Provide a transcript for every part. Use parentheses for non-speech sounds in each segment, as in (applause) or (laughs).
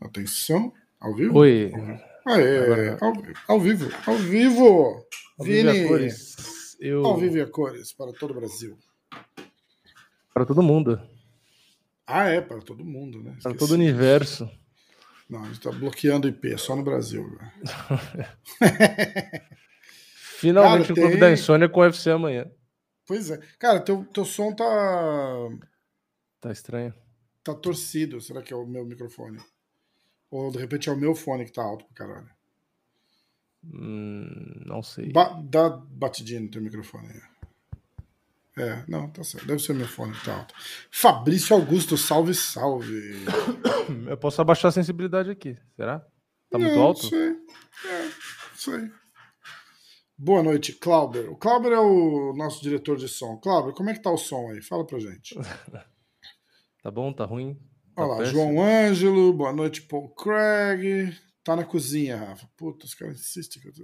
Atenção, ao vivo? Oi. Aê, Agora- ao, ao vivo, ao vivo! Ao vivo e a Vini, cores. Eu... ao vivo e a cores para todo o Brasil. Para todo mundo. Ah, é, para todo mundo, né? Para Esqueci. todo o universo. Não, a gente tá bloqueando IP, só no Brasil. (laughs) Finalmente Cara, o Clube tem- da Insônia com o UFC amanhã. Pois é. Cara, teu, teu som tá, Tá estranho. Tá torcido. Será que é o meu microfone? Ou de repente é o meu fone que tá alto pra caralho? Hum, não sei. Ba dá batidinha no teu microfone aí. É, não, tá certo. Deve ser o meu fone que tá alto. Fabrício Augusto, salve, salve. (coughs) Eu posso abaixar a sensibilidade aqui. Será? Tá muito Não, alto? Sei. É, sei. Boa noite, Clauber. O Clauber é o nosso diretor de som. Clauber, como é que tá o som aí? Fala pra gente. (laughs) Tá bom? Tá ruim? Tá Olha lá, péssimo? João Ângelo, boa noite, Paul Craig. Tá na cozinha, Rafa. Puta, os caras insistem. que eu tô-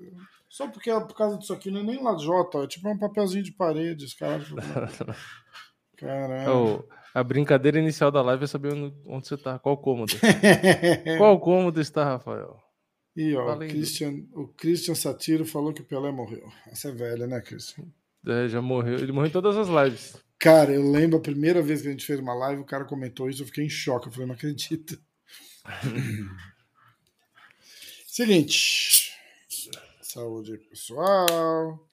Só porque é por causa disso aqui, não é nem lajota, é tipo um papelzinho de parede, os caras. (laughs) Caralho. Ô, a brincadeira inicial da live é saber onde, onde você tá. Qual cômodo? (laughs) Qual cômodo está, Rafael? E ó, o. Christian, o Christian Satiro falou que o Pelé morreu. Essa é velha, né, Christian? É, já morreu. Ele morreu em todas as lives. Cara, eu lembro a primeira vez que a gente fez uma live, o cara comentou isso, eu fiquei em choque. Eu falei, não acredito. (laughs) Seguinte. Saúde pessoal.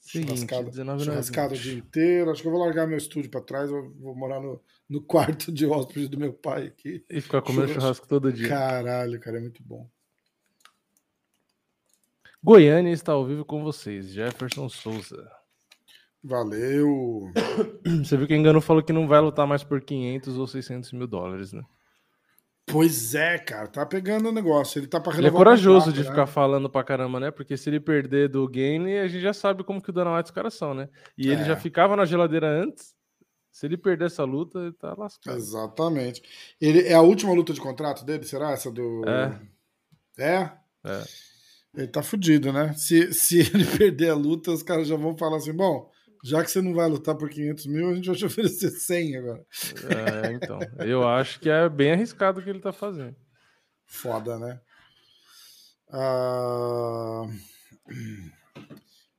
Seguinte, Churrascada, 19 churrascada o dia inteiro. Acho que eu vou largar meu estúdio pra trás. Eu vou morar no, no quarto de hóspede do meu pai aqui. E ficar comendo Churras- churrasco todo dia. Caralho, cara, é muito bom. Goiânia está ao vivo com vocês. Jefferson Souza. Valeu. (coughs) Você viu que Engano falou que não vai lutar mais por 500 ou 600 mil dólares, né? Pois é, cara, tá pegando o negócio. Ele tá pra Ele é corajoso de né? ficar falando pra caramba, né? Porque se ele perder do Game, a gente já sabe como que o Dana White os caras são, né? E ele É. já ficava na geladeira antes. Se ele perder essa luta, ele tá lascado. Exatamente. Ele, é a última luta de contrato dele, será? Essa do. É. É? É. Ele tá fudido, né? Se, se ele (laughs) perder a luta, os caras já vão falar assim: bom, já que você não vai lutar por 500 mil, a gente vai te (laughs) oferecer 100 agora. É, então. Eu acho que é bem arriscado o que ele tá fazendo. Foda, né? Ah,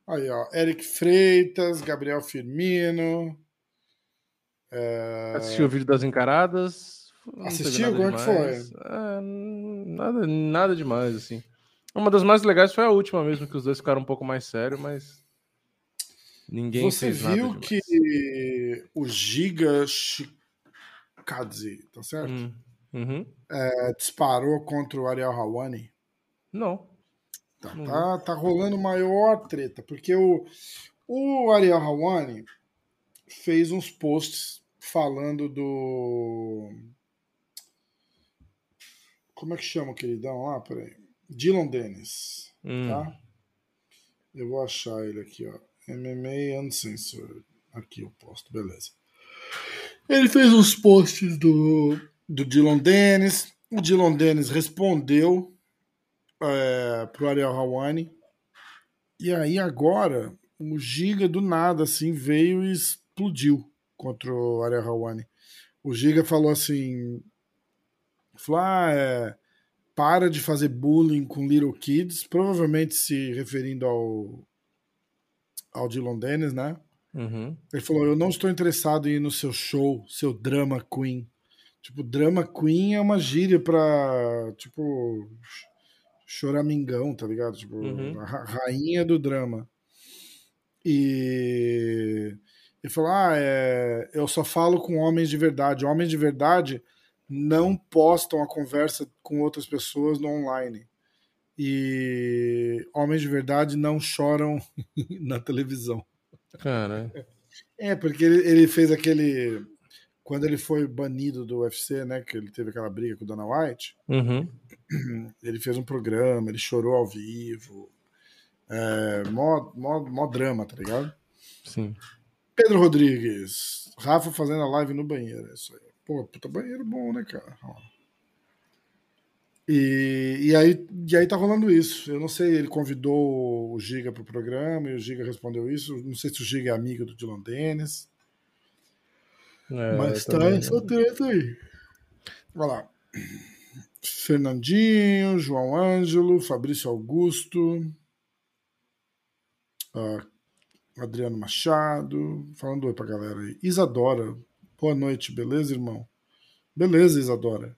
Aí, ó. Eric Freitas, Gabriel Firmino. É, Assistiu o vídeo das encaradas. não Assistiu? Como é que demais. É, nada, nada demais, assim. Uma das mais legais foi a última mesmo, que os dois ficaram um pouco mais sérios, mas. Ninguém Você viu que o Giga Shikadze, tá certo? Hum, uhum. É, disparou contra o Ariel Hawani. Não. Tá, Uhum. tá, tá rolando maior treta, porque o, o Ariel Hawani fez uns posts falando do. Como é que chama o queridão lá? Peraí. Dylan Dennis. Hum. Tá? Eu vou achar ele aqui, ó. MMA Uncensored. Aqui eu posto, beleza. Ele fez uns posts do, do Dylan Dennis. O Dylan Dennis respondeu é, pro Ariel Hawani. E aí agora o Giga do nada assim veio e explodiu contra o Ariel Hawani. O Giga falou assim, falou, ah, é, para de fazer bullying com little kids, provavelmente se referindo ao ao Dylan Dennis, né? Uhum. Ele falou: Eu não estou interessado em ir no seu show, seu drama queen. Tipo, drama queen é uma gíria pra, tipo, ch- choramingão, tá ligado? Tipo, Uhum. a ra- rainha do drama. E ele falou: Ah, é, eu só falo com homens de verdade. Homens de verdade não postam a conversa com outras pessoas no online. E homens de verdade não choram (laughs) na televisão. Cara, É, porque ele, ele fez aquele. Quando ele foi banido do UFC, né? Que ele teve aquela briga com o Dana White, uhum. (clears throat) ele fez um programa, ele chorou ao vivo. É, mó, mó, mó drama, tá ligado? sim. Pedro Rodrigues, Rafa fazendo a live no banheiro. é Isso aí. Pô, puta banheiro bom, né, cara? Ó. E, e, aí, e aí tá rolando isso. Eu não sei, ele convidou o Giga pro programa e o Giga respondeu isso. Não sei se o Giga é amigo do Dylan Dennis. É, Mas tá essa treta aí. Vai lá. Fernandinho, João Ângelo, Fabrício Augusto, uh, Adriano Machado, falando oi pra galera aí. Isadora, boa noite, beleza, irmão? Beleza, Isadora.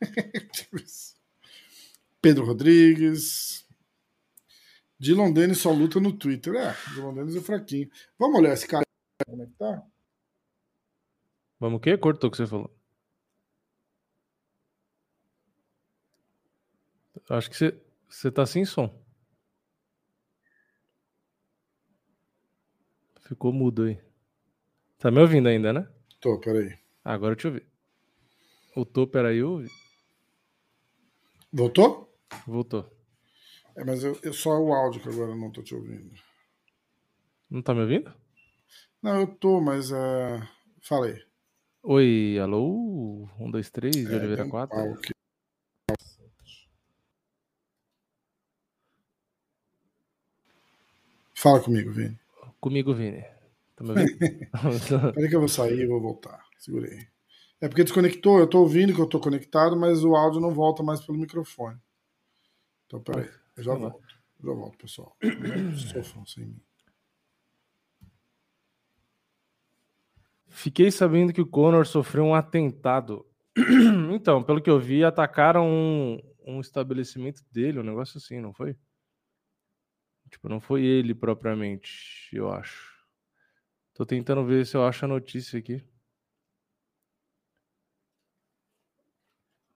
(laughs) Pedro Rodrigues. Dylan Dennis só luta no Twitter. É, Dylan Dennis é fraquinho. Vamos olhar esse cara como é que tá? Vamos o quê? Cortou o que você falou. Acho que você, você tá sem som. Ficou mudo aí. Tá me ouvindo ainda, né? Tô, peraí. Agora eu te ouvi. Voltou, peraí, eu ouvi. Voltou? Voltou. É, mas eu, eu só o áudio que agora eu não tô te ouvindo. Não tá me ouvindo? Não, eu tô, mas é. Falei. Oi, alô? Um, dois, três, de É, Oliveira um 4. pau aqui. Fala comigo, Vini. Comigo, Vini. Tá me (laughs) ouvindo? Peraí que eu vou sair e vou voltar. Segurei. É porque desconectou, eu tô ouvindo que eu tô conectado, mas o áudio não volta mais pelo microfone. Então, peraí. Eu já volto. Eu já volto, pessoal. (clears throat) Sofram sem mim. Fiquei sabendo que o Conor sofreu um atentado. (clears throat) então, pelo que eu vi, atacaram um, um estabelecimento dele, um negócio assim, não foi? Tipo, não foi ele propriamente, eu acho. Tô tentando ver se eu acho a notícia aqui.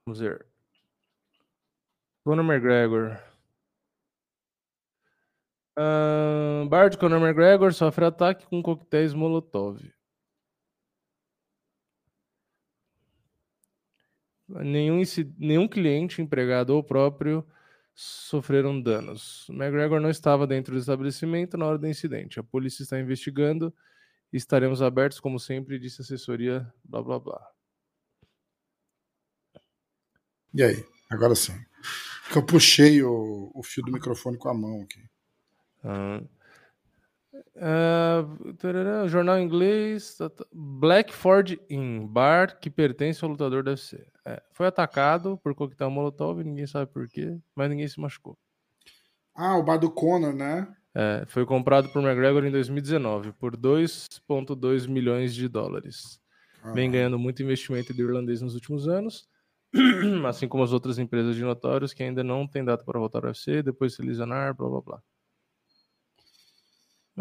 Vamos ver. Conor McGregor. Ahn, bar de Conor McGregor sofre ataque com coquetéis Molotov. Nenhum, nenhum cliente, empregado ou próprio sofreram danos. McGregor não estava dentro do estabelecimento na hora do incidente. A polícia está investigando estaremos abertos, como sempre, disse assessoria, blá blá blá. E aí? Agora sim. Porque eu puxei o, o fio do microfone com a mão aqui. Ah, tarará, jornal inglês, tá, tá. Blackford Inn, bar que pertence ao lutador da UFC. É, foi atacado por coquetel Molotov, ninguém sabe por quê, mas ninguém se machucou. Ah, o bar do Conor, né? É, foi comprado por McGregor em 2019 por 2,2 milhões de dólares. Ah, Vem ganhando muito investimento do irlandês nos últimos anos, (clears throat) assim como as outras empresas de notórios que ainda não têm data para voltar ao UFC, depois se lesionar, blá blá blá.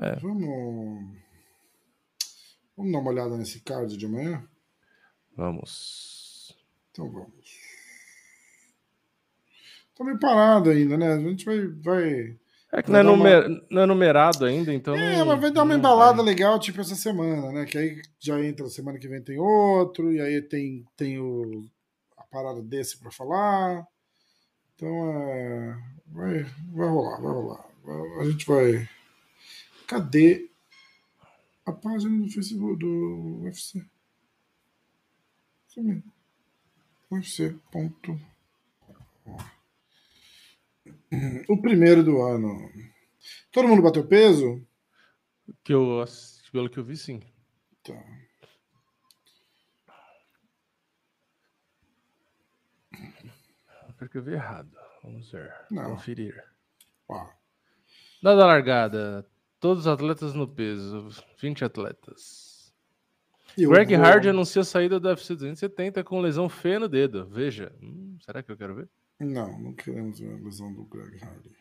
É, Vamos. Vamos dar uma olhada nesse card de amanhã? vamos. Então vamos. Tá meio parado ainda, né? A gente vai. vai... É que Vai não é, uma- não é numerado ainda, então. É, não- mas vai dar uma embalada vai. legal, tipo essa semana, né? Que aí já entra semana que vem tem outro, e aí tem, tem o, parada desse pra falar. Então é. Vai, vai rolar, vai rolar. A gente vai. Cadê a página do Facebook do UFC? Sumiu. UFC. Ponto. O primeiro do ano. Todo mundo bateu peso? Que eu, pelo que eu vi, sim. Tá. Porque eu vi errado. Vamos ver. Não. Conferir. Ó, Dada a largada. Todos os atletas no peso. 20 atletas. eu Greg vou- Hardy anuncia a saída do UFC 270 com lesão feia no dedo. Veja. Hum, será que eu quero ver? Não, não queremos ver a lesão do Greg Hardy.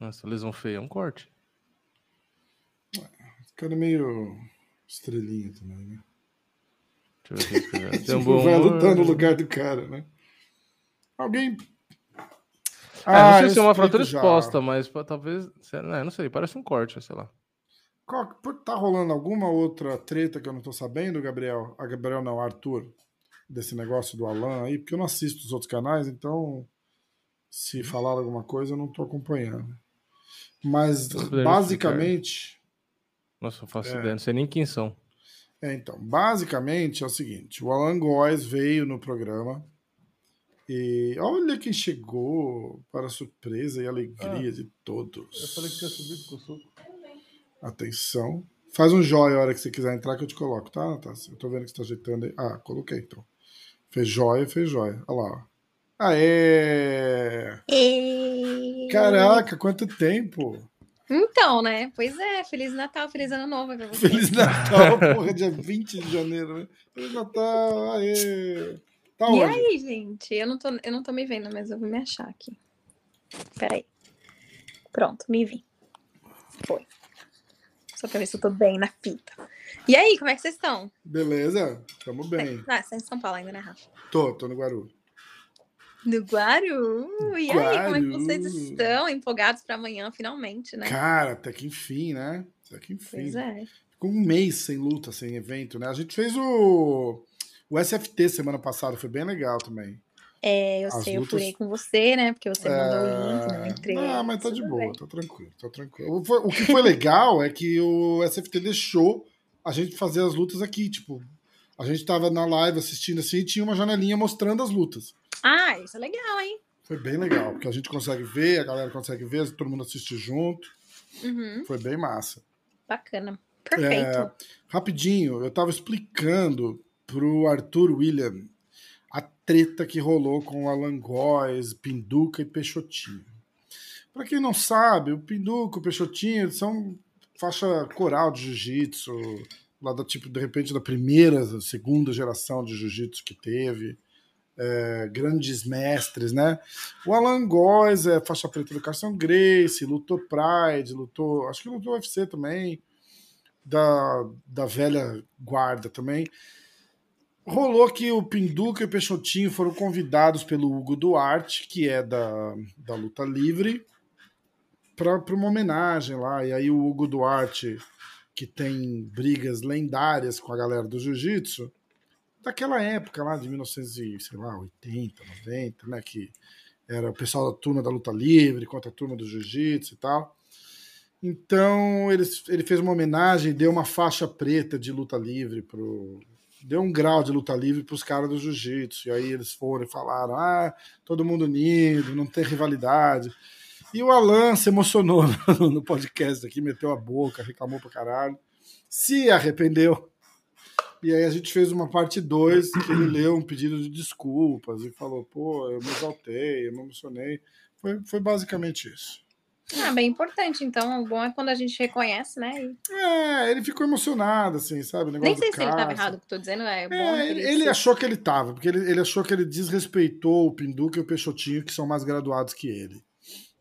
Nossa, lesão feia é um corte. Esse cara é meio estrelinha também, né? Deixa eu ver o. (laughs) Tem Tipo, um bom vai lutar no lugar do cara, né? Alguém. Ah, não sei eu se é uma fratura já. exposta, mas talvez. sei lá, Não sei, parece um corte, sei lá. Qual- Tá rolando alguma outra treta que eu não tô sabendo, Gabriel? A Gabriel não, Arthur, desse negócio do Alan aí, porque eu não assisto os outros canais, então se falar alguma coisa eu não tô acompanhando. Mas basicamente. Nossa, eu faço É. ideia, não sei nem quem são. É, então, basicamente é o seguinte: o Alan Góes veio no programa e olha quem chegou para a surpresa e alegria de todos. tinha subido com o suco. Atenção. Faz um joia a hora que você quiser entrar que eu te coloco, tá, Natácia? Eu tô vendo que você tá ajeitando aí. Ah, coloquei então. Fez joia, fez joia. Olha lá. Aê! E... Caraca, quanto tempo! Então, né? Pois é, Feliz Natal, Feliz Ano Novo pra você. Feliz Natal, (laughs) porra, dia 20 de janeiro, né? Feliz Natal, aê! Tá e onde? aí, gente? Eu não, tô, eu não tô me vendo, mas eu vou me achar aqui. Peraí. Pronto, me vi. Foi. Só pra ver se eu tô bem na fita. E aí, como é que vocês estão? Beleza? Tamo bem. Ah, você é em São Paulo ainda, né, Rafa? Tô, tô no Guaru. No Guaru? E aí, como é que vocês Guaru. estão? Empolgados pra amanhã, finalmente, né? Cara, até que enfim, né? Até que enfim. Pois é. Ficou um mês sem luta, sem evento, né? A gente fez o, o SFT semana passada, foi bem legal também. É, eu As sei, eu lutas- furei com você, né? Porque você mandou o link, não É, entrei. Ah, mas tá de boa, bem. tá tranquilo, tá tranquilo. O, que foi legal é que o SFT deixou a gente fazer as lutas aqui, tipo, a gente tava na live assistindo assim e tinha uma janelinha mostrando as lutas. Ah, isso é legal, hein? Foi bem legal, porque a gente consegue ver, a galera consegue ver, todo mundo assiste junto. Uhum, Foi bem massa. bacana. Perfeito. É, rapidinho, eu tava explicando pro Arthur William a treta que rolou com o Alan Góes, Pinduca e Peixotinho. Pra quem não sabe, o Pinduca e o Peixotinho são faixa coral de jiu-jitsu, lá da tipo, de repente, da primeira, segunda geração de jiu-jitsu que teve. É, grandes mestres, né? O Alan Góes é faixa preta do Carson Grace, lutou Pride, lutou. Acho que lutou UFC também da, da velha guarda também. Rolou que o Pinduca e o Peixotinho foram convidados pelo Hugo Duarte, que é da, da luta livre, para uma homenagem lá. E aí o Hugo Duarte, que tem brigas lendárias com a galera do jiu-jitsu, daquela época lá de 1980, 90, né? Que era o pessoal da turma da luta livre contra a turma do jiu-jitsu e tal. Então ele, ele fez uma homenagem, deu uma faixa preta de luta livre pro. Deu um grau de luta livre para os caras do jiu-jitsu. E aí eles foram e falaram: ah, todo mundo unido, não tem rivalidade. E o Alan se emocionou (laughs) no, podcast aqui, meteu a boca, reclamou pra caralho, se arrependeu. E aí a gente fez uma parte 2 que ele leu um pedido de desculpas e falou: pô, eu me exaltei, eu me emocionei. Foi, foi basicamente isso. Ah, bem importante. Então, o bom é quando a gente reconhece, né? E É, ele ficou emocionado, assim, sabe? Nem sei se ele estava errado o que eu tô dizendo, é bom. É, que ele, ele achou que ele tava, porque ele, ele achou que ele desrespeitou o Pinduca e o Peixotinho, que são mais graduados que ele.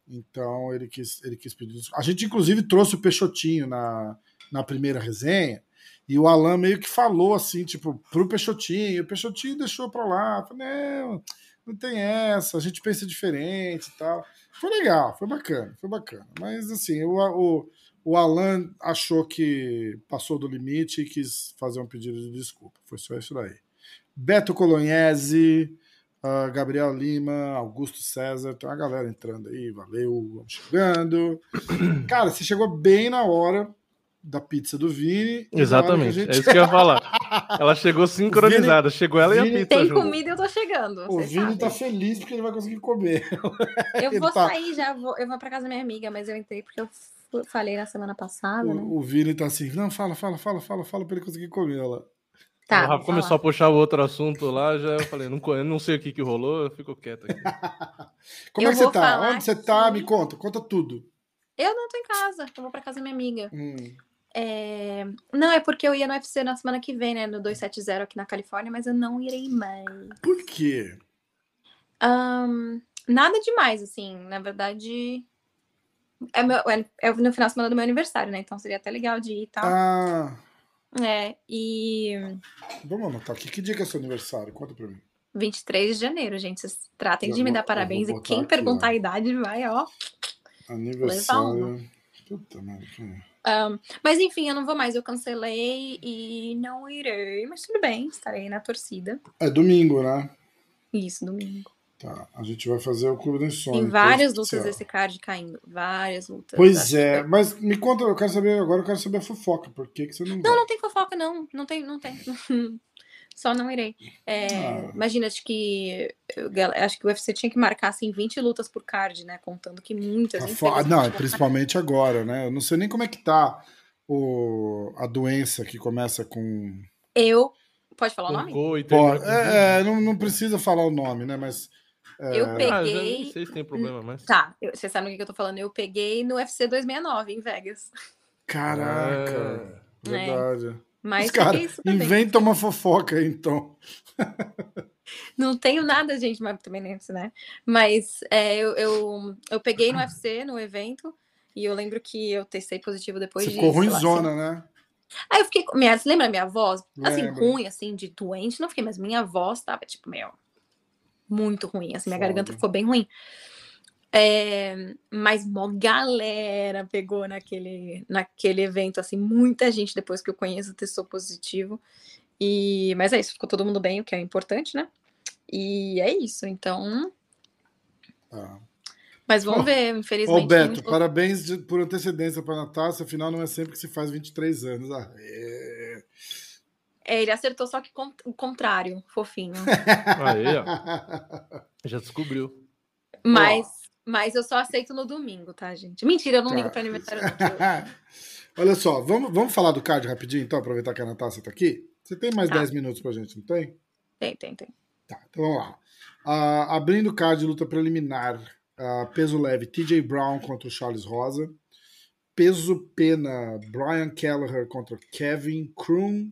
Então ele quis, ele quis pedir desculpa. A gente, inclusive, trouxe o Peixotinho na, na primeira resenha, e o Alan meio que falou assim, tipo, pro Peixotinho, o Peixotinho deixou pra lá. Falei, não, não tem essa, a gente pensa diferente e tal. Foi legal, foi bacana, foi bacana. Mas assim, o, o, o Alan achou que passou do limite e quis fazer um pedido de desculpa. Foi só isso daí. Beto Colognese, ah, Gabriel Lima, Augusto César, tem uma galera entrando aí, valeu, vamos chegando. Cara, você chegou bem na hora da pizza do Vini. Exatamente, que é gente- isso que eu ia falar. Ela chegou (laughs) sincronizada, chegou ela e a Vini- pizza Tem junto. comida e eu tô chegando. O Vini sabem. tá feliz porque ele vai conseguir comer. (laughs) Eu vou tá- sair já, vou, eu vou pra casa da minha amiga, mas eu entrei porque eu falei na semana passada, né? O, o Vini tá assim, não, fala, fala, fala, fala, fala pra ele conseguir comer ela. Tá, o Rafa começou falar. a puxar o outro assunto lá, já eu falei, não, eu não sei o que, que rolou, eu fico quieto aqui. (laughs) Como Eu é que você tá? Onde você tá? que- Me conta, conta tudo. Eu não tô em casa, eu vou pra casa da minha amiga. Hum. É, Não, é porque eu ia no UFC na semana que vem, né? No 270 aqui na Califórnia, mas eu não irei mais. Por quê? Ahn, nada demais, assim. Na verdade. É, meu, é, é no final de semana do meu aniversário, né? Então seria até legal de ir e tal. Ah, É, e vamos anotar aqui. Que dia que é seu aniversário? Conta pra mim. 23 de janeiro, gente. Vocês tratem Eu de me dar parabéns. E quem perguntar a idade vai, ó. Aniversário. Puta merda. Ahn, mas enfim, eu não vou mais. Eu cancelei e não irei. Mas tudo bem, estarei na torcida. É domingo, né? Isso, domingo. Tá. A gente vai fazer o Clube do Insônia. Tem então, várias lutas especial. desse card caindo. Várias lutas. Pois é, que- mas me conta, eu quero saber, agora eu quero saber a fofoca. Por que, que você não Não, vai? não tem fofoca, não. Não tem, não tem. (laughs) Só não irei. É, Ah. Imagina, acho que. Acho que o UFC tinha que marcar assim 20 lutas por card, né? Contando que muitas. A fo- infelizmente, Não, principalmente agora, né? Eu não sei nem como é que tá o... a doença que começa com. Eu Pode falar o nome? E terminou com é, é, não, não precisa falar o nome, né? Mas. é, Eu Ah, eu nem peguei. sei se tem problema, mas. Tá, eu- você sabe o que que eu tô falando? Eu peguei no UFC 269 em Vegas. Caraca. É. Verdade. Mas Os super bem. inventa uma fofoca então. (laughs) Não tenho nada, gente, mas também nem isso, né? Mas é, eu, eu, eu peguei no UFC, no evento, e eu lembro que eu testei positivo depois Você de. ficou sei lá, ruimzona, né? Aí eu fiquei. Minha, você lembra minha voz? Assim, ruim, assim, de doente, não fiquei, mas minha voz tava, tipo, meu, muito ruim. Assim, minha Foda. garganta ficou bem ruim. É, mas mó galera pegou naquele, naquele evento, assim, muita gente depois que eu conheço testou positivo. E, mas é isso, ficou todo mundo bem, o que é importante, né? E é isso, então. Ah. Mas vamos Ô, ver, infelizmente. Ô, Beto, muito- parabéns de- por antecedência pra Natasha. Afinal, não é sempre que se faz 23 anos. Ah, é. É, ele acertou só que con- o contrário, fofinho. (laughs) Aí, ó. Já descobriu. Mas, mas eu só aceito no domingo, tá, gente? Mentira, eu não Tá. ligo pra aniversário. Não, (laughs) Olha só, vamos, vamos falar do card rapidinho, então, aproveitar que a Natasha tá aqui? Você tem mais Tá. 10 minutos pra gente, não tem? Tem, tem, tem. Tá, então vamos lá. Ah, abrindo o card de luta preliminar, ah, peso leve, TJ Brown contra o Charles Rosa. Peso pena, Brian Kelleher contra Kevin Kroon.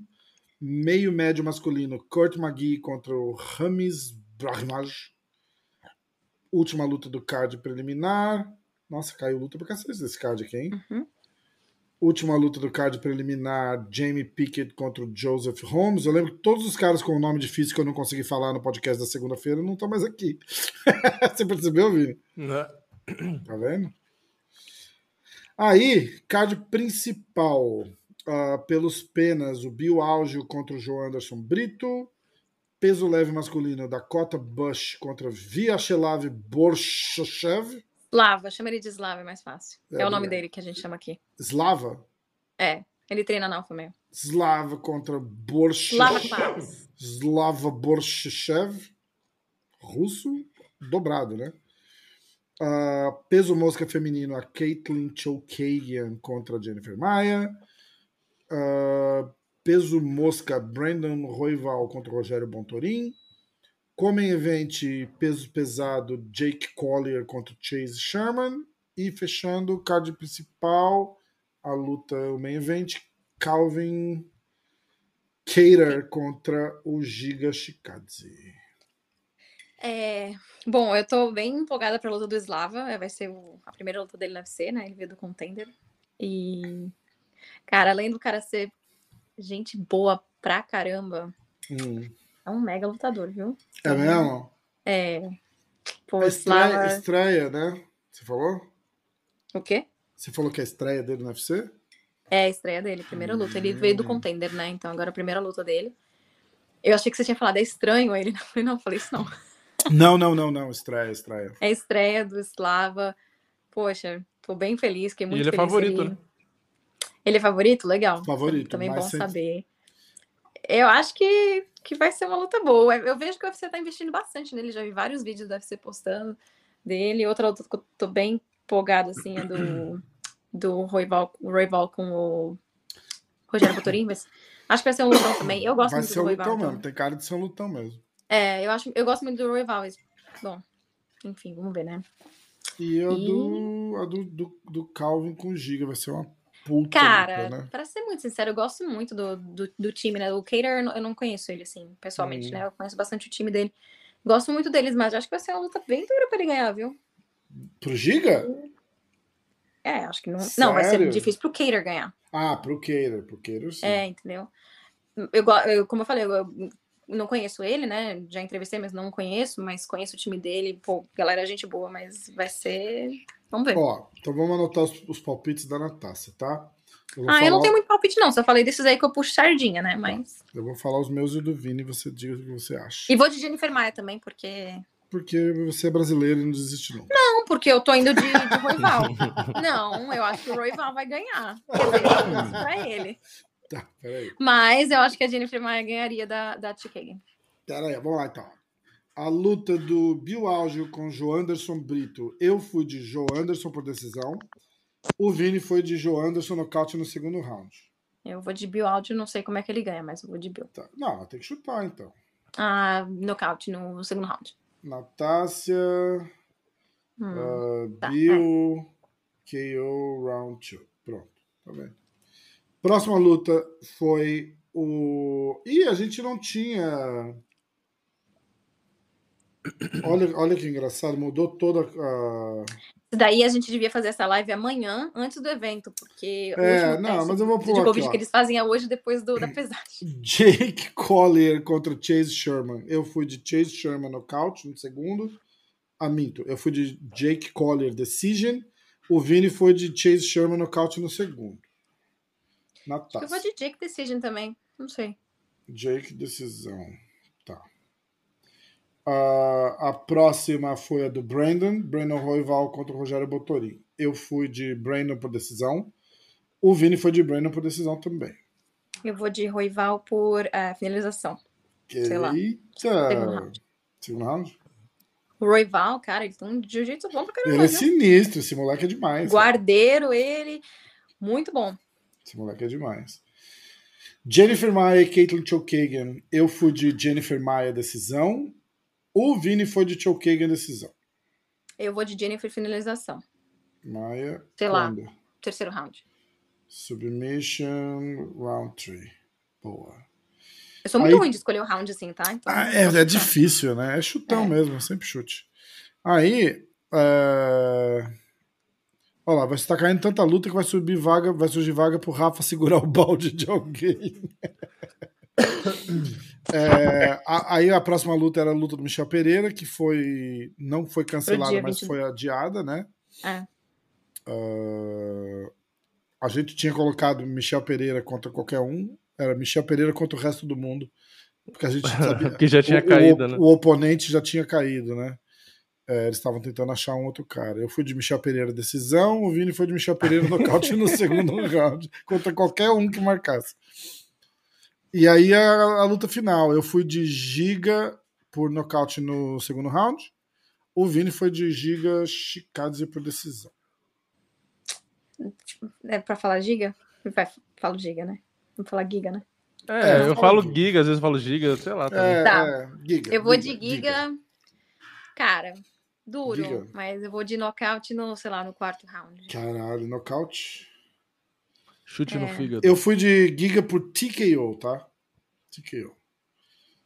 Meio médio masculino, Kurt McGee contra o Ramis Brahmaj. Última luta do card preliminar. Nossa, caiu luta pra cacete desse card aqui, hein? Uhum. Última luta do card preliminar, Jamie Pickett contra o Joseph Holmes. Eu lembro que todos os caras com o nome difícil que eu não consegui falar no podcast da segunda-feira não estão mais aqui. (laughs) Você percebeu, Vini? Né? Tá vendo? Aí, card principal. ah, pelos penas, o Bill Algio contra o Joe Anderson Brito. Peso leve masculino, Dakota Bush contra Vyacheslav Borshochev. Slava, chama ele de Slava, é mais fácil. É, É, o nome obrigado. dele que a gente chama aqui. Slava. É, ele treina na Alfa mesmo. Slava contra Borshochev. Slava. Slava Borshev, russo, dobrado, né? Ah, peso mosca feminino, a Caitlin Chokagian contra Jennifer Maia. Ah, peso mosca, Brandon Roival contra Rogério Bontorin. Comem event, peso pesado, Jake Collier contra Chase Sherman. E fechando o card principal, a luta, o main event, Calvin Cater contra o Giga Shikadze. É, bom, eu tô bem empolgada pra luta do Slava. Vai ser o- a primeira luta dele na UFC, né? Ele veio do Contender. E, cara, além do cara ser gente boa pra caramba, Hum. é um mega lutador, viu? É mesmo? É. Pô, A estreia, Slava. estreia, né? Você falou? O quê? Você falou que é a estreia dele no UFC? É a estreia dele, primeira luta. Ele veio do Hum. Contender, né? Então agora a primeira luta dele. Eu achei que você tinha falado, é estranho ele. (laughs) Não, falei, não, falei isso não. Não, não, não, não. Estreia, estreia. É a estreia do Slava. Poxa, tô bem feliz, fiquei E muito ele é feliz. favorito, ele... né? Ele é favorito? Legal. Favorito, Também bom sempre- saber. Eu acho que, que vai ser uma luta boa. Eu vejo que o UFC tá investindo bastante nele. Já vi vários vídeos do UFC postando dele. Outra luta que eu tô bem empolgada, assim, é do, do Royval, Royval com o Rogério Botorim, mas acho que vai ser um lutão também. Eu gosto Vai muito ser do um Royval. lutão então. mesmo. Tem cara de ser um lutão mesmo. É, eu, acho, eu gosto muito do Royval. mas, Bom, enfim, vamos ver, né? E a E- do, a do, do, do Calvin com o Giga. Vai ser uma puta Cara, luta, né? pra ser muito sincero, eu gosto muito do, do, do time, né? O Cater, eu não- conheço ele, assim, pessoalmente, Hum. né? Eu conheço bastante o time dele. Gosto muito deles, mas acho que vai ser uma luta bem dura pra ele ganhar, viu? Pro Giga? É, acho que não. Não, vai ser Sério? difícil pro Cater ganhar. Ah, pro Cater. Pro Cater, sim. É, entendeu? Eu, eu- como eu falei, eu não conheço ele, né? Já entrevistei, mas não conheço, mas conheço o time dele. Pô, galera, é gente boa, mas vai ser. Vamos ver. Ó, então vamos anotar os, os palpites da Natasha, tá? Eu ah, eu não falar- tenho muito palpite, não. Só falei desses aí que eu puxo sardinha, né? Mas. eu vou falar os meus e o do Vini e você diga o que você acha. E vou de Jennifer Maia também, porque. Porque você é brasileiro e não desiste nunca. Não, porque eu tô indo de, de Roival. (laughs) não, eu acho que o Roival vai ganhar. (laughs) Quer dizer, eu pra ele. Tá, peraí. Mas eu acho que a Jennifer Maia ganharia da, da Chikagan. Peraí, vamos lá então. A luta do Bill Algio com Joe Anderson Brito. Eu fui de Joe Anderson por decisão. O Vini foi de Joe Anderson nocaute no segundo round. Eu vou de Bill Aldi, não sei como é que ele ganha, mas eu vou de Bill. Tá. Não, tem que chutar então. Ah, nocaute no segundo round. Natácia, Hum. ah, tá, Bill, KO, round 2. Pronto, tá vendo? Próxima luta foi o. Ih, a gente não tinha. Olha, olha que engraçado, mudou toda a. Daí a gente devia fazer essa live amanhã, antes do evento, porque É, hoje não, mas eu vou de aqui, Covid que eles fazem é hoje depois do, da pesagem. Jake Collier contra Chase Sherman. Eu fui de Chase Sherman nocaute no segundo. Ah, minto. Eu fui de Jake Collier decision. O Vini foi de Chase Sherman nocaute no segundo. Na Eu vou taça. de Jake Decision também, não sei. Jake decisão. Tá. Ah, a próxima foi a do Brandon. Brandon Roival contra o Rogério Botorim. Eu fui de Brandon por decisão. O Vini foi de Brandon por decisão também. Eu vou de Roival por eh, finalização. Sei lá. Segundo round. Segundo round? O Roival, cara, ele tem um jiu-jitsu bom pra caramba. Ele é sinistro, esse moleque é demais. Guardeiro, ele. Muito bom. Esse moleque é demais. Jennifer Maia e Caitlin Chokagan. Eu fui de Jennifer Maia decisão. O Vini foi de Chokagan decisão. Eu vou de Jennifer finalização. Maia. Sei lá. quando? Terceiro round. Submission round 3. Boa. Eu sou muito Aí- ruim de escolher o round assim, tá? Então, Ah, é, é difícil, né? É chutão É. mesmo, sempre chute. Aí. É... Olha lá, vai estar caindo tanta luta que vai subir vaga, vai surgir vaga pro Rafa segurar o balde de alguém. É, a- aí a próxima luta era a luta do Michel Pereira, que foi. não foi cancelada, mas 22. foi adiada, né? É. Ah, a gente tinha colocado Michel Pereira contra qualquer um. Era Michel Pereira contra o resto do mundo. Porque a gente (laughs) sabia. Porque já tinha o, caído, o, né? o oponente já tinha caído, né? É, eles estavam tentando achar um outro cara. Eu fui de Michel Pereira decisão, o Vini foi de Michel Pereira (laughs) nocaute no segundo round, contra qualquer um que marcasse. E aí a, a luta final. Eu fui de Giga por nocaute no segundo round. O Vini foi de Giga Shikadze por decisão. É pra falar giga? Vai, falo giga, né? Vamos falar giga, né? É, É, eu falo Giga. giga, às vezes eu falo giga, sei lá. também. É, Tá. é, Giga, Eu vou de giga. Cara, duro. Giga. Mas eu vou de nocaute no, sei lá, no quarto round. Caralho, nocaute. Chute no É. fígado. Eu fui de Giga por TKO, tá? TKO.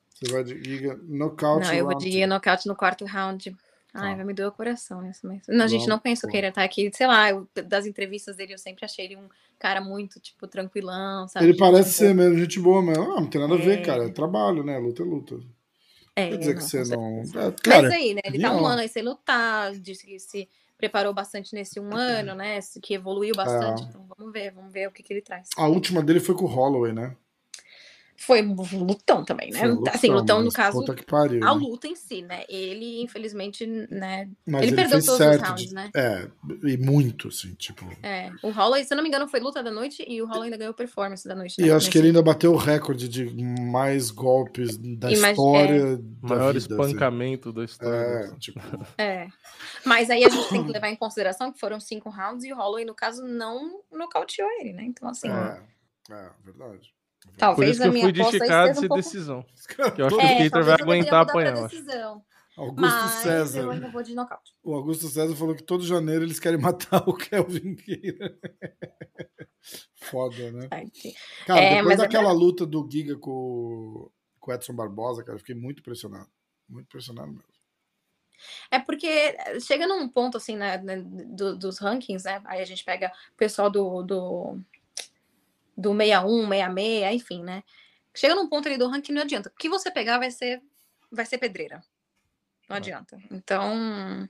Você vai de Giga nocaute. Não, eu vou de giga nocaute no quarto round. Ai, Tá. vai me doer o coração isso, mas... Não, gente, Vamos, não vamos. que ele tá aqui. Sei lá, eu- das entrevistas dele eu sempre achei ele um cara muito, tipo, tranquilão, sabe? Ele Gente parece boa. ser mesmo gente boa mesmo. Ah, não tem nada a ver, É. cara. É trabalho, né? Luta é luta. É, Quer dizer não, que você não. É, claro, Mas aí, né? Ele tá um ano aí sem lutar, disse que se preparou bastante nesse um ano, né? Que evoluiu bastante. É. Então vamos ver, vamos ver o que, que ele traz. a última dele foi com o Holloway, né? Foi lutão também, né? Foi assim, lutão no caso, Puta que pariu. a luta em si, né? Ele, infelizmente, né? Mas ele perdeu fez todos os certo rounds, de- né? É, e muito, assim, tipo. É, o Holloway, se eu não me engano, foi luta da noite e o Holloway ainda ganhou performance da noite. E né? eu acho que ele ainda bateu o recorde de mais golpes da Imag- história. Da Maior vida, espancamento da Assim. história. É, tipo, É. Mas aí a gente tem que (coughs) levar em consideração que foram cinco rounds e o Holloway, no caso, não nocauteou ele, né? Então, assim, é, é, verdade. Por talvez isso que a eu minha fui de Chicago seja um pouco... decisão. (laughs) Que eu acho que o É, Skater talvez vai aguentar apanhar, eu acho. decisão. Augusto Mas César. eu ainda vou de nocaute. O Augusto César falou que todo janeiro eles querem (laughs) matar o Kelvin Gueira. (laughs) Foda, né? Cara, É, depois é daquela luta do Giga com, o- com o Edson Barbosa, cara, eu fiquei muito impressionado. Muito impressionado mesmo. É porque chega num ponto, assim, né, né, do- dos rankings, né? Aí a gente pega o pessoal do, do, do 61, 66, enfim, né? Chega num ponto ali do ranking, não adianta. O que você pegar vai ser, vai ser pedreira. Não adianta. Então,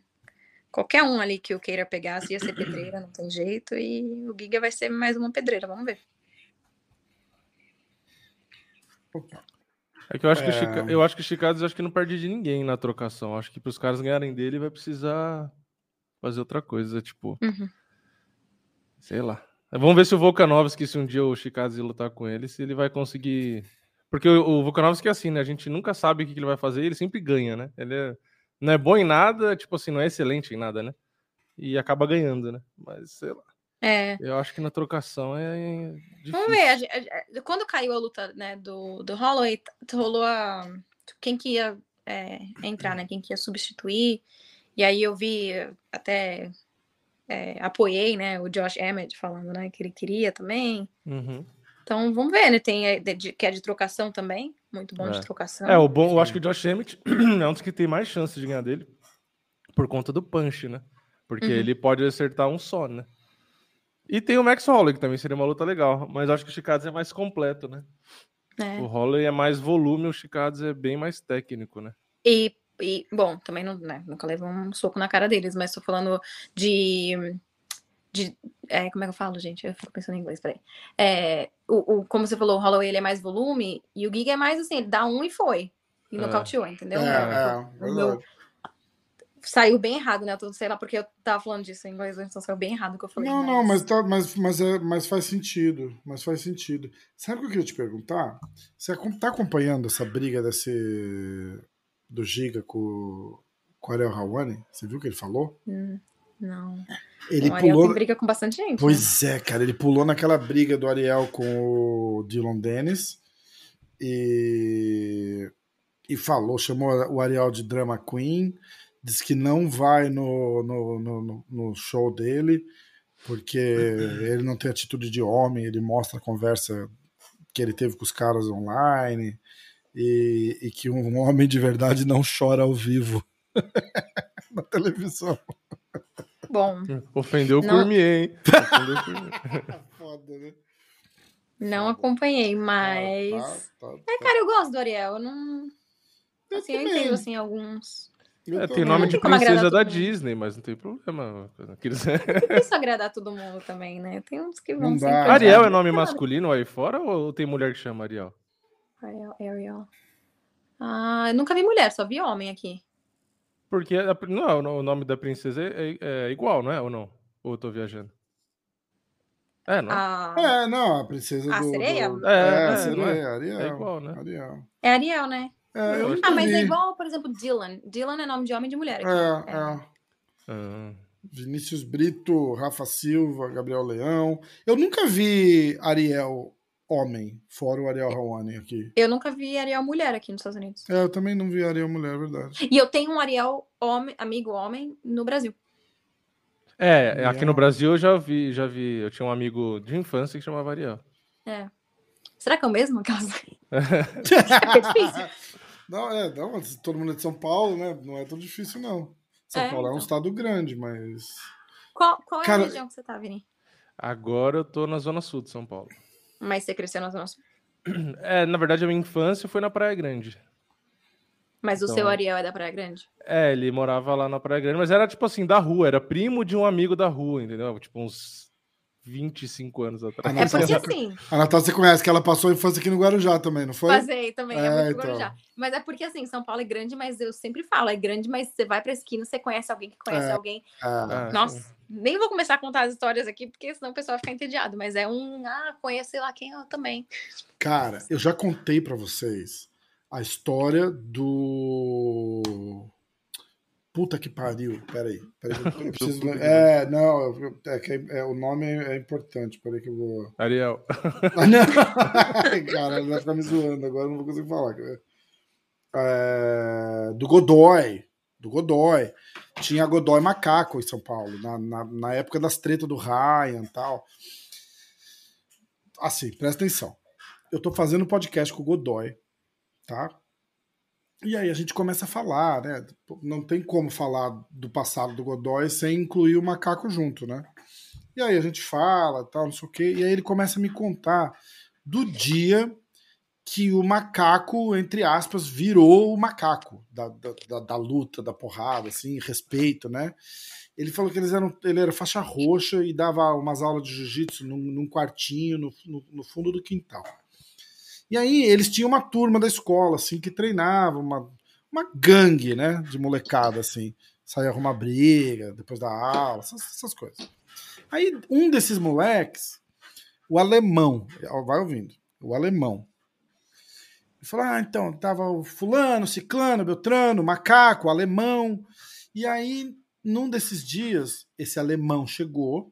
qualquer um ali que eu queira pegar, se ia ser pedreira, não tem jeito. E o Giga vai ser mais uma pedreira, vamos ver. É que eu acho que, o É. Chica... eu acho que o Chicago acho que não perde de ninguém na trocação. Acho que para os caras ganharem dele vai precisar fazer outra coisa, tipo, Uhum. sei lá. Vamos ver se o Volkanovski, se um dia o Chicago lutar com ele, se ele vai conseguir. Porque o, o Volkanovski é assim, né? A gente nunca sabe o que, ele vai fazer e ele sempre ganha, né? Ele é- não é bom em nada, tipo assim, não é excelente em nada, né? E acaba ganhando, né? Mas sei lá. É. Eu acho que na trocação é difícil. Vamos ver. quando caiu a luta né, do, do Holloway, rolou a. Quem que ia é, entrar, né? Quem que ia substituir. E aí eu vi até. É, apoiei, né? O Josh Emmett falando, né? Que ele queria também. Uhum. Então vamos ver, né? Tem a de- de- que é de trocação também. Muito bom É. de trocação. É, o bom, eu acho que o Josh Emmett (clears throat) é um dos que tem mais chance de ganhar dele por conta do punch, né? Porque Uhum. ele pode acertar um só, né? E tem o Max Holloway, que também seria uma luta legal, mas acho que o Chikadze é mais completo, né? É. O Holloway é mais volume, o Chikadze é bem mais técnico, né? E, e, bom, também não, né, nunca levou um soco na cara deles, mas tô falando de. de é, como é que eu falo, gente? Eu fico pensando em inglês, peraí. É, o, o, como você falou, o Holloway ele é mais volume e o Giga é mais assim, ele dá um e foi. E É. nocauteou, entendeu? É, é, meu- verdade. Saiu bem errado, né? Tô- sei lá, porque eu tava falando disso em inglês, então saiu bem errado o que eu falei. Não, não, mas, tá, mas, mas, é, mas faz sentido. Mas faz sentido. Sabe o que eu queria te perguntar? Você tá acompanhando essa briga desse. Do Giga com, com o Ariel Hawani? Você viu o que ele falou? Hum, não. Ele o Ariel pulou. tem briga com bastante gente. né? Pois é, cara, ele pulou naquela briga do Ariel com o Dylan Dennis e, e falou, chamou o Ariel de drama queen, disse que não vai no, no, no- no show dele porque (laughs) ele não tem atitude de homem, ele mostra a conversa que ele teve com os caras online e, e que um homem de verdade não chora ao vivo (laughs) na televisão. Bom, Ofendeu o Não. Cormier, hein? (laughs) Ofendeu o Cormier. Foda, né? não acompanhei, Tá, mas. tá, tá, É, cara, eu gosto do Ariel. Eu não. Eu Assim, eu também. entendo assim alguns. Eu É, tem nome Não de princesa da. Disney, mas não tem problema. Aqueles... É difícil agradar todo mundo também, né? Tem uns que vão Não. Ariel é nome Não masculino aí fora ou tem mulher que chama Ariel? Nada. Ariel, Ariel. Ah, eu nunca vi mulher, só vi homem aqui. Porque a- não, o nome da princesa é, é igual, não é? Ou não? Ou eu tô viajando? É, não? Ah, É, não, a princesa A do. sereia? do- É, É, é, a sereia, é? Ariel. É igual, né? Ariel. é Ariel, né? É, eu Ah, mas vi. é igual, por exemplo, Dylan. Dylan é nome de homem e de mulher aqui. É, é. Ah, Vinícius Brito, Rafa Silva, Gabriel Leão. Eu nunca vi Ariel homem, fora o Ariel Hawani aqui. Eu nunca vi Ariel mulher aqui nos Estados Unidos. É, eu também não vi Ariel mulher, é verdade. E eu tenho um Ariel homem, amigo homem no Brasil. É, Ariel. aqui no Brasil eu já vi, já vi. Eu tinha um amigo de infância que chamava Ariel. É. Será que é o mesmo? Aquelas... (laughs) é difícil. Não, é, não, mas todo mundo é de São Paulo, né? Não é tão difícil, não. São É, Paulo é um então. estado grande, mas. Qual, qual é Cara, a região que você tá, Vini? Agora eu tô na zona sul de São Paulo. Mas você cresceu na Zona Sul. (clears throat) É, na verdade a minha infância foi na Praia Grande. Mas o Então- seu Ariel é da Praia Grande? É, ele morava lá na Praia Grande, mas era tipo assim, da rua, era primo de um amigo da rua, entendeu? Tipo uns 25 anos atrás. É porque assim, A Natália, você conhece que ela passou a infância aqui no Guarujá também, não foi? Passei também, é, É, muito então. Guarujá. Mas é porque assim, São Paulo é grande, mas eu sempre falo, é grande, mas você vai pra esquina, você conhece alguém que conhece É. alguém. Ah, Ah, Nossa, nem vou começar a contar as histórias aqui, porque senão o pessoal vai ficar entediado. Mas é um, ah, conheço sei lá quem eu também. Cara, eu já contei pra vocês a história do. Puta que pariu. Peraí. peraí (laughs) eu, preciso... É, não, é, que é, é, o nome é, é importante. Peraí que eu vou. (laughs) Ariel. Ah, não! (laughs) Cara, ele vai ficar me zoando agora, não vou conseguir falar. É, do Godoy. Do Godoy. Tinha Godoy Macaco em São Paulo, na, na, na época das tretas do Ryan e tal. Assim, presta atenção. Eu tô fazendo um podcast com o Godoy, tá? E aí a gente começa a falar, né? Não tem como falar do passado do Godoy sem incluir o macaco junto, né? E aí a gente fala, tal, não sei o quê, e aí ele começa a me contar do dia que o macaco, entre aspas, virou o macaco da, da, da, da luta, da porrada, assim, respeito, né? Ele falou que eles eram, ele era faixa roxa e dava umas aulas de jiu-jitsu num, num quartinho no, no, no fundo do quintal. E aí eles tinham uma turma da escola, assim, que treinava, uma, uma gangue, né, de molecada, assim. Saía arrumar briga depois da aula, essas, essas coisas. Aí um desses moleques, o alemão, vai ouvindo, o alemão, ele falou, ah, então, tava o fulano, ciclano, beltrano, macaco, alemão, e aí, num desses dias, esse alemão chegou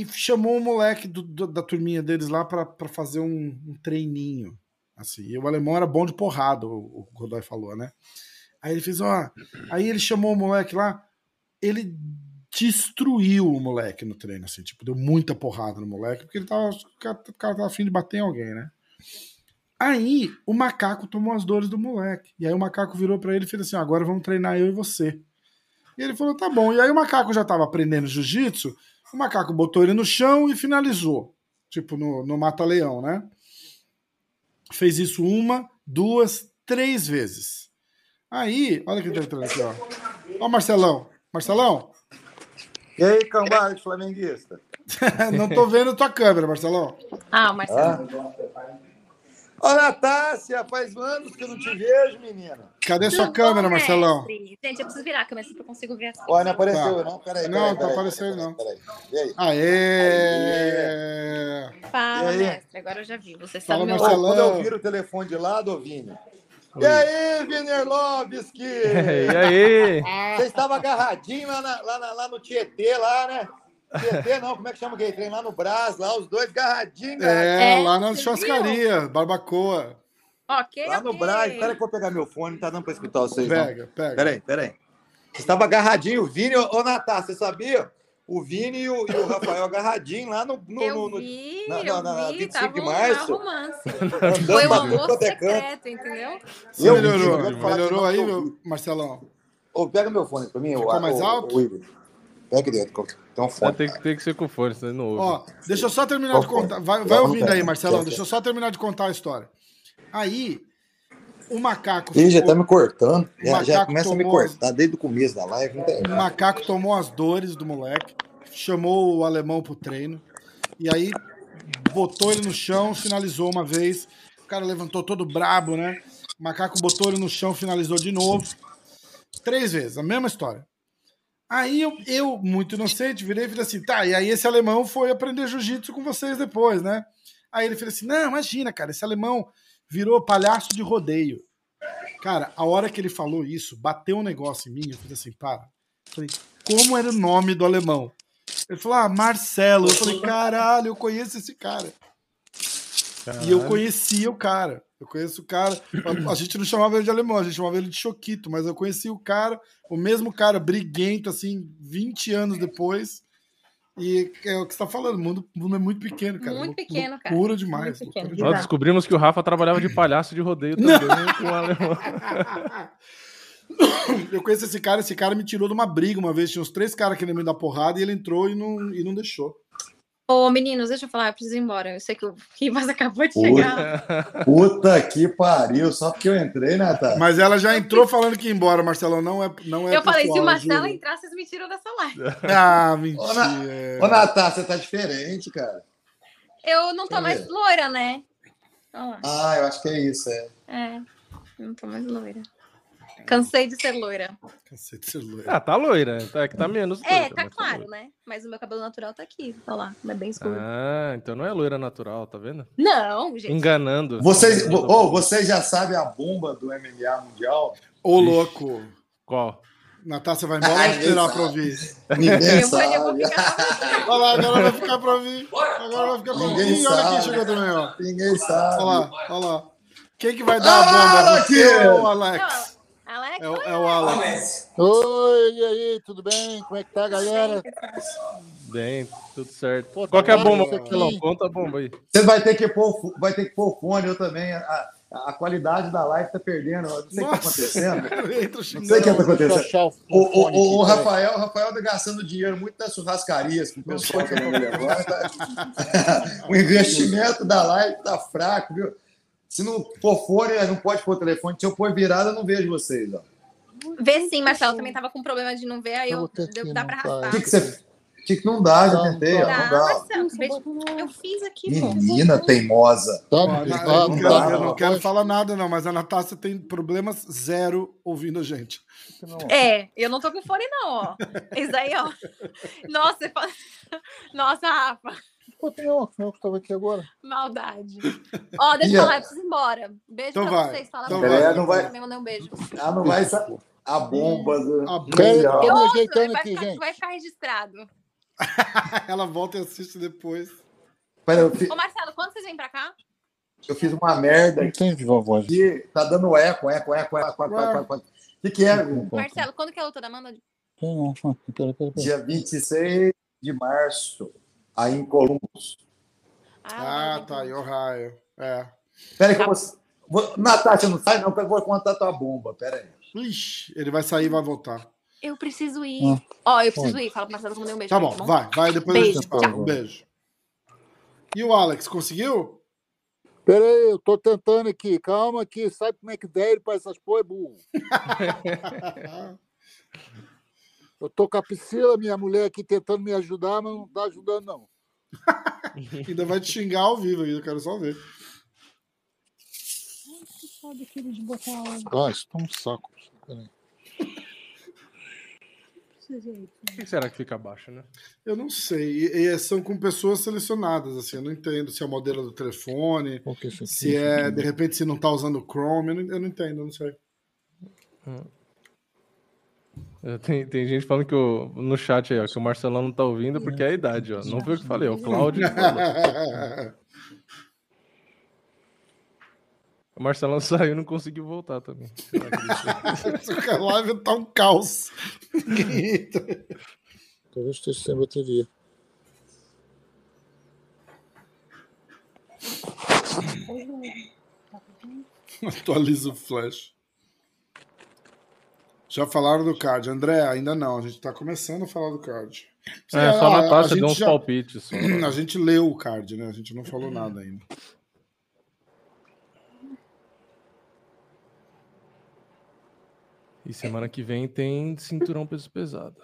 e chamou o moleque do- do- da turminha deles lá pra fazer um, um treininho. Assim, e o alemão era bom de porrada, o, o Godoy falou, né? Aí ele fez, ó. Aí ele chamou o moleque lá, ele destruiu o moleque no treino, assim, tipo, deu muita porrada no moleque, porque ele tava. O cara, o cara tava afim de bater em alguém, né? Aí o macaco tomou as dores do moleque. E aí o macaco virou pra ele e fez assim: agora vamos treinar eu e você. E ele falou: tá bom. E aí o macaco já tava aprendendo jiu-jitsu, o macaco botou ele no chão e finalizou. Tipo, no, no Mata-Leão, né? Fez isso uma, duas, três vezes. Aí, olha quem tá entrando aqui, ó. Ó o Marcelão. Marcelão, E aí, cambada de flamenguista? (laughs) não tô vendo tua câmera, Marcelão. Ah, o Marcelo. Ô, Natácia, faz anos que eu não te vejo, menina. Cadê sua Tudo câmera, bom, Marcelão? mestre? Gente, eu preciso virar a câmera eu consigo ver assim. Ó, não apareceu, Tá. não? Peraí, Não, peraí, tá peraí, aparecendo, peraí, não. Peraí, E aí? Aê! Fala, E aí? mestre. Agora eu já vi. Você Fala, sabe meu Ô, Marcelão. quando eu viro o telefone de lado, Vini. E aí, Viner Lovski? (laughs) e aí? Você estava agarradinho lá, na- lá, na- lá no Tietê, lá, né? Tietê não, como é que chama aquele trem? Lá no Brás, lá, os dois agarradinhos, cara. É, É, lá na churrascaria, barbacoa. Ok, Lá no ok. Brás. Peraí que eu vou pegar meu fone, não tá dando pra escutar vocês, não. Pega, pega. Peraí, peraí. Você estava agarradinho, o Vini, ô, ô Natácia, você sabia? O Vini e o, e o Rafael agarradinho lá no. no, Eu no, no vi, na- eu na- na vi, 25 tava de março. andando Foi um almoço é secreto, entendeu? Você Eu- melhorou, eu melhorou aí, meu Marcelão? Ô, pega meu fone pra mim, Ficou o, mais o, alto? O Igor. Pega dentro, tem fone. ter, que- tem que ser com fone, senão não ouve. Ó, deixa eu só terminar de contar. Vai, vai ouvindo aí, Marcelão. Deixa eu só terminar de contar a história. Aí, o macaco. Ih, já tá me cortando. Já, já começa a me tomou- cortar desde o começo da live. Não tem. O macaco tomou as dores do moleque, chamou o alemão pro treino, e aí botou ele no chão, finalizou uma vez. O cara levantou todo brabo, né? O macaco botou ele no chão, finalizou de novo. Três vezes, a mesma história. Aí eu, eu, muito inocente, virei e falei assim: tá, e aí esse alemão foi aprender jiu-jitsu com vocês depois, né? Aí ele falou assim: não, imagina, cara, esse alemão virou palhaço de rodeio. Cara, a hora que ele falou isso, bateu um negócio em mim, eu falei assim: para. Eu falei, como era o nome do alemão? Ele falou, ah, Marcelo. Eu falei, caralho, eu conheço esse cara. E eu conhecia o cara. Eu conheço o cara. A, gente não chamava ele de alemão, a gente chamava ele de Choquito, mas eu conheci o cara, o mesmo cara, briguento, assim, 20 anos depois. E é o que você tá falando, o mundo, o mundo é muito pequeno, cara. Muito pequeno, cara. Loucura demais. Muito pequeno. Nós Exato. descobrimos que o Rafa trabalhava de palhaço de rodeio também com o alemão. (laughs) Eu conheço esse cara, esse cara me tirou de uma briga uma vez. Tinha uns três caras querendo me dar porrada e ele entrou e não, e não deixou. Ô, meninos, deixa eu falar, eu preciso ir embora. Eu sei que o Rivas (laughs) acabou de chegar. Puta que pariu, só porque eu entrei, né, tá? Mas ela já entrou falando que ia embora, Marcelão. Não é, não é eu falei, se pessoal, o Marcelo juro. entrar, vocês me tiram dessa live. (laughs) Ah, Ô, Na- mentira. Ô, Natácia, você tá diferente, cara. Eu não tô mais ver. loira, né? Ah, eu acho que é isso, é. É, não tô mais loira. Cansei de ser loira. Cacete, celular. Ah, tá loira. Tá, é que tá menos É, loira, tá mas claro, loira. né? Mas o meu cabelo natural tá aqui. Olha lá, é bem escuro. Ah, então não é loira natural, tá vendo? Não, gente. Enganando. Vocês, oh, vocês já sabem a bomba do MMA mundial? Ô, louco. Qual? Natácia vai embora ou esperar ninguém pra ouvir? Ninguém sabe. Olha lá, agora vai ficar pra ouvir. Agora vai ficar pra Ninguém ouvir. Ih, olha quem chegou também, ó. Ninguém sabe. Olha lá, olha lá. Quem que vai dar a Ah, bomba? Você aqui. ou o Alex? Alex, É, o- é o Alex. Oi, e aí, tudo bem? Como é que tá, galera? Bem, tudo certo. Pô, Qual que é a tá bomba? Conta a bomba aí. Você vai ter que pôr, vai ter que pôr o fone, eu também. A, a qualidade da live tá perdendo. Não sei o que tá acontecendo. (laughs) Não sei o que tá acontecendo. O, O, o. Rafael, o Rafael tá gastando dinheiro muito nas churrascarias com o pessoal que não levanta. (laughs) o investimento da live tá fraco, viu? Se não for fone, não pode pôr telefone. Se eu pôr virada, eu não vejo vocês. Ó. Vê sim, Marcelo também tava com problema de não ver, aí Eu dá pra montar O arrastar. que, que você. O que, que não dá? Já Não, tentei, não Não Dá, dá. Marcelo, acabei de- eu fiz aqui, pô. Menina teimosa. Tá, Ó, não, na- tá, eu não não quero, tá, eu não não. quero falar nada, não, mas a Natácia tem problemas zero ouvindo a gente. Não. É, eu não tô com fone, não, ó. Isso aí, ó. Nossa, você fala... (laughs) Nossa, Rafa, Um, eu que tava aqui agora. maldade. Ó, deixa E eu falar, eu preciso ir embora. Beijo Então pra vai, vocês. Fala então pra vai. vocês. Não vai- Também mandei um beijo. Ah, não vai sa- a bomba do. A me Eu ajeitando vai, aqui, ficar, gente. vai ficar registrado. (laughs) Ela volta e assiste depois. Pera, eu, fi- Ô, Marcelo, quando vocês vêm pra cá? eu fiz uma merda Não viva voz. aqui. Tá dando eco, eco, eco, eco, eco, eco, eco. O que, que é? Marcelo, quando que é a luta da Amanda? Não. Dia 26 de março, aí em Columbus. Ah, ela tá, vir. Ohio. É. Pera aí que eu vou... Natasha, não sai não, que eu vou contar tua bomba. Pera aí. Ixi, ele vai sair e vai voltar. Eu preciso ir. Ah. Ó, eu preciso ir. Fala pro Marcelo que eu mandei um beijo Tá pra bom, vai, vai, depois Beijo, a gente fala. tchau. Um beijo. E o Alex, conseguiu? Pera aí, eu tô tentando aqui. Calma aqui. Sabe como é que velho para essas porra, é burro. (laughs) Eu tô com a Priscila, minha mulher, aqui tentando me ajudar, mas não tá ajudando, não. (laughs) Ainda vai te xingar ao vivo ainda, eu quero só ver. Ah, isso tá um saco. Pera aí. Por que será que fica baixo, né? Eu não sei. E, e são com pessoas selecionadas, assim. Eu não entendo se é o modelo do telefone, é se é, de repente, se não tá usando o Chrome. Eu não, eu não entendo, eu não sei. É, Tem, tem gente falando que o, no chat aí, ó, que o Marcelão não tá ouvindo porque é a idade, ó. Não foi o que falei, ó, o Cláudio (laughs) falou. O Marcelão (laughs) saiu e não conseguiu voltar também. Ele- a (laughs) live tá um caos. Talvez esteja sem bateria. Atualiza o flash. Já falaram do card. André, ainda não. A gente tá começando a falar do card. É, só a, a Natasha a deu uns já- palpites. Só. (clears throat) A gente leu o card, né? A gente não falou nada ainda. E semana que vem tem cinturão peso pesado.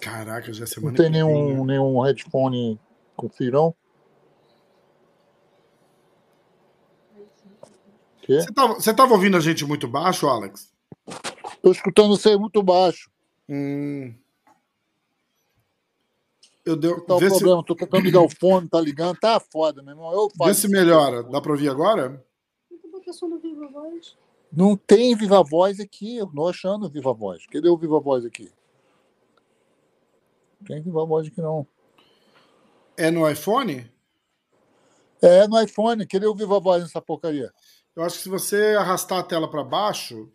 Caraca, já é Não semana tem que vem, nenhum, né? nenhum headphone com firão? Quê? Você tava, você tava ouvindo a gente muito baixo, Alex? Tô escutando você muito baixo. Hum. Eu deu, tá vê, o se, problema? Tô tentando ligar o fone, tá ligando. Tá foda, meu irmão. Eu vê faço. se melhora. Dá pra ouvir agora? Não tem Viva Voz aqui. Eu não achando Viva Voz. Cadê o Viva Voz aqui? Não tem Viva Voz aqui, não. É no iPhone? É no iPhone. Cadê o Viva Voz nessa porcaria? Eu acho que se você arrastar a tela pra baixo,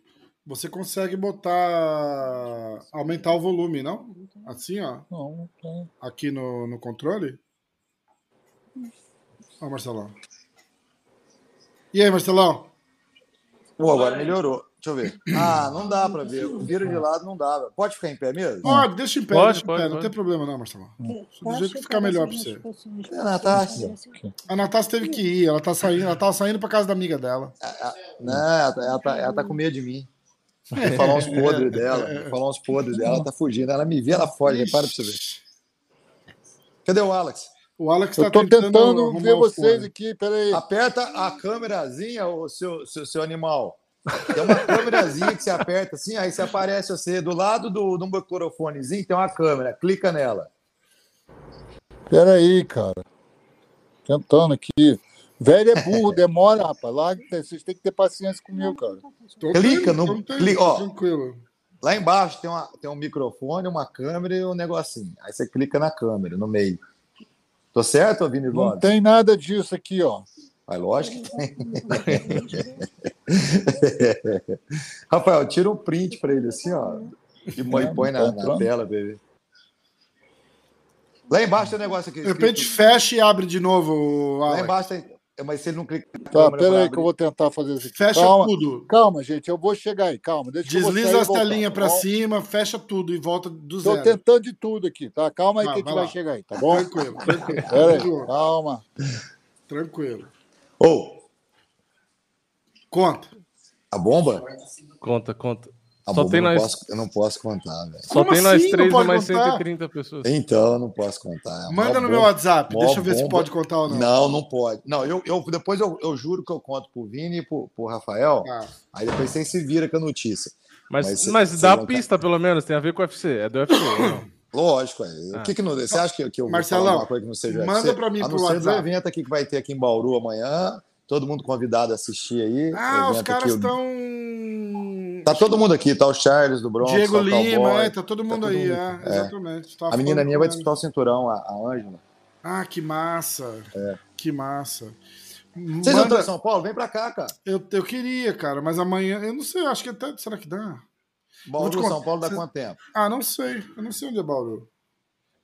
você consegue botar. aumentar o volume, não? Assim, ó. Não, não tem. Aqui no, no controle. Ó, Marcelão. E aí, Marcelão? Pô, agora melhorou. Deixa eu ver. Ah, não dá pra ver. Vira de lado, não dá. Pode ficar em pé mesmo? Pode, deixa em pé, Pode, deixa em pode, pé. Não pode. tem problema, não, Marcelão. Do jeito que ficar melhor pra você. É, Natasha. A Natasha teve que ir, ela tá saindo, ela tava saindo pra casa da amiga dela. Não, ela tá, ela, tá, ela tá com medo de mim. Vou falar uns podres (laughs) dela. Vou falar uns podres dela. Ela tá fugindo. Ela me vê, ela foge. Repara pra você ver. Cadê o Alex? O Alex tá Eu tô tentando arrumar ver vocês aqui. Peraí. Aperta a câmerazinha, o seu, seu, seu animal. Tem uma câmerazinha que você aperta assim, aí você aparece você do lado do, do microfonezinho, tem uma câmera. Clica nela. Peraí, cara. Tentando aqui. Velho é burro, demora, rapaz. Lá, vocês têm que ter paciência comigo, cara. Tô Clica no- clica, ó. Tranquilo. Lá embaixo tem, uma, tem um microfone, uma câmera e um negocinho. Aí você clica na câmera, no meio. Tô certo, Vini Não Gomes? tem nada disso aqui, ó. Mas lógico que tem. (laughs) Rafael, tira um print pra ele assim, ó. E põe, Não, põe não na, tá na tela, bebê. Lá embaixo tem um negócio aqui. De repente fecha e abre de novo, Lá embaixo tem. Mas se ele não clica na Tá, peraí que eu vou tentar fazer isso aqui. Fecha calma, tudo. calma, gente. Eu vou chegar aí. Calma. Deixa Desliza as telinhas pra bom? cima, fecha tudo e volta do Tô zero. tentando de tudo aqui, tá? Calma aí Tá, que a gente vai chegar aí, tá bom? Tranquilo, tranquilo. Peraí, calma. Tranquilo. Ô, Conta. a bomba? Conta, conta. A Só tem eu, não nós- posso, eu não posso contar, velho. Só Como tem nós assim? Não três e mais contar? 130 pessoas. Então, eu não posso contar. É Manda no meu. WhatsApp. Deixa eu ver se bomba. pode contar ou não. Não, não pode. Não, eu, eu depois eu, eu juro que eu conto pro Vini e pro, pro Rafael. Tá. Aí depois vocês se viram com a notícia. Mas, Mas mas, cê- dá a pista, pelo menos, tem a ver com o UFC. É do UFC, não? Lógico, é. Ah. O que que não, você acha que, que eu vou Marcelão, falar uma coisa que não seja manda UFC? pra mim A não pro WhatsApp. evento aqui que vai ter aqui em Bauru amanhã. Todo mundo convidado a assistir aí. Ah, os caras estão Tá todo mundo aqui, tá o Charles do Bronx, Diego tá o Lima, é, tá todo mundo todo aí, mundo é, aqui. exatamente. Tava A menina minha vai disputar o cinturão, a, a Ângela. Ah, que massa. É. Que massa. Vocês não Manda- estão em São Paulo? Vem pra cá, cara. eu, eu queria, cara, mas amanhã, eu não sei, acho que até, será que dá? Bauru. São Paulo dá Cês- quanto tempo? Ah, não sei, eu não sei onde é Bauru.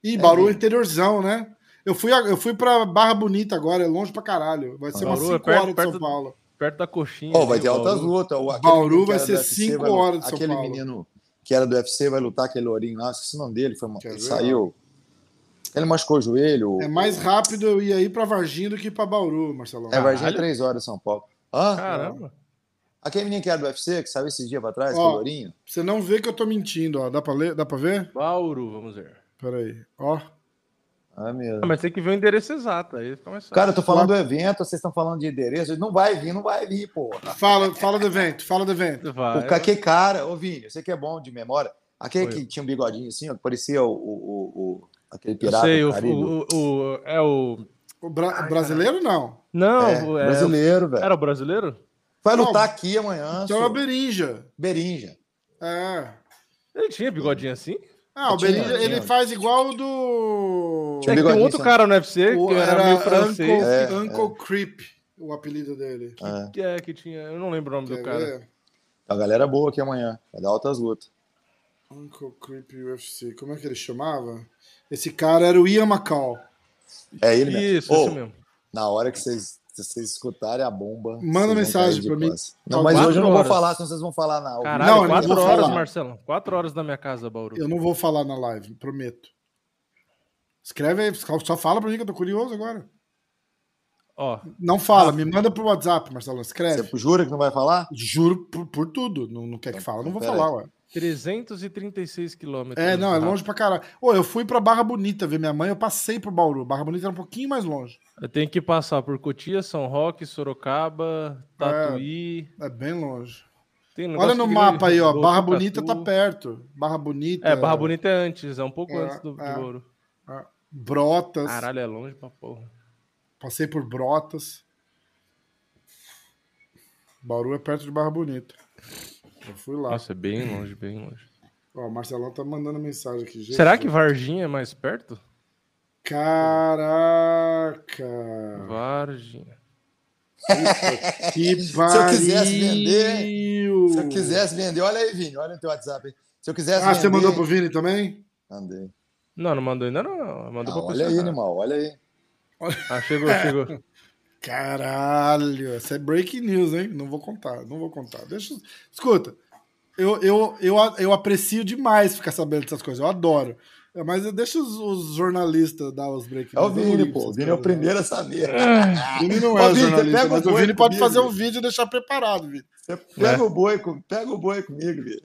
Ih, Bauru é mesmo? interiorzão, né? Eu fui, eu fui pra Barra Bonita agora, é longe pra caralho. Vai ser umas Bauru é 5 perto- horas de São Paulo. Perto da coxinha. Ó, vai né, ter altas Bauru. lutas. O- aquele Bauru vai ser do UFC cinco vai lu- horas de São Aquele Paulo. menino que era do UFC vai lutar aquele lourinho lá, esqueci o nome dele, foi, Quer ver? saiu. Ele machucou o joelho. É mais rápido eu ir aí pra Varginha do que pra Bauru, Marcelão. É, Varginha é Caralho. 3 horas em São Paulo. Hã? Caramba. Aquele menino que era do UFC, que saiu esse dia pra trás, Ó. aquele lourinho. Você não vê que eu tô mentindo, ó. Dá pra, ler? Dá pra ver? Bauru, vamos ver. Pera aí. Ó. Ah, mesmo. Ah, mas tem que ver o endereço exato, aí fica mais fácil. Cara, eu tô falando do evento, vocês estão falando de endereço. Não vai vir, não vai vir, porra. Fala, fala do evento, fala do evento. Vai. O ca- aquele cara, ô Vini, você que é bom de memória. Aquele Oi. que tinha um bigodinho assim, ó, que parecia o, o, o- o- aquele Eu pirata sei, do o, o, o- é o. O bra- brasileiro não. Não, É, o- é- brasileiro, velho. Era o brasileiro? Vai Não, lutar aqui amanhã. Então é o. Berinja. Berinja. É. Ele tinha bigodinho assim? Ah, o Berinja, ele faz igual o do. É Tinha tem um outro cara no UFC O- que era, meio francês. Uncle, É, Uncle Creep, o apelido dele. É. Que é, que tinha. Eu não lembro o nome Quer do cara. ver? A galera boa aqui amanhã. Vai dar altas lutas. Uncle Creep UFC. Como é que ele chamava? Esse cara era o Ian McCall. É ele mesmo. Isso, isso mesmo. Na hora que vocês, se vocês escutarem a bomba. Manda mensagem pra mim. Não, mas Quatro hoje eu não vou horas. falar, senão vocês vão falar na. Caralho, Não, quatro horas, falar. Marcelo. Quatro horas na minha casa, Bauru. Eu não vou falar na live, prometo. Escreve aí, só fala pra mim que eu tô curioso agora. Ó, Não fala, me manda pro WhatsApp, Marcelo. Escreve. Você jura que não vai falar? Juro por, por tudo. Não, não quer que fala, não vou Pera falar, aí. ué. 336 quilômetros. É, não, é rápido. longe pra caralho. Ô, eu fui pra Barra Bonita ver minha mãe, eu passei por Bauru. Barra Bonita era um pouquinho mais longe. Eu tenho que passar por Cotia, São Roque, Sorocaba, Tatuí. É bem longe. Tem um Olha no mapa aí, ó. Barra Bonita tá perto. Barra Bonita. É, Barra Bonita é antes, é um pouco É, antes do, de é. Brotas. Caralho, é longe pra porra. Passei por Brotas. Bauru é perto de Barra Bonita. Eu fui lá. Nossa, é bem longe, bem longe. Ó, o Marcelão tá mandando mensagem aqui. Jesus. Será que Varginha é mais perto? Caraca! Varginha. Que (laughs) Se eu quisesse vender, pariu! Se eu quisesse vender, olha aí, Vini, olha no teu WhatsApp aí. Se eu quisesse Ah, vender. você mandou pro Vini também? Mandei. Não, não mandou ainda não. Mandou Ah, pra olha aí, animal, olha aí. Ah, chegou, chegou. Caralho, essa é breaking news, hein? Não vou contar, não vou contar. Deixa. Escuta, eu, eu, eu, eu aprecio demais ficar sabendo dessas coisas, eu adoro. Mas deixa os, os jornalistas dar os breaking É o Vini, pô. O Vini é o primeiro a saber. não. O Vini não Ô, é Vini, você jornalista, pega o mas o Vini pode comigo, fazer um Vini. vídeo e deixar preparado, Vini. Você pega É. o boi, com- pega o boi comigo, Vini.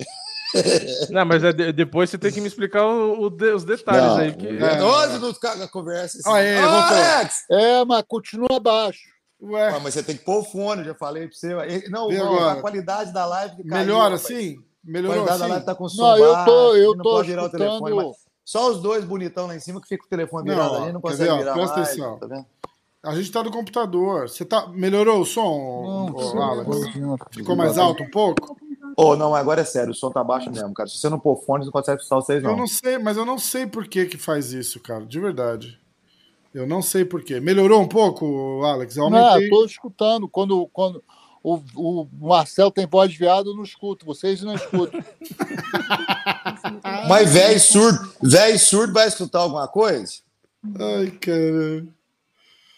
(laughs) Não, mas é de- depois você tem que me explicar o- o de- os detalhes Não, aí. Que... é. 11 minutos caga a conversa. assim. Aê, Ô, voltou. Alex! É, mas continua abaixo. Ué, Ah, mas você tem que pôr o fone, já falei pra você. E- Não, não, agora? a qualidade da live caiu, melhor rapaz. assim? A Melhorou qualidade da assim? live tá com som Não, eu baixo, tô, eu não tô pode virar o telefone. escutando. mas Só os dois bonitão lá em cima que fica o telefone virado Não, ali, não quer consegue ver, virar presta mais, atenção. Tá vendo? A gente tá no computador. Você tá... Melhorou o som, ô, Alex? Ficou mais alto um pouco? Ô, não, agora é sério, o som tá baixo mesmo, cara. Se você não pôr fone, você não consegue escutar vocês, Eu não. não sei, mas eu não sei por que que faz isso, cara. De verdade. Eu não sei por quê. Melhorou um pouco, Alex? Eu Não, aumentei. eu tô escutando. Quando, quando o, o Marcel tem voz de viado, eu não escuto. Vocês não escutam. (laughs) Mas velho surdo, velho surdo vai escutar alguma coisa? Ai, cara.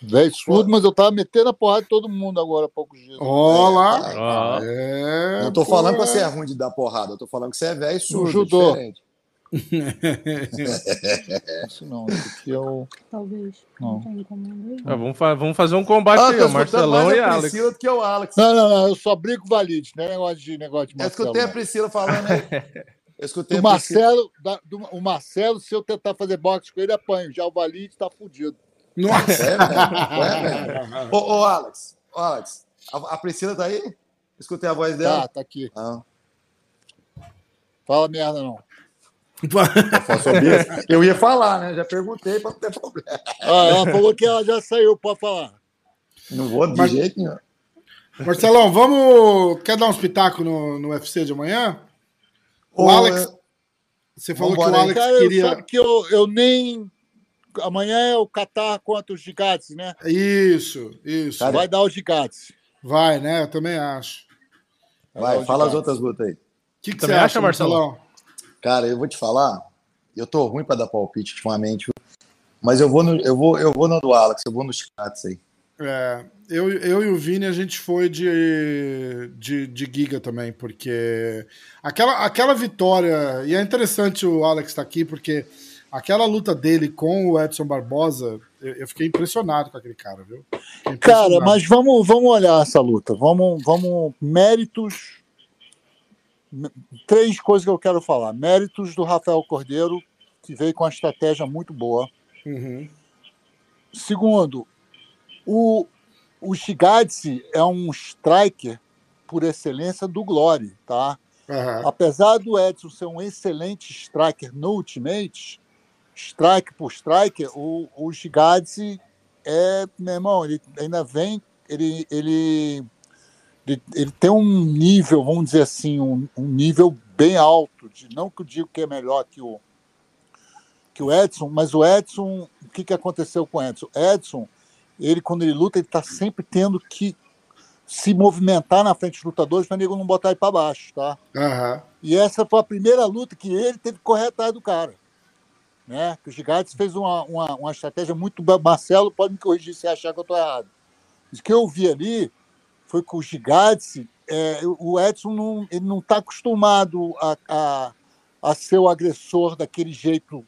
Velho surdo, mas eu tava metendo a porrada de todo mundo agora há poucos dias. Ó lá. Ó, É. Não tô falando que é. você é ruim de dar porrada, eu tô falando que você é velho surdo. judô. diferente. Isso não, isso aqui é o. Talvez. Não. Não ah, vamos, fa- vamos fazer um combate Ah, aí, Marcelão mais e a Alex. Priscila do que o Alex. Não, não, não, eu só brinco valide, não é negócio de negócio de Eu Marcelo. escutei a não. Priscila falando aí. (laughs) Eu escutei a Priscila. Marcelo, da- do- o Marcelo, se eu tentar fazer boxe com ele, apanho. Já o valide tá fudido. Nossa. É, velho. É, velho. Ô, ô, Alex, ô, Alex, a, a Priscila tá aí? Escutei a voz Tá, dela. tá aqui. Ah, Fala merda, não. (laughs) eu ia falar, né? Já perguntei pra não ter problema. Ah, ela falou que ela já saiu, pode falar. Não vou de Mas- jeito nenhum. Marcelão, vamos. Quer dar um espetáculo no, no UFC de amanhã? O Ô, Alex. é, Você falou Vambora que o. Alex Cara, queria. sabe que eu, eu nem. Amanhã é o Qatar contra os gigantes, né? Isso, isso. Cara, Vai dar os gigantes. Vai, né? Eu também acho. Vai, os fala as outras lutas aí. O que, que você acha? Marcelão? Cara, eu vou te falar, eu tô ruim pra dar palpite ultimamente, mas eu vou no, eu vou, eu vou no do Alex, eu vou nos Cats aí. É, eu, eu e o Vini, a gente foi de, de, de Giga também, porque aquela, aquela vitória. E é interessante o Alex estar aqui, porque aquela luta dele com o Edson Barbosa, eu, eu fiquei impressionado com aquele cara, viu? Cara, mas vamos, vamos olhar essa luta. Vamos, vamos. Méritos. Três coisas que eu quero falar. Méritos do Rafael Cordeiro, que veio com uma estratégia muito boa. Uhum. Segundo, o, o Shigatse é um striker por excelência do Glory, tá? Aham. Apesar do Edson ser um excelente striker no Ultimate, strike por striker, o, o Shigatse é, meu irmão, ele ainda vem, ele, ele, ele, ele tem um nível, vamos dizer assim, um, um nível bem alto, de, não que eu digo que é melhor que o, que o Edson, mas o Edson, o que, que aconteceu com o Edson? Edson, ele quando ele luta, ele está sempre tendo que se movimentar na frente dos lutadores para nego não botar ele para baixo, tá? Aham. E essa foi a primeira luta que ele teve que correr atrás do cara. Né? Que o Gigantes fez uma, uma, uma estratégia muito. Marcelo pode me corrigir se achar que eu estou errado. O que eu vi ali foi que o Gigantes, é, o Edson não, ele não está acostumado a, a, a ser o agressor daquele jeito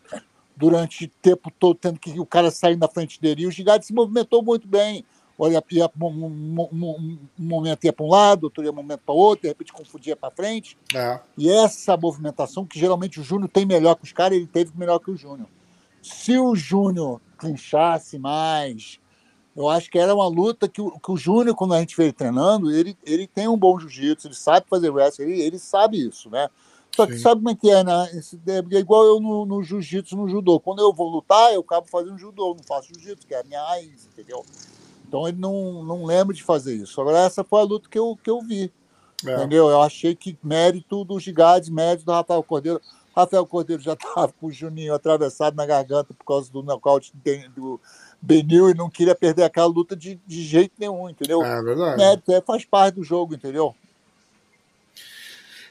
durante o tempo todo, tendo que o cara sair na frente dele. E o Gigantes se movimentou muito bem. Olha, ia, um, um, momento ia para um lado, outro ia um momento para outro, de repente confundia para frente. É. E essa movimentação, que geralmente o Júnior tem melhor que os caras, ele teve melhor que o Júnior. Se o Júnior clinchasse mais, eu acho que era uma luta que o, que o Júnior, quando a gente veio treinando, ele, ele tem um bom jiu-jitsu, ele sabe fazer wrestling, ele, ele sabe isso, né? Só que Sim. sabe como é que é, né? Esse- É igual eu no, no jiu-jitsu, no judô. Quando eu vou lutar, eu acabo fazendo judô, não faço jiu-jitsu, que é a minha raiz, entendeu? Então ele não, não lembra de fazer isso. Agora, essa foi a luta que eu, que eu vi. É. Entendeu? Eu achei que mérito do Gigades, mérito do Rafael Cordeiro. Rafael Cordeiro já (laughs) estava com o Juninho atravessado na garganta por causa do nocaute do Benil e não queria perder aquela luta de, de jeito nenhum, entendeu? É verdade. Mérito, é, faz parte do jogo, entendeu?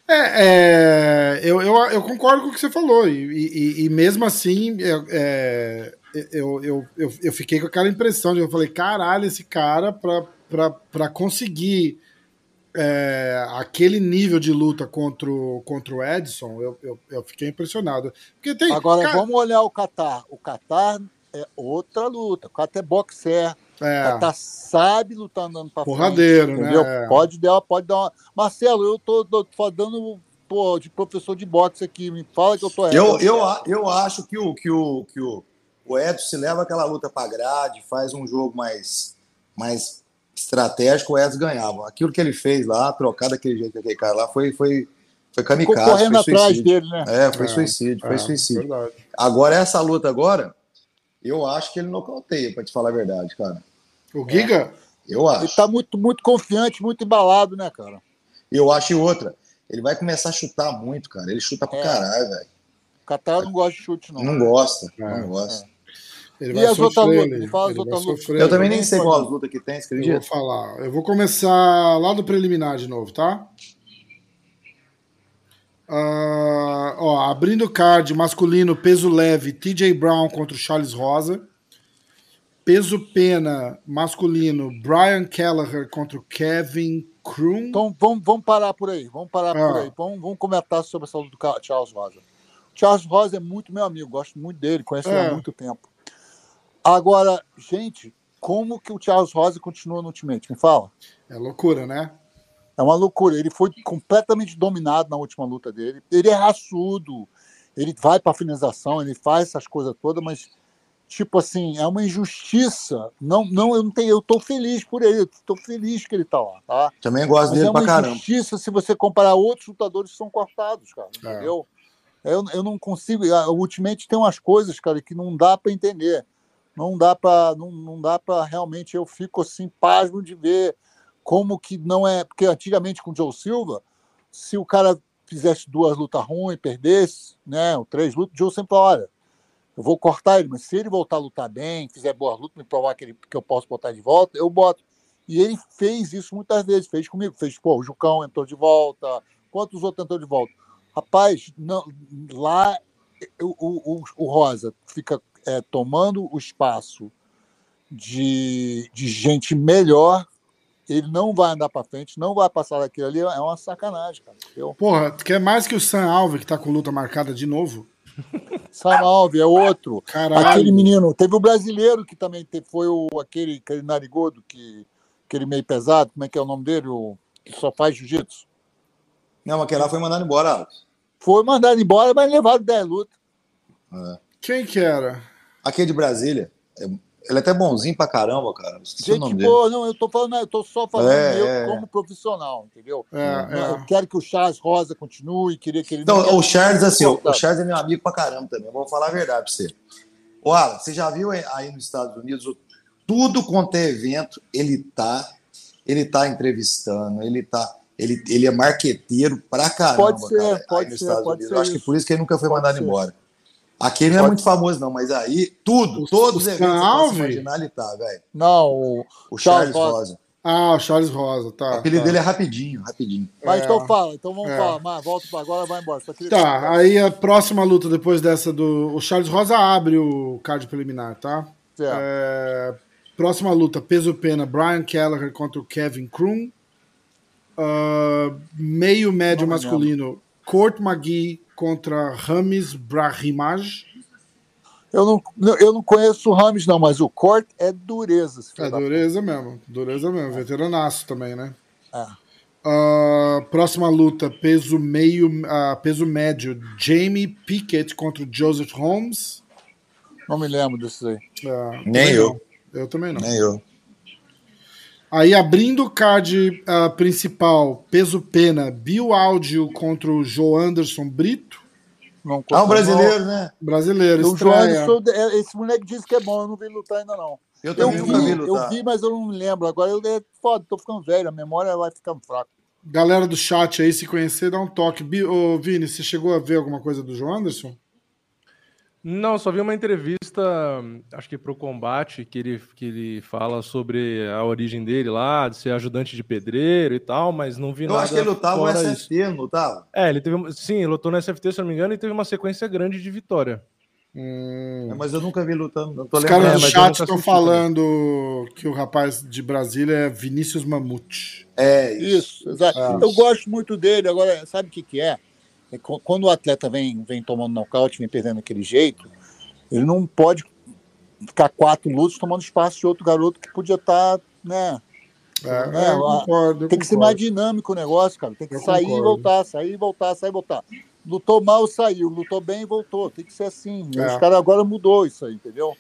É, é, eu, eu, eu concordo com o que você falou, e, e- e mesmo assim é, eu, eu, eu, eu fiquei com aquela impressão de eu falei, caralho, esse cara pra, pra, pra conseguir é, aquele nível de luta contra o, contra o Edson, eu, eu, eu fiquei impressionado. Porque tem. Agora cara, vamos olhar o Qatar. O Qatar é outra luta. O Qatar é boxer. O é, Qatar sabe lutar andando pra Porradeiro, frente. né? Entendeu? É. Pode dar, pode dar uma. Marcelo, eu tô, tô, dando pô, de professor de boxe aqui. Me fala que eu tô Eu, errado. eu, a- eu acho que o, que o, que o, o Edson se leva aquela luta pra grade, faz um jogo mais, mais estratégico, o Edson ganhava. Aquilo que ele fez lá, trocar daquele jeito aquele cara lá, foi, foi, foi Ficou kamikaze, correndo foi atrás dele, né? É, foi É, suicídio, foi é, suicídio. verdade. Agora, essa luta agora, eu acho que ele nocauteia, pra te falar a verdade, cara. O Giga? Eu Ele acho. tá muito, muito confiante, muito embalado, né, cara? Eu acho e outra. Ele vai começar a chutar muito, cara. Ele chuta pra É. caralho, velho. O Qatar não gosta de chute, não. Não gosta, É, não gosta. Ele E vai as outras lutas? Me fala as ele outras lutas. sofrer Eu também nem sei qual as lutas que tem, Eu vou falar. Eu vou começar lá do preliminar de novo, tá? Ah, ó, abrindo o card masculino, peso leve, TJ Brown contra o Charles Rosa. Peso pena masculino, Brian Kelleher contra o Kevin Krum. Então vamos, vamos parar por aí. Vamos parar Ah. por aí. Vamos, vamos comentar sobre essa luta do Charles Rosa. O Charles Rosa é muito meu amigo, gosto muito dele, conheço ele É. há muito tempo. Agora, gente, como que o Charles Rosa continua no Ultimate? Me fala. É loucura, né? É uma loucura. Ele foi completamente dominado na última luta dele. Ele é raçudo. Ele vai para finalização, ele faz essas coisas todas, mas tipo assim, é uma injustiça. Não, não, eu não tenho, eu tô feliz por ele, eu tô feliz que ele tá lá, tá? Também gosto Mas dele é uma pra caramba. injustiça se você comparar outros lutadores que são cortados, cara, É. entendeu? Eu, eu não consigo, a- o Ultimate tem umas coisas, cara, que não dá para entender. Não dá para não, não dá para realmente eu fico assim pasmo de ver como que não é. Porque antigamente com o Joe Silva, se o cara fizesse duas lutas ruins, perdesse, né? Ou três lutas, o Joe sempre fala, olha, eu vou cortar ele, mas se ele voltar a lutar bem, fizer boas lutas, me provar que, ele, que eu posso botar de volta, eu boto. E ele fez isso muitas vezes, fez comigo, fez, pô, o Jucão entrou de volta, quantos outros entrou de volta? Rapaz, não, lá o, o, o Rosa fica é, tomando o espaço de, de gente melhor, ele não vai andar para frente, não vai passar daquilo ali, é uma sacanagem, cara. Eu... Porra, quer mais que o Sam Alves, que tá com luta marcada de novo? Sam Alves é outro. Caralho. Aquele menino, teve o brasileiro que também teve, foi o, aquele, aquele narigudo, que, aquele meio pesado, como é que é o nome dele? O, que só faz jiu-jitsu. Não, mas aquele lá foi mandado embora, Alex. Foi mandado embora, mas levaram 10 lutas. É. Quem que era? Aquele de Brasília. É- Ele é até bonzinho pra caramba, cara. Esqueci o Gente nome dele. não, eu tô falando, eu tô só falando É, eu é. como profissional, entendeu? É, Eu é. quero que o Charles Rosa continue, queria que ele Então, não o Charles, assim, o, o. Charles é meu amigo pra caramba também. Eu vou falar a verdade pra você. Ô, Alan, você já viu aí- aí nos Estados Unidos, o- tudo quanto é evento, ele tá, ele tá entrevistando, ele tá. Ele, ele é marqueteiro pra caramba. Pode ser, cara, aí pode nos ser, Estados pode Unidos. ser Eu acho que por isso que ele nunca foi Pode mandado ser. embora. Aqui ele não é muito famoso, não, mas aí, tudo, O- todos o os eventos você Alves? ele tá, velho. Não, o- O Charles Charles Rosa. Rosa. Ah, o Charles Rosa, O tá. apelido tá. dele é rapidinho, rapidinho. mas É. então fala, então vamos É. falar, mas volta pra agora, vai embora. Queria Tá, aí a próxima luta depois dessa do. O Charles Rosa abre o card preliminar, tá? Certo. É, Próxima luta, peso pena, Brian Kelleher contra o Kevin Kroon. Ah, meio médio Não masculino, Court McGee contra Ramis Brahimaj. Eu não, eu não conheço o Rames, não, mas o corte é dureza. É dureza mesmo, dureza mesmo, veteranaço também, né? É. Ah, próxima luta, peso meio, ah, peso médio, Jamie Pickett contra Joseph Holmes. Não me lembro disso aí. Ah, Nem eu. não. Eu também não. Nem eu. Aí abrindo o card ah, principal, peso pena, Bill Audio contra o Joe Anderson Brito, Não Ah, um brasileiro, né? brasileiro, O João estreia. Anderson, é, esse moleque disse que é bom, eu não vi lutar ainda não. Eu Eu vi vi, lutar. eu vi, mas eu não me lembro. Agora eu é foda, tô ficando velho, a memória vai ficando fraca. Galera do chat aí, se conhecer, dá um toque. Ô, Vini, você chegou a ver alguma coisa do Joe Anderson? Não, só vi uma entrevista, acho que pro combate, que ele, que ele fala sobre a origem dele lá, de ser ajudante de pedreiro e tal, mas não vi Eu nada acho que ele lutava no fora isso. SFT, não lutava? É, ele teve, sim, ele lutou no SFT, se eu não me engano, e teve uma sequência grande de vitória. Hum. É, Mas eu nunca vi lutando. Não tô Os caras É, do eu chat estão falando que o rapaz de Brasília é Vinícius Mamute. É, Isso, exato. É. Eu gosto muito dele. Agora, sabe o que, que é? É qu- Quando o atleta vem, vem tomando nocaute, vem perdendo daquele jeito, ele não pode ficar quatro lutas tomando espaço de outro garoto que podia estar, né? É, É, é, eu concordo. eu Tem que ser concordo. mais dinâmico o negócio, cara. Tem que Eu sair e concordo. voltar, sair e voltar, sair e voltar. Lutou mal, saiu. Lutou bem, voltou. Tem que ser assim. É. Os caras agora mudou isso aí, entendeu?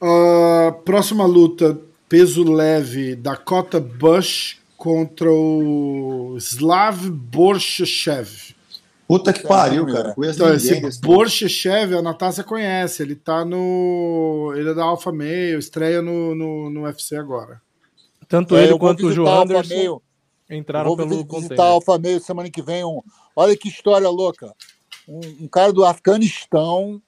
Ah, próxima luta, peso leve, Dakota Bush contra o Slav Borshev. Puta que É, pariu, cara. Conheço Então, esse Borshev, a Natasha conhece, ele tá no. Ele é da Alpha Male, estreia no, no, no UFC agora. Tanto É, ele quanto o João Alpha Anderson entraram Vou pelo visitar container. a Alfa Meio semana que vem. Um... Olha que história louca. Um, um cara do Afeganistão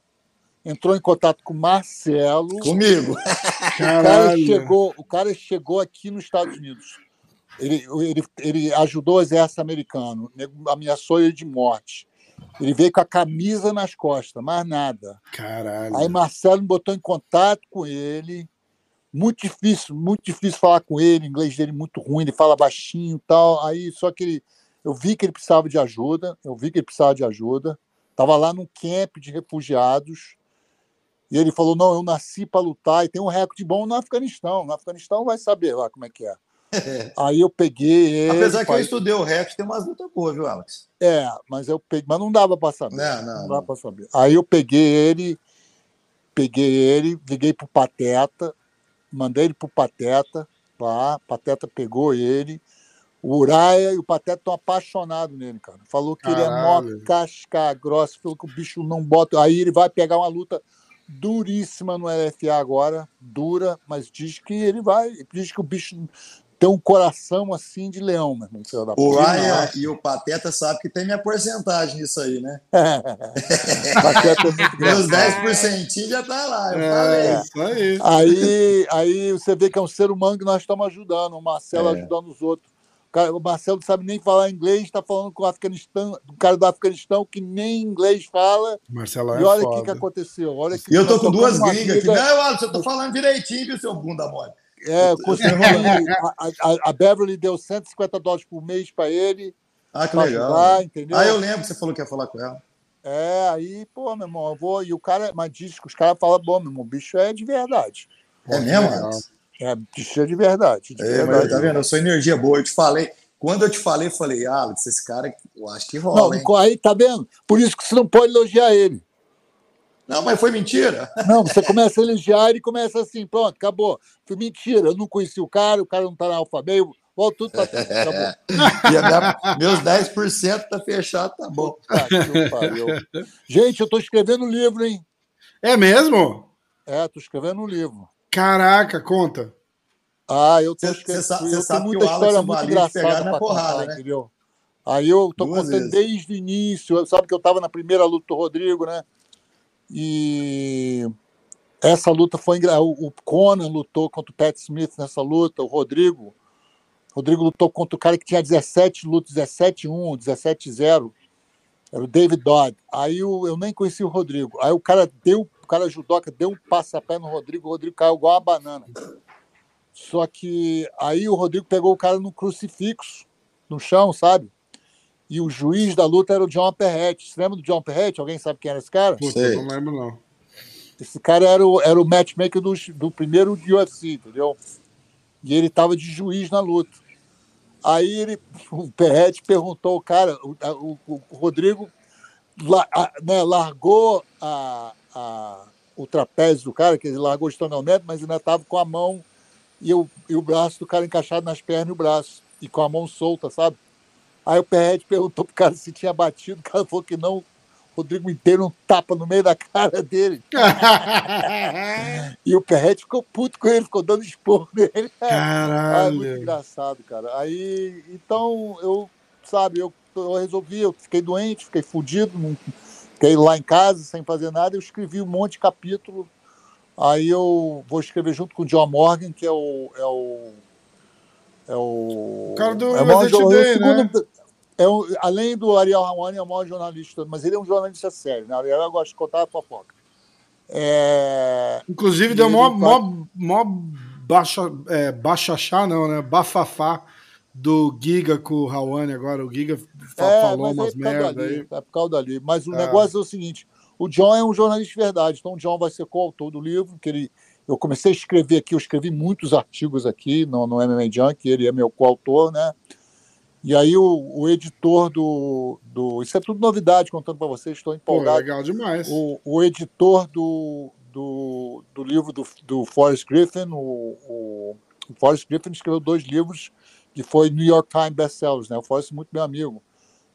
entrou em contato com o Marcelo. Comigo. O cara, chegou, o cara chegou aqui nos Estados Unidos. Ele, ele, ele ajudou o exército americano, nego ameaçou ele de morte. Ele veio com a camisa nas costas, mais nada. Caralho. Aí Marcelo me botou em contato com ele. Muito difícil, muito difícil falar com ele. O inglês dele muito ruim, ele fala baixinho e tal. Aí só que ele, eu vi que ele precisava de ajuda. Eu vi que ele precisava de ajuda. Estava lá num camp de refugiados. E ele falou: Não, eu nasci para lutar e tem um recorde bom no Afeganistão. No Afeganistão vai saber lá como é que é. (laughs) Aí eu peguei ele. Apesar que eu pai- estudei o REC, tem umas lutas boas, viu, Alex? É, mas eu peguei, mas não dava para saber. Não, não, dava não. para saber. Aí eu peguei ele, peguei ele, liguei pro Pateta, mandei ele pro Pateta lá, Pateta pegou ele. O Uraia e o Pateta estão apaixonados nele, cara. Falou que ele é mó Caralho. casca grossa, falou que o bicho não bota. Aí ele vai pegar uma luta duríssima no LFA agora, dura, mas diz que ele vai, diz que o bicho tem um coração assim de leão, meu irmão. O. Ryan e o Pateta sabem que tem minha porcentagem nisso aí, né? (laughs) Pateta é muito Meus engraçado. 10% já tá lá, eu É, falei. isso aí. Aí, aí você vê que é um ser humano que nós estamos ajudando, o Marcelo É. ajudando os outros. O, cara- o Marcelo não sabe nem falar inglês, está falando com o Afeganistão, o cara do Afeganistão que nem inglês fala. Marcelo e é olha o que, que aconteceu. Olha que E eu tô com duas gringas aqui. Não, Alisson, eu tô falando direitinho, viu, seu bunda mole? É, consegui, (laughs) a, a- a Beverly deu 150 dólares por mês para ele, Ah, que legal. ajudar, entendeu? Ah, eu lembro que você falou que ia falar com ela. É, aí, pô, meu irmão, eu vou. E o cara, mas diz que os caras falam, bom, meu irmão, o bicho é de verdade. É mesmo, legal. Alisson? É, bicho é de verdade. De É, mas verdade. tá vendo? Eu sou energia boa. Eu te falei. Quando eu te falei, eu falei, Alex, esse cara, eu acho que Não, rola, hein? aí tá vendo? Por isso que você não pode elogiar ele. Não, mas foi mentira. (laughs) Não, você começa a elogiar e começa assim, pronto, acabou. Foi mentira, eu não conheci o cara, o cara não tá na alfabeto, volta tudo pra trás, acabou. (laughs) E a minha- meus 10% tá fechado, tá bom. Tá, (laughs) que pariu. Gente, eu tô escrevendo um livro, hein? É mesmo? É, tô escrevendo um livro. Caraca, conta. Ah, eu tô escrevendo. cê sa- eu cê tenho sabe que muita o Alex história o muito engraçada na pra porrada, contar, né? entendeu? Aí eu tô Duas contando vezes. desde o início, sabe que eu tava na primeira luta do Rodrigo, né? E essa luta foi o Conan lutou contra o Pat Smith nessa luta, o Rodrigo. Rodrigo lutou contra o cara que tinha 17 lutas, 17-1, 17-0. Era o David Dodd. Aí eu, eu nem conheci o Rodrigo. Aí o cara deu, o cara judoca deu um passapé no Rodrigo, o Rodrigo caiu igual uma banana. Só que aí o Rodrigo pegou o cara no crucifixo, no chão, sabe? E o juiz da luta era o John Perrette. Você lembra do John Perrette? Alguém sabe quem era esse cara? Puta, Sei. eu não lembro, não. Esse cara era o, era o matchmaker do, do primeiro UFC, entendeu? E ele tava de juiz na luta. Aí ele, (laughs) o Perrette perguntou ao cara, o, o- o Rodrigo la- a- né, largou a, a- o trapézio do cara, que ele largou o estrangulamento, mas ainda estava com a mão e o, e o braço do cara encaixado nas pernas e o braço, e com a mão solta, sabe? Aí o Perrette perguntou pro cara se tinha batido, o cara falou que não. Rodrigo inteiro um tapa no meio da cara dele. (laughs) E o Perrette ficou puto com ele, ficou dando esporro nele. (laughs) Ah, é muito Caralho. engraçado, cara. Aí, então, eu, sabe, eu, eu resolvi, eu fiquei doente, fiquei fudido, não, fiquei lá em casa sem fazer nada, eu escrevi um monte de capítulo. Aí eu vou escrever junto com o John Morgan, que é o. É o, é o, O cara do é o jornalista- Today, né? segundo- é o- além do Ariel Ramone, é o maior jornalista, mas ele é um jornalista sério, né? O Ariel gosta de contar a fofoca. É, Inclusive, deu mó, mó, mó baixa, é, não, né? Bafafá do Giga com o Rawane agora. O Giga É, falou mas umas é merda aí. é por causa dali. Mas o É. negócio é o seguinte: o John é um jornalista de verdade, então o John vai ser coautor do livro, que ele. Eu comecei a escrever aqui, eu escrevi muitos artigos aqui no, no MMA Junk, ele é meu coautor, né? E aí o, o editor do, do. Isso é tudo novidade, contando para vocês, estou Pô, empolgado. legal demais. O, o editor do, do, do livro do, do Forrest Griffin, o, o, o Forrest Griffin escreveu dois livros que foi New York Times best-sellers, né? O Forrest é muito meu amigo.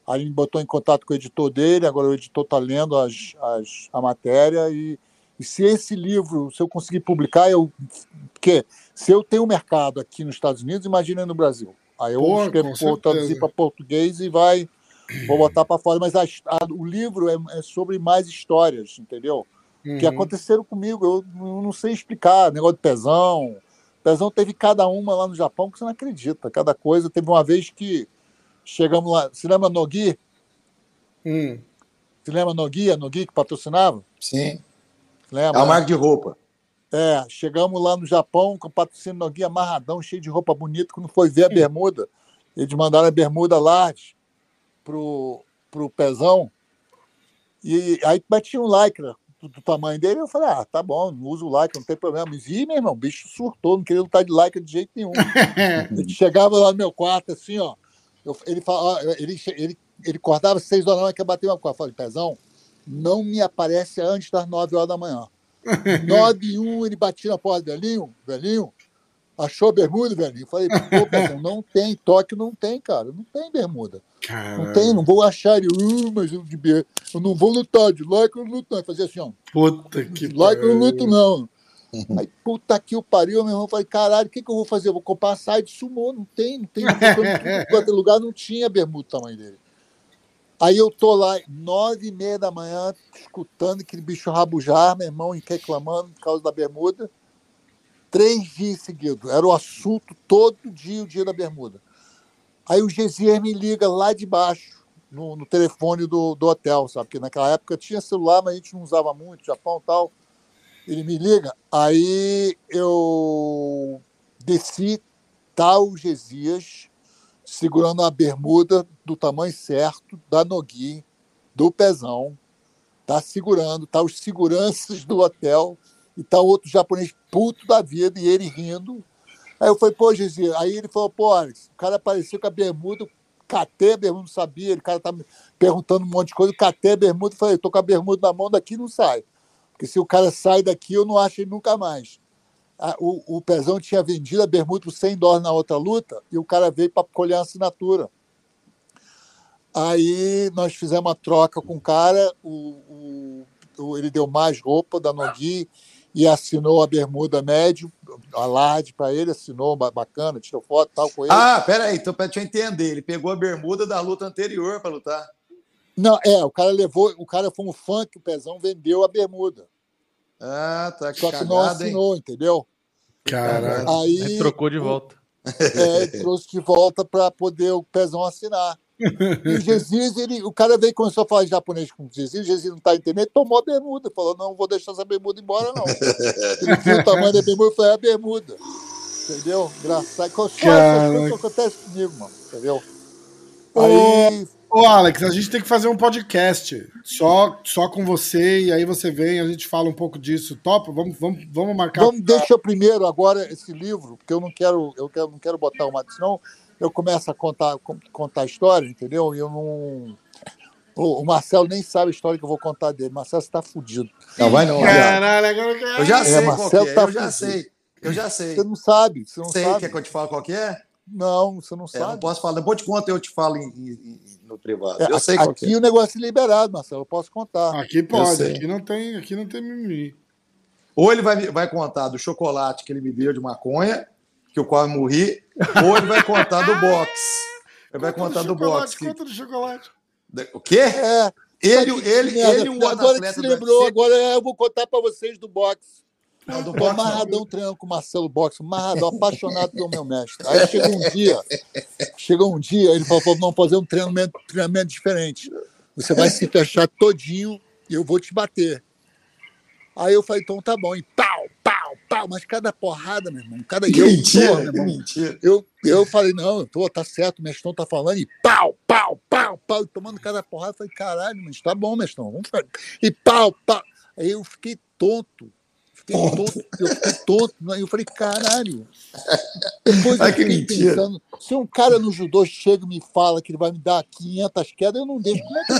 Aí ele me botou em contato com o editor dele, agora o editor está lendo as, as, a matéria e, e se esse livro, se eu conseguir publicar, eu porque se eu tenho mercado aqui nos Estados Unidos, imagina no Brasil. Aí eu Pô, escrevo, traduzir certeza. para português e vai vou botar para fora. Mas a- a- o livro é, é sobre mais histórias, entendeu? que Uhum. aconteceram comigo. Eu não sei explicar. Negócio de pezão. Pezão teve cada uma lá no Japão que você não acredita. Cada coisa. Teve uma vez que chegamos lá. Se lembra Nogui? Hum. Se lembra Nogui? A Nogui que patrocinava? Sim. Se É lembra? uma marca de roupa. É, chegamos lá no Japão com o patrocínio Nogui amarradão, cheio de roupa bonita. Quando foi ver a bermuda, eles mandaram a bermuda large pro, pro pezão. E aí batia um lycra do, do tamanho dele. Eu falei, ah, tá bom, não uso lycra, não tem problema. Mas, ih, meu irmão, o bicho surtou, não queria lutar de lycra de jeito nenhum. (laughs) Ele chegava lá no meu quarto, assim, ó. eu- ele, fala, ele, ele, ele acordava seis horas da manhã, que bater uma coisa. Eu falei, pezão, não me aparece antes das nove horas da manhã. Nove e um, ele batia na porta, velhinho, velhinho, achou a bermuda, velhinho? Falei, pô, pezão, não tem, toque não tem, cara, não tem bermuda. Não Caralho. tem, não vou achar ele, "Uh, mas eu, de eu não vou lutar, de like eu não luto, não. Fazia assim, ó, Puta que de like eu não luto, não. Aí, puta que o pariu, meu irmão. Falei, caralho, o que, que eu vou fazer? Eu vou comprar site sumô, não tem, não tem. Em lugar não tinha bermuda do tamanho dele. Aí eu tô lá, nove e meia da manhã, escutando aquele bicho rabujar, meu irmão, reclamando por causa da bermuda. Três dias seguidos. Era o assunto todo dia, o dia da bermuda. Aí o Gesier me liga lá de baixo, no, no telefone do, do hotel, sabe? Porque naquela época tinha celular, mas a gente não usava muito, Japão e tal. Ele me liga, aí eu desci, tá o Gesias segurando a bermuda do tamanho certo, da Nogui, do pezão, tá segurando, tá os seguranças do hotel, e tá outro japonês puto da vida, e ele rindo. Aí eu falei, pô, Gesias, aí ele falou, pô, Alex, o cara apareceu com a bermuda, catei a bermuda, não sabia, o cara tá me perguntando um monte de coisa, catei a bermuda, falei, tô com a bermuda na mão, daqui não sai. Porque se o cara sai daqui, eu não acho ele nunca mais. O, o Pezão tinha vendido a bermuda por 100 dólares na outra luta e o cara veio para colher a assinatura. Aí nós fizemos uma troca com o cara, o, o, ele deu mais roupa da Nogui e assinou a bermuda médio, a large para ele, assinou bacana, tirou foto tal com ele. Ah, peraí, então para te entender, ele pegou a bermuda da luta anterior para lutar. Não, é, o cara levou, o cara foi um fã que o Pezão vendeu a bermuda. Ah, tá. Que Só que não assinou, hein? entendeu? Caralho. Aí, Aí trocou de volta. É, trouxe de volta para poder o Pezão assinar. E o Jesus, ele, o cara veio e começou a falar japonês com o Jesus, o Jesus não tá entendendo, tomou a bermuda, falou, não vou deixar essa bermuda embora, não. Ele viu o tamanho da bermuda e falou, é a bermuda. Entendeu? Engraçado. Só que acontecem comigo, mano. Entendeu? Aí Ô, Alex, a gente tem que fazer um podcast só, só com você e aí você vem, a gente fala um pouco disso. Top? Vamos, vamos, vamos marcar. Vamos, deixa primeiro agora esse livro, porque eu não quero, eu quero, não quero botar uma, senão eu começo a contar, contar a história, entendeu? E eu não. O Marcelo nem sabe a história que eu vou contar dele. Marcelo está fudido. Não vai não. Caralho, agora eu Eu já sei é, Marcelo é. Tá eu já sei. Eu já sei. Você não sabe. Você não sei, sabe. quer que eu te fale qual que é? Não, você não é, sabe. não posso falar. Depois te conta eu te falo em, em, no privado. É, eu sei aqui é. o negócio é liberado, Marcelo. Eu posso contar. Aqui pode. Aqui não tem, aqui não tem mimimi. Ou ele vai, vai contar do chocolate que ele me deu de maconha, que eu quase morri, ou ele vai contar do box. Ele vai contar do, do box. Que... Conta do chocolate. O quê? É. Ele, ele, ele, um agora que se lembrou, agora eu vou contar para vocês do boxe. Do Tô amarradão treinando com o Marcelo Boxe, amarradão, apaixonado pelo meu mestre. Aí chegou um dia, chegou um dia, ele falou, não, fazer um treinamento, treinamento diferente. Você vai se fechar todinho e eu vou te bater. Aí eu falei, então tá bom. E pau, pau, pau. Mas cada porrada, meu irmão, cada que mentira, meu irmão. mentira. Eu, eu falei, não, eu tô, tá certo, o mestrão tá falando. E pau, pau, pau, pau. E tomando cada porrada. Eu falei, caralho, mas tá bom, mestrão, vamos fazer. E pau, pau. Aí eu fiquei tonto. Fiquei tonto, eu fiquei tonto. Né? Eu falei, caralho. Depois eu fiquei pensando, se um cara no judô chega e me fala que ele vai me dar 500 quedas, eu não deixo. Como é que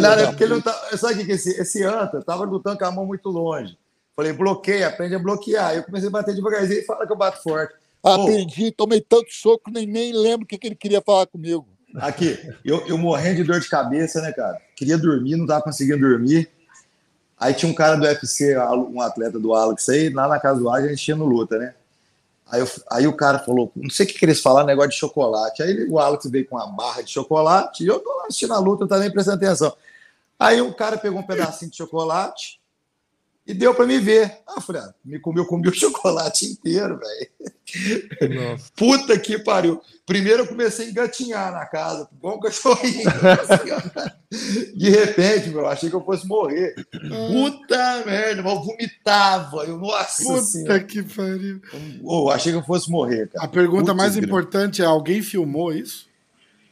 Nada, (laughs) é porque ele não tá. Sabe o que esse, esse anta tava lutando com a mão muito longe. Falei, bloqueia, aprende a bloquear. Eu comecei a bater devagarzinho e fala que eu bato forte. Aprendi, Pô, tomei tanto soco, nem, nem lembro o que, que ele queria falar comigo. Aqui, eu, eu morrendo de dor de cabeça, né, cara? Queria dormir, não tava conseguindo dormir. Aí tinha um cara do UFC, um atleta do Alex aí, lá na casa do Alex, a gente tinha no luta, né? Aí, eu, aí o cara falou, não sei o que, que eles falaram, negócio de chocolate. Aí o Alex veio com uma barra de chocolate e eu tô lá assistindo a luta, não tá nem prestando atenção. Aí o cara pegou um pedacinho de chocolate e deu para me ver. Ah, falei, ah, me comeu, comi o (laughs) chocolate inteiro, velho. Puta que pariu. Primeiro eu comecei a engatinhar na casa, igual um cachorrinho. De repente, meu, achei que eu fosse morrer. Puta merda, eu vomitava. Eu, nossa Puta senhora. que pariu. Oh, achei que eu fosse morrer, cara. A pergunta Puta mais importante é: alguém filmou isso?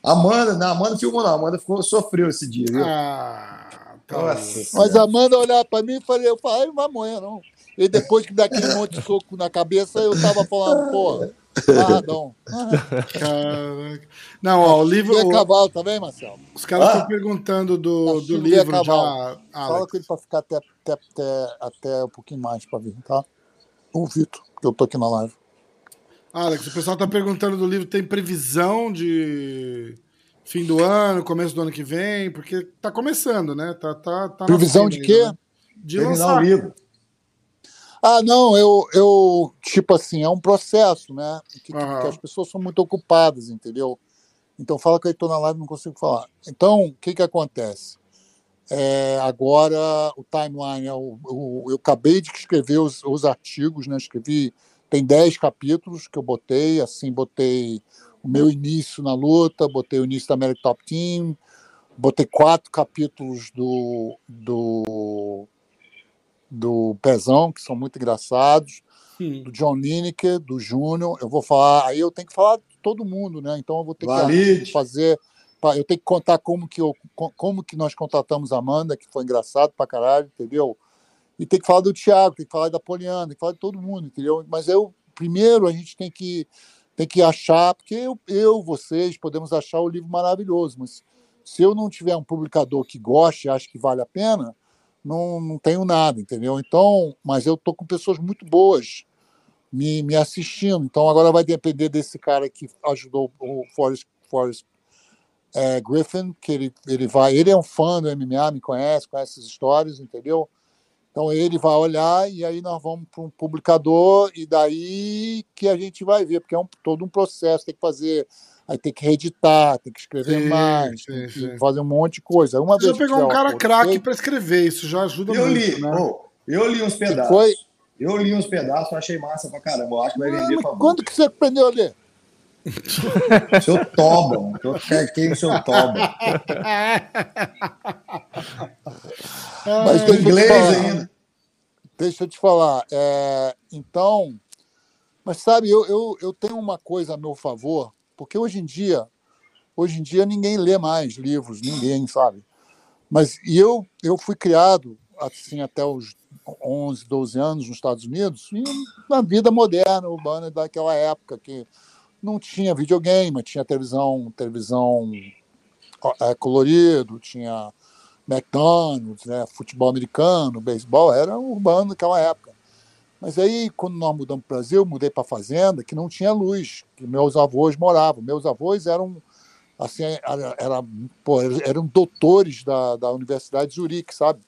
Amanda, não, Amanda filmou, não. Amanda ficou, sofreu esse dia, viu? Ah. Nossa, Mas a Amanda olhava para mim e falei, eu falei, não vai morrer, não. E depois que dá aquele (laughs) monte de soco na cabeça, eu tava falando, pô, Marradão. (laughs) Caraca. Não, ó, o livro. É cavalo também, tá Marcelo? Os caras estão ah. perguntando do, do livro já. Alex. Fala com ele para ficar até, até, até, até um pouquinho mais para vir, tá? O Vitor, que eu tô aqui na live. Alex, o pessoal tá perguntando do livro, tem previsão de fim do ano, começo do ano que vem? Porque tá começando, né? Tá, tá, tá Previsão de quê? Né? de terminar lançar. o livro. Ah, não, eu, eu, tipo assim, é um processo, né? Que, que as pessoas são muito ocupadas, entendeu? Então fala que eu estou na live e não consigo falar. Então, o que que acontece? É, agora o timeline, é o- o- eu acabei de escrever os, os artigos, né? Escrevi, tem 10 capítulos que eu botei, assim, botei o meu início na luta, botei o início da American Top Team, botei quatro capítulos do, do, do Pezão, que são muito engraçados, Hum. do John Lineker, do Júnior. Eu vou falar, aí eu tenho que falar de todo mundo, né? Então eu vou ter que Valide. fazer, pa- eu tenho que contar como que, eu, co- como que nós contratamos a Amanda, que foi engraçado pra caralho, entendeu? E tem que falar do Thiago, tem que falar da Poliana, tem que falar de todo mundo, entendeu? Mas eu, primeiro, a gente tem que, tem que achar, porque eu, eu, vocês, podemos achar o livro maravilhoso, mas se eu não tiver um publicador que goste acha que vale a pena, não, não tenho nada, entendeu? Então, mas eu tô com pessoas muito boas me, me assistindo. Então agora vai depender desse cara que ajudou o Forrest, Forrest é, Griffin, que ele, ele vai, ele é um fã do MMA, me conhece, conhece as histórias, entendeu? Então ele vai olhar e aí nós vamos para um publicador e daí que a gente vai ver, porque é um, todo um processo, tem que fazer, aí tem que reeditar, tem que escrever Sim, mais, sim, tem que sim. fazer um monte de coisa. Uma Você vez tiver um cara craque pra escrever, isso já ajuda Eu muito, li, né? oh, eu li uns pedaços. foi? Eu li uns pedaços, achei massa pra caramba. Eu acho que vai vender pra Quando que você aprendeu a ler? Seu toba, mano. Eu quero o seu toba. (laughs) Mas Ah, deixa eu te Inglês falar. ainda. Deixa eu te falar. é, então, mas sabe, eu, eu, eu tenho uma coisa a meu favor, porque hoje em dia, hoje em dia ninguém lê mais livros, ninguém, sabe? Mas e eu, eu fui criado assim até os 11, 12 anos nos Estados Unidos, na vida moderna, urbana daquela época que não tinha videogame, tinha televisão, televisão é, colorido, tinha McDonald's, né, futebol americano, beisebol, era urbano naquela época. Mas aí, quando nós mudamos para o Brasil, mudei para a fazenda, que não tinha luz, que meus avós moravam. Meus avós eram, assim, era, era, pô, eram doutores da, da Universidade de Zurique, sabe?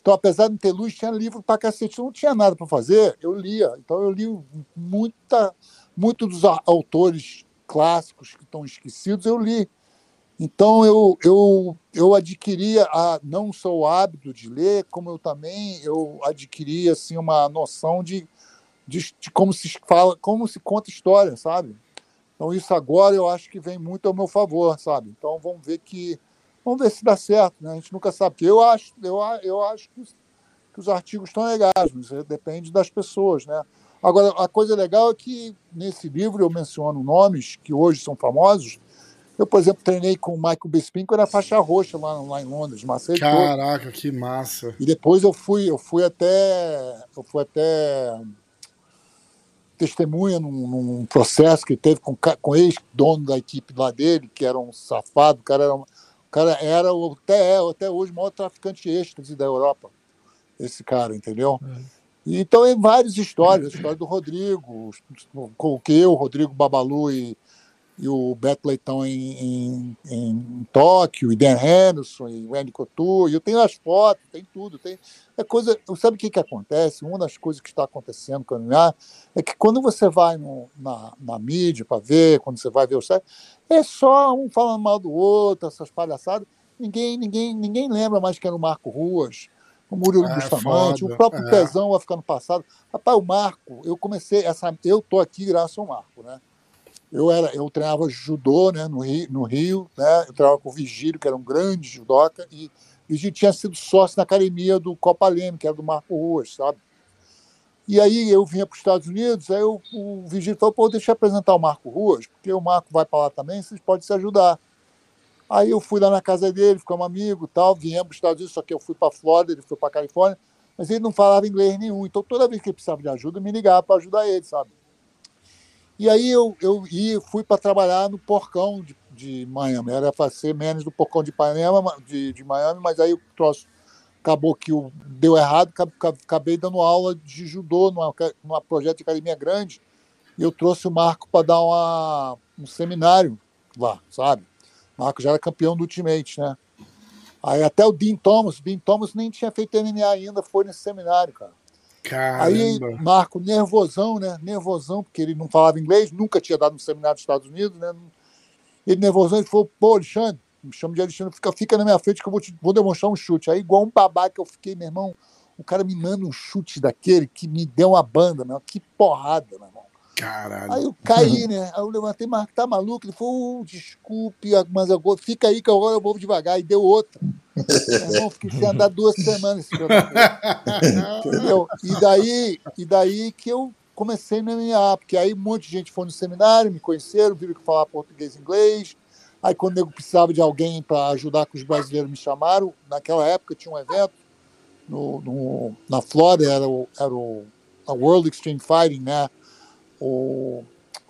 Então, apesar de não ter luz, tinha livro para cacete. Não tinha nada para fazer, eu lia. Então, eu li muita, muitos dos autores clássicos que estão esquecidos, eu li. Então eu, eu, eu adquiria a, não só o hábito de ler, como eu também eu adquiri assim uma noção de, de, de como se fala, como se conta história, sabe? Então isso agora eu acho que vem muito ao meu favor, sabe? Então vamos ver que vamos ver se dá certo, né? A gente nunca sabe. Eu acho eu, eu acho que que os artigos estão legais, mas depende das pessoas, né? Agora a coisa legal é que nesse livro eu menciono nomes que hoje são famosos eu, por exemplo, treinei com o Michael Bisping, que era faixa roxa lá, lá em Londres, Marcelo. Caraca, que massa. E depois eu fui, eu fui até, eu fui até testemunha num, num processo que teve com, com o ex-dono da equipe lá dele, que era um safado, o cara era, um- o cara era até, é, até hoje o maior traficante de êxtase da Europa, esse cara, entendeu? E, Então, tem várias histórias, a história do Rodrigo, com o que eu, o Rodrigo Babalu e, e o Beto Leitão em, em, em Tóquio, e Dan Henderson, e o Andy Couture, e eu tenho as fotos, tem tudo, tem é coisa, sabe o que que acontece? Uma das coisas que está acontecendo com MMA é que quando você vai no- na, na mídia para ver, quando você vai ver o site, é só um falando mal do outro, essas palhaçadas, ninguém, ninguém, ninguém lembra mais que era o Marco Ruas, o Murilo É, Bustamante, foda, o próprio é. Pezão vai ficando passado. Rapaz, o Marco, eu comecei essa. Eu tô aqui graças ao Marco, né? Eu, era, eu treinava judô né, no, Rio, no Rio, né? Eu treinava com o Vigílio, que era um grande judoca, e Vigílio tinha sido sócio na academia do Copa Leme, que era do Marco Ruas, sabe? E aí eu vinha para os Estados Unidos, aí eu, o Vigílio falou, pô, deixa eu apresentar o Marco Ruas, porque o Marco vai para lá também, vocês podem se ajudar. Aí eu fui lá na casa dele, ficamos amigos e tal, viemos para os Estados Unidos, só que eu fui para a Flórida, ele foi para a Califórnia, mas ele não falava inglês nenhum, então toda vez que ele precisava de ajuda, eu me ligava para ajudar ele, sabe? E aí eu, eu ia, fui para trabalhar no Porcão de, de Miami, era para ser menos do Porcão de, Ipanema, de, de Miami, mas aí o troço acabou que deu errado, acab- acab- acabei dando aula de judô numa, numa projeto de academia grande, e eu trouxe o Marco para dar uma, um seminário lá, sabe? O Marco já era campeão do Ultimate, né? Aí até o Dean Thomas, o Dean Thomas nem tinha feito MMA ainda, foi nesse seminário, cara. Aí, Caramba. Marco, nervosão, né? Nervosão, porque ele não falava inglês, nunca tinha dado um seminário nos Estados Unidos, né? Ele nervosão, ele falou, pô, Alexandre, me chama de Alexandre, fica, fica na minha frente que eu vou, te, vou demonstrar um chute. Aí, igual um babaca, eu fiquei, meu irmão, o cara me manda um chute daquele que me deu uma banda, meu, que porrada, meu irmão. Caralho. Aí eu caí, né? Aí eu levantei, mas tá maluco? Ele falou, "Oh, desculpe, mas agora fica aí que agora eu vou devagar. E deu outra. Irmão, fiquei sem andar duas semanas. (laughs) Entendeu? E daí, e daí que eu comecei no MMA, porque aí um monte de gente foi no seminário, me conheceram, viram que falava português e inglês. Aí quando eu precisava de alguém para ajudar com os brasileiros, me chamaram. Naquela época tinha um evento no, no- na Flórida, era o, era o a World Extreme Fighting, né? O,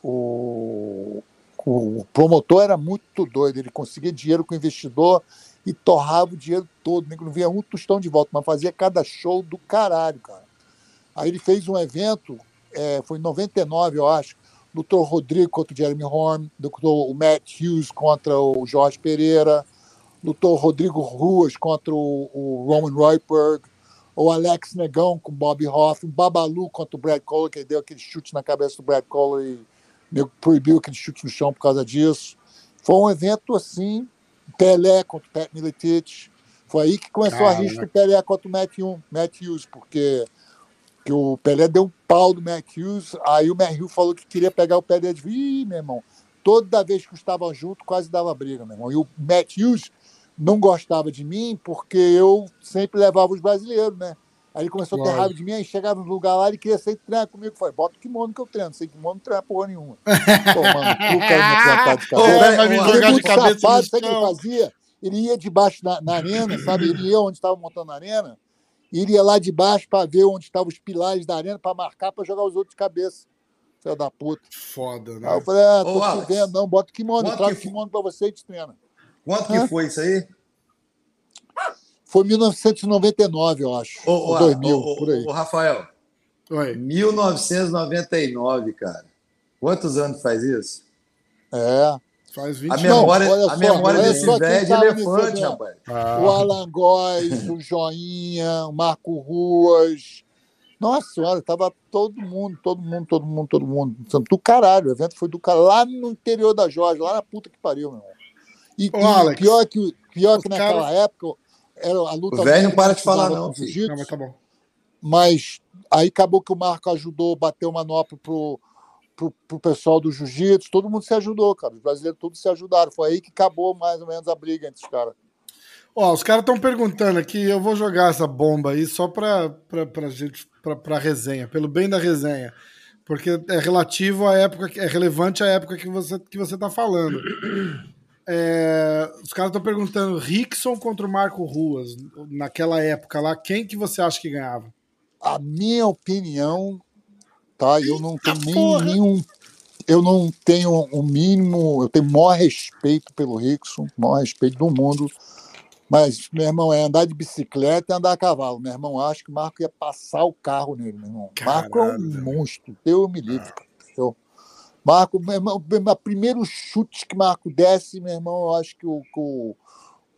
o, o promotor era muito doido, ele conseguia dinheiro com o investidor e torrava o dinheiro todo, nem que não via um tostão de volta, mas fazia cada show do caralho, cara. Aí ele fez um evento, é, foi em 99, eu acho, lutou o Rodrigo contra o Jeremy Horn, lutou o Matt Hughes contra o Jorge Pereira, lutou o Rodrigo Ruas contra o, o Roman Royberg, o Alex Negão com o Bob Hoff, o Babalu contra o Brad Kohler, que deu aquele chute na cabeça do Brad Kohler e proibiu aquele chute no chão por causa disso. Foi um evento assim, Pelé contra o Pat Milicic. Foi aí que começou a Caraca. rixa do Pelé contra o Matt Hughes, Matt Hughes porque que o Pelé deu um pau do Matt Hughes, aí o Matt Hughes falou que queria pegar o Pelé de Ih, meu irmão, toda vez que estavam junto, quase dava briga, meu irmão. E o Matt Hughes não gostava de mim porque eu sempre levava os brasileiros, né? Aí ele começou a ter Lógico. raiva de mim, aí chegava no lugar lá, ele queria sempre treinar comigo. Falei, bota o kimono que eu treino, sem kimono não treina porra nenhuma. (laughs) Pô, mano, o cara me apontar de Ô, cabeça. vai- vai me ô, Ele jogar de cabeça safado, sabe o que ele fazia? Ele ia debaixo na, na arena, sabe? Ele ia onde estava montando a arena, e ele ia lá de baixo para ver onde estavam os pilares da arena, para marcar, para jogar os outros de cabeça. Filho da puta. Foda, Aí eu né? falei, ah, Ô, tô te Alex, vendo, não, bota o kimono, trago o kimono para você e te treina. Quanto Hã? que foi isso aí? Foi 1999, eu acho. Ô, ou ô, 2000, ô, ô, por aí. ô, Rafael, Oi. 1999, cara. Quantos anos faz isso? É. Faz 20 A anos. memória, a só, memória desse velho é de nesse elefante, rapaz. Ah, O Alan Góes, o Joinha, o Marco Ruas. Nossa senhora, tava todo mundo, todo mundo, todo mundo, todo mundo. Do caralho, o evento foi do caralho, lá no interior da Jorge, lá na puta que pariu, meu irmão. E, Ô, e Alex, pior que, pior que naquela época, era a luta. O velho não para de falar, não, filho. não, mas tá bom. mas aí acabou que o Marco ajudou, bateu manopla pro, pro, pro pessoal do jiu-jitsu, todo mundo se ajudou, cara. Os brasileiros todos se ajudaram. Foi aí que acabou mais ou menos a briga entre os caras. Ó, os caras estão perguntando aqui, eu vou jogar essa bomba aí só pra, pra, pra gente, pra, pra resenha, pelo bem da resenha. Porque é relativo à época, que- é relevante à época que você, que você tá falando. É, os caras estão perguntando, Rickson contra o Marco Ruas, naquela época lá, quem que você acha que ganhava? A minha opinião, tá? Eu não tenho nem, nenhum. Eu não tenho o mínimo. Eu tenho o maior respeito pelo Rickson, o maior respeito do mundo. Mas, meu irmão, é andar de bicicleta e andar a cavalo. Meu irmão, acho que o Marco ia passar o carro nele, meu irmão. Marco é um Caralho. monstro. Deus me livre, cara. Marco, meu irmão, o primeiro chute que Marco desce, meu irmão, eu acho que o, que o,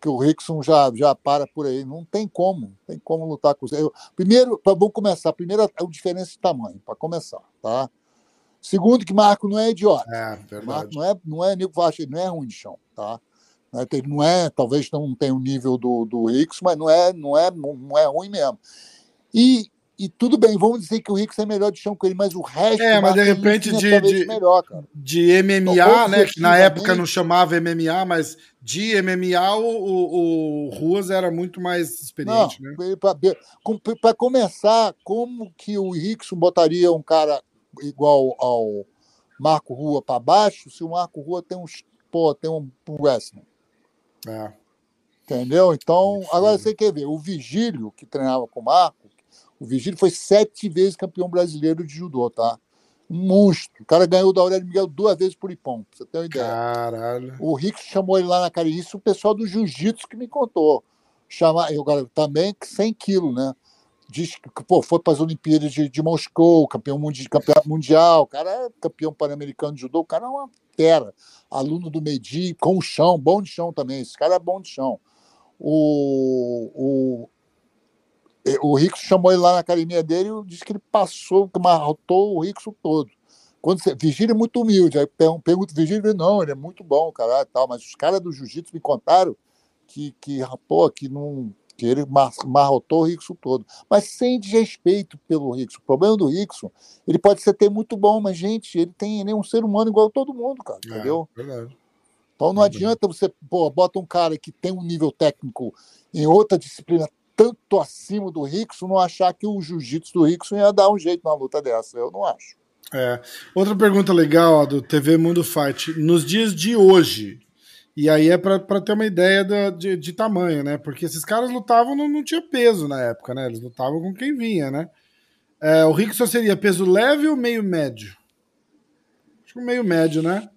que o Rickson já, já para por aí. Não tem como, não tem como lutar com eu, Primeiro, pra- vamos começar. Primeiro, é a diferença de tamanho, para começar, tá? Segundo, que Marco não é idiota. É, Marco verdade. não é, não é Nico ele não é ruim de chão, tá? É, não é, talvez não tenha o nível do, do Rickson, mas não é, não é, não é ruim mesmo. E, e tudo bem, vamos dizer que o Rickson é melhor de chão que ele, mas o resto É, mas de Marco é repente de- de- melhor. De MMA, Então, né? Que na época não chamava MMA, mas de MMA o, o, o Ruas era muito mais Não, experiente, né? para começar, como que o Rickson botaria um cara igual ao Marco Rua para baixo se o Marco Rua tem uns, pô, tem um, um wrestling? É. Entendeu? Então, agora você quer ver, o Vigílio, que treinava com o Marco, o Vigílio foi sete vezes campeão brasileiro de judô, tá? Um monstro. O cara ganhou da Aurélio Miguel duas vezes por Ipom, pra você ter uma ideia. Caralho. O Rick chamou ele lá na cara. Isso o pessoal do jiu-jitsu que me contou. Chama, eu, também 100 quilos, né? Diz que pô, foi para as Olimpíadas de, de Moscou, campeão, mundi, campeão mundial, o cara é campeão pan-americano de judô, o cara é uma fera. Aluno do Medi, com o chão, bom de chão também. Esse cara é bom de chão. o, o, o Rickson chamou ele lá na academia dele e disse que ele passou, que marrotou o Rickson todo. Quando você, Vigílio é muito humilde, aí pergunto Vigílio, não, ele é muito bom, cara, tal, mas os caras do jiu-jitsu me contaram que, que, pô, que, não, que ele marrotou o Rickson todo. Mas sem desrespeito pelo Rickson. O problema do Rickson, ele pode ser até muito bom, mas, gente, ele tem ele é um ser humano igual a todo mundo, cara, É, entendeu? verdade. Então não Verdade. adianta você, pô, bota um cara que tem um nível técnico em outra disciplina tanto acima do Rickson, não achar que o jiu-jitsu do Rickson ia dar um jeito numa luta dessa. Eu não acho. É. Outra pergunta legal ó, do TV Mundo Fight. Nos dias de hoje, e aí é pra ter uma ideia da- de, de tamanho, né? Porque esses caras lutavam, não, não tinha peso na época, né? Eles lutavam com quem vinha, né? É, o Rickson seria peso leve ou meio médio? Acho que meio médio, né?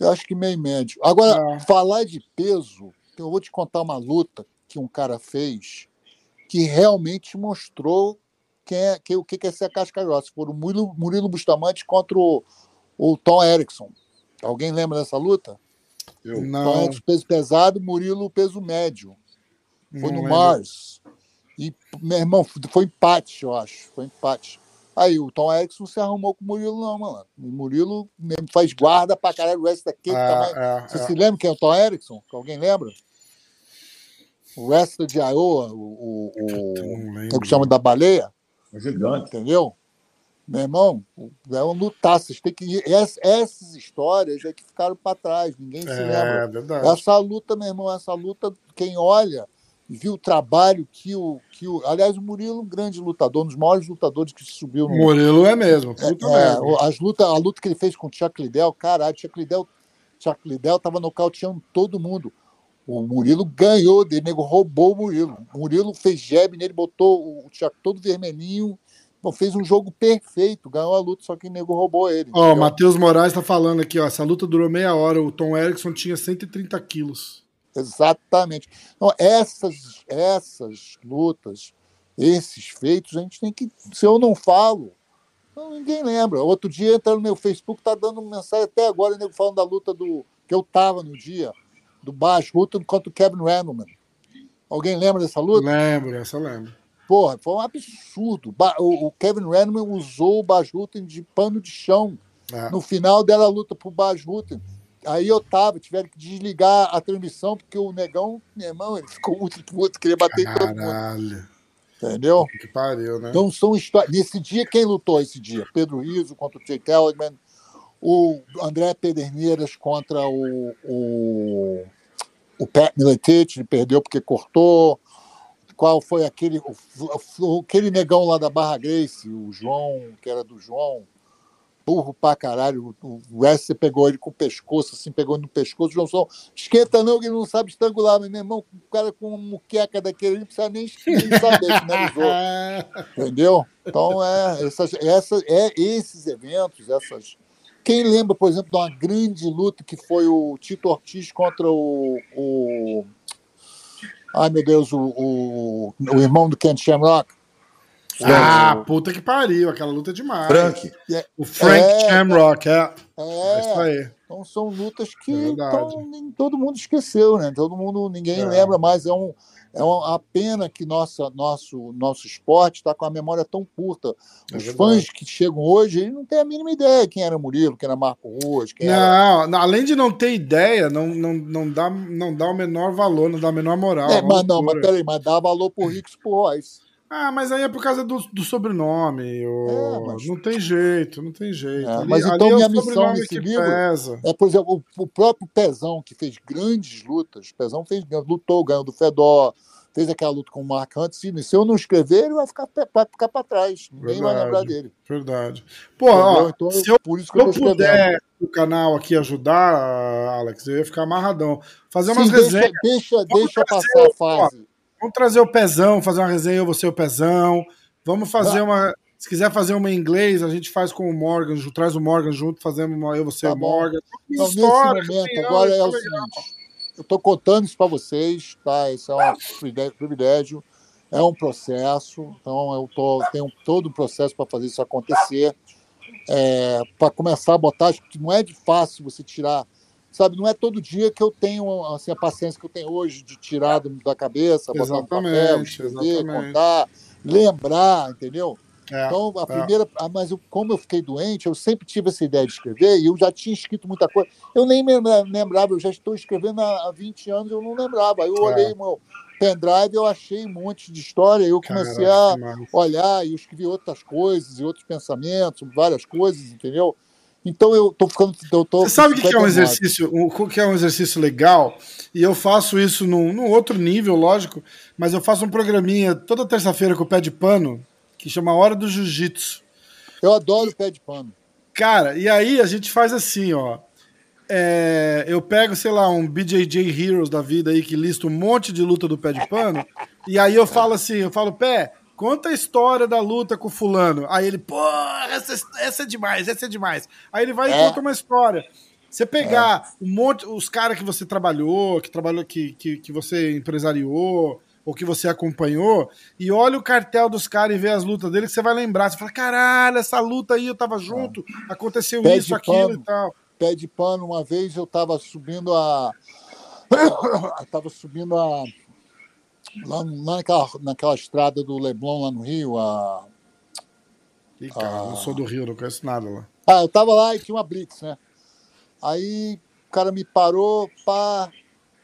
Eu acho que meio médio. Agora, Ah. falar de peso, eu vou te contar uma luta que um cara fez que realmente mostrou quem é, que, o que é ser casca grossa. Foi o Murilo, Murilo Bustamante contra o, o Tom Erickson. Alguém lembra dessa luta? Eu, Tom Não, Erickson peso pesado, Murilo peso médio. Foi não no lembro. Mars. E, meu irmão, foi empate, eu acho. Foi empate. Aí o Tom Erickson se arrumou com o Murilo, não, mano. O Murilo mesmo faz guarda pra caralho, o resto daquele tamanho. É, é, Você é. se lembra quem é o Tom Erickson? Alguém lembra? O wrestler de Iowa, o, o, o, é o que chama da baleia, um gigante. entendeu? Meu irmão, é um lutar. Vocês têm que. ess- Essas histórias é que ficaram para trás, ninguém se É, lembra. verdade. Essa luta, meu irmão, essa luta, quem olha e viu o trabalho que o, que o. Aliás, o Murilo, um grande lutador, um dos maiores lutadores que subiu no, Murilo é mesmo. Puta é, merda. o- as luta, a luta que ele fez com o Chuck Liddell, caralho, Chuck Liddell, Chuck Liddell tava nocauteando todo mundo. O Murilo ganhou dele, o nego roubou o Murilo. O Murilo fez jab nele, botou o Chuck todo vermelhinho, bom, fez um jogo perfeito, ganhou a luta, só que o nego roubou ele. Ó, o entendeu? Matheus Moraes tá falando aqui, ó. Essa luta durou meia hora. O Tom Erickson tinha 130 quilos. Exatamente. Então, essas, essas lutas, esses feitos, a gente tem que. Se eu não falo, então ninguém lembra. Outro dia, entrando no meu Facebook, tá dando mensagem até agora, nego falando da luta do. que eu tava no dia, do Bas Rutten contra o Kevin Randleman. Alguém lembra dessa luta? Lembro, essa eu lembro. Porra, foi um absurdo. O Kevin Randleman usou o Bas Rutten de pano de chão. É. No final dela a luta pro Bas Rutten. Aí eu tava, tiveram que desligar a transmissão, porque o negão, meu irmão, ele ficou muito (laughs) puto, queria bater em todo mundo. Caralho. Entendeu? Que pariu, né? Então são histórias. Nesse dia, quem lutou esse dia? Pedro Riso contra o Jake Elliman, o André Pederneiras contra o, o, o Pat Miletich, ele perdeu porque cortou. Qual foi aquele, aquele negão lá da Barra Grace, o João, que era do João, burro pra caralho. O Wrestler pegou ele com o pescoço, assim, pegou no pescoço. O João só, esquenta não, que ele não sabe estrangular. Mas, meu irmão, o cara com uma muqueca daquele, ele não precisa nem, nem saber, finalizou. (laughs) Entendeu? Então, é, essas, essa, é esses eventos, essas. Quem lembra, por exemplo, de uma grande luta que foi o Tito Ortiz contra o. o ai, meu Deus, o, o, o irmão do Ken Shamrock? Ah, puta que pariu. Aquela luta é demais. Frank. O Frank É, Shamrock, é. É isso É, aí. então são lutas que É então, nem todo mundo esqueceu, né? Todo mundo, ninguém É. lembra mais. É, um, é uma pena que nossa, nosso, nosso esporte está com a memória tão curta. É Os verdade. fãs que chegam hoje, eles não têm a mínima ideia quem era Murilo, quem era Marco Ruas, quem era. Não, não, além de não ter ideia, não, não, não, dá, não dá o menor valor, não dá a menor moral. É, é mas não, mas peraí, mas dá valor pro Ricks pro Royce. Ah, mas aí é por causa do, do sobrenome. É, mas- Não tem jeito, não tem jeito. É, Ali- mas então é minha missão nesse que livro- pesa. É, por exemplo, o, o próprio Pezão, que fez grandes lutas, Pezão fez, lutou, ganhou do Fedor, fez aquela luta com o Mark Hunt. Se, se eu não escrever, ele vai ficar, vai ficar para trás. Ninguém vai Verdade. lembrar dele. Verdade. Pô, ó, então, se eu, por isso que eu eu puder o canal aqui ajudar, Alex, eu ia ficar amarradão. Fazer umas Sim, deixa, resenhas. deixa, deixa passar a fase. Vamos trazer o pezão, fazer uma resenha, eu você o pezão. Vamos fazer Ah. uma. Se quiser fazer uma em inglês, a gente faz com o Morgan, traz o Morgan junto, fazemos uma eu, você Tá e o. Morgan. Então, nesse História, momento, opinião, agora é tá o seguinte: eu estou contando isso para vocês, tá? Isso é um privile- privilégio, é um processo, então eu tô, tenho todo um processo para fazer isso acontecer. para começar a botar, acho que não é de fácil você tirar sabe, não é todo dia que eu tenho assim, a paciência que eu tenho hoje de tirar da cabeça, botar no papel, escrever, contar, lembrar, entendeu? É, Então, a é. primeira. ah, Mas eu- como eu fiquei doente, eu sempre tive essa ideia de escrever e eu já tinha escrito muita coisa. Eu nem lembrava, eu já estou escrevendo há há 20 anos, eu não lembrava. Aí eu É. olhei meu pendrive, eu achei um monte de história, eu comecei Caraca, a olhar e eu escrevi outras coisas e outros pensamentos, várias coisas, entendeu? Então eu tô ficando. Eu tô Você sabe o que que é um 59. exercício, o que é um exercício legal? E eu faço isso num, num outro nível, lógico, mas eu faço um programinha toda terça-feira com o pé de pano que chama Hora do Jiu-Jitsu. Eu adoro pé de pano. Cara, e aí a gente faz assim, ó. É, eu pego, sei lá, um BJJ Heroes da vida aí que lista um monte de luta do pé de pano, e aí eu falo assim, eu falo, pé, conta a história da luta com o fulano. Aí ele, pô, essa, essa é demais, essa é demais. Aí ele vai e É. conta uma história. Você pegar um monte, os caras que você trabalhou, que trabalhou, que, que, que você empresariou, ou que você acompanhou, e olha o cartel dos caras e vê as lutas dele, que você vai lembrar. Você fala, caralho, essa luta aí eu tava junto, aconteceu Pé isso, aquilo pano. e tal. Pé de pano, uma vez eu estava subindo a. Eu tava subindo a. (coughs) Lá, lá naquela, naquela estrada do Leblon, lá no Rio, a. Ih, cara, eu não sou do Rio, não conheço nada lá. Ah, eu tava lá e tinha uma Blitz, né? Aí o cara me parou, pá.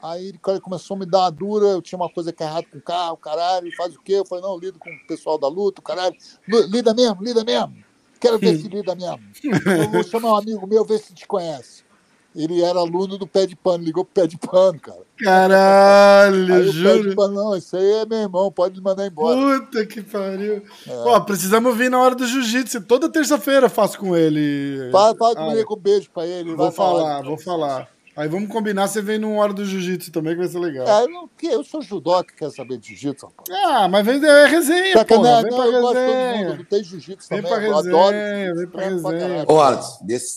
Aí o cara começou a me dar uma dura, eu tinha uma coisa que é errado com o carro, caralho, faz o quê? Eu falei, não, lido com o pessoal da luta, caralho. Lida mesmo, lida mesmo. Quero ver (laughs) se lida mesmo. Eu vou chamar um amigo meu, ver se te conhece. Ele era aluno do pé de pano, ligou pro pé de pano, cara. Caralho, Aí o pé de juro. pano, não, esse aí é meu irmão, pode me mandar embora. Puta que pariu. É. Ó, precisamos vir na hora do jiu-jitsu. Toda terça-feira eu faço com ele. Fala, fala Ah, comigo um beijo pra ele. Vou falar. falar, vou falar. Aí vamos combinar, você vem numa hora do jiu-jitsu também, que vai ser legal. É, eu, não, que- eu sou que quer saber de jiu-jitsu, rapaz. Ah, mas vem é resenha, porra. Sacanagem, Vem não, pra eu gosto de todo mundo. resenha. Lutei jiu-jitsu Vem também. pra eu adoro. resenha, vem pra pra resenha. Ô, Alex,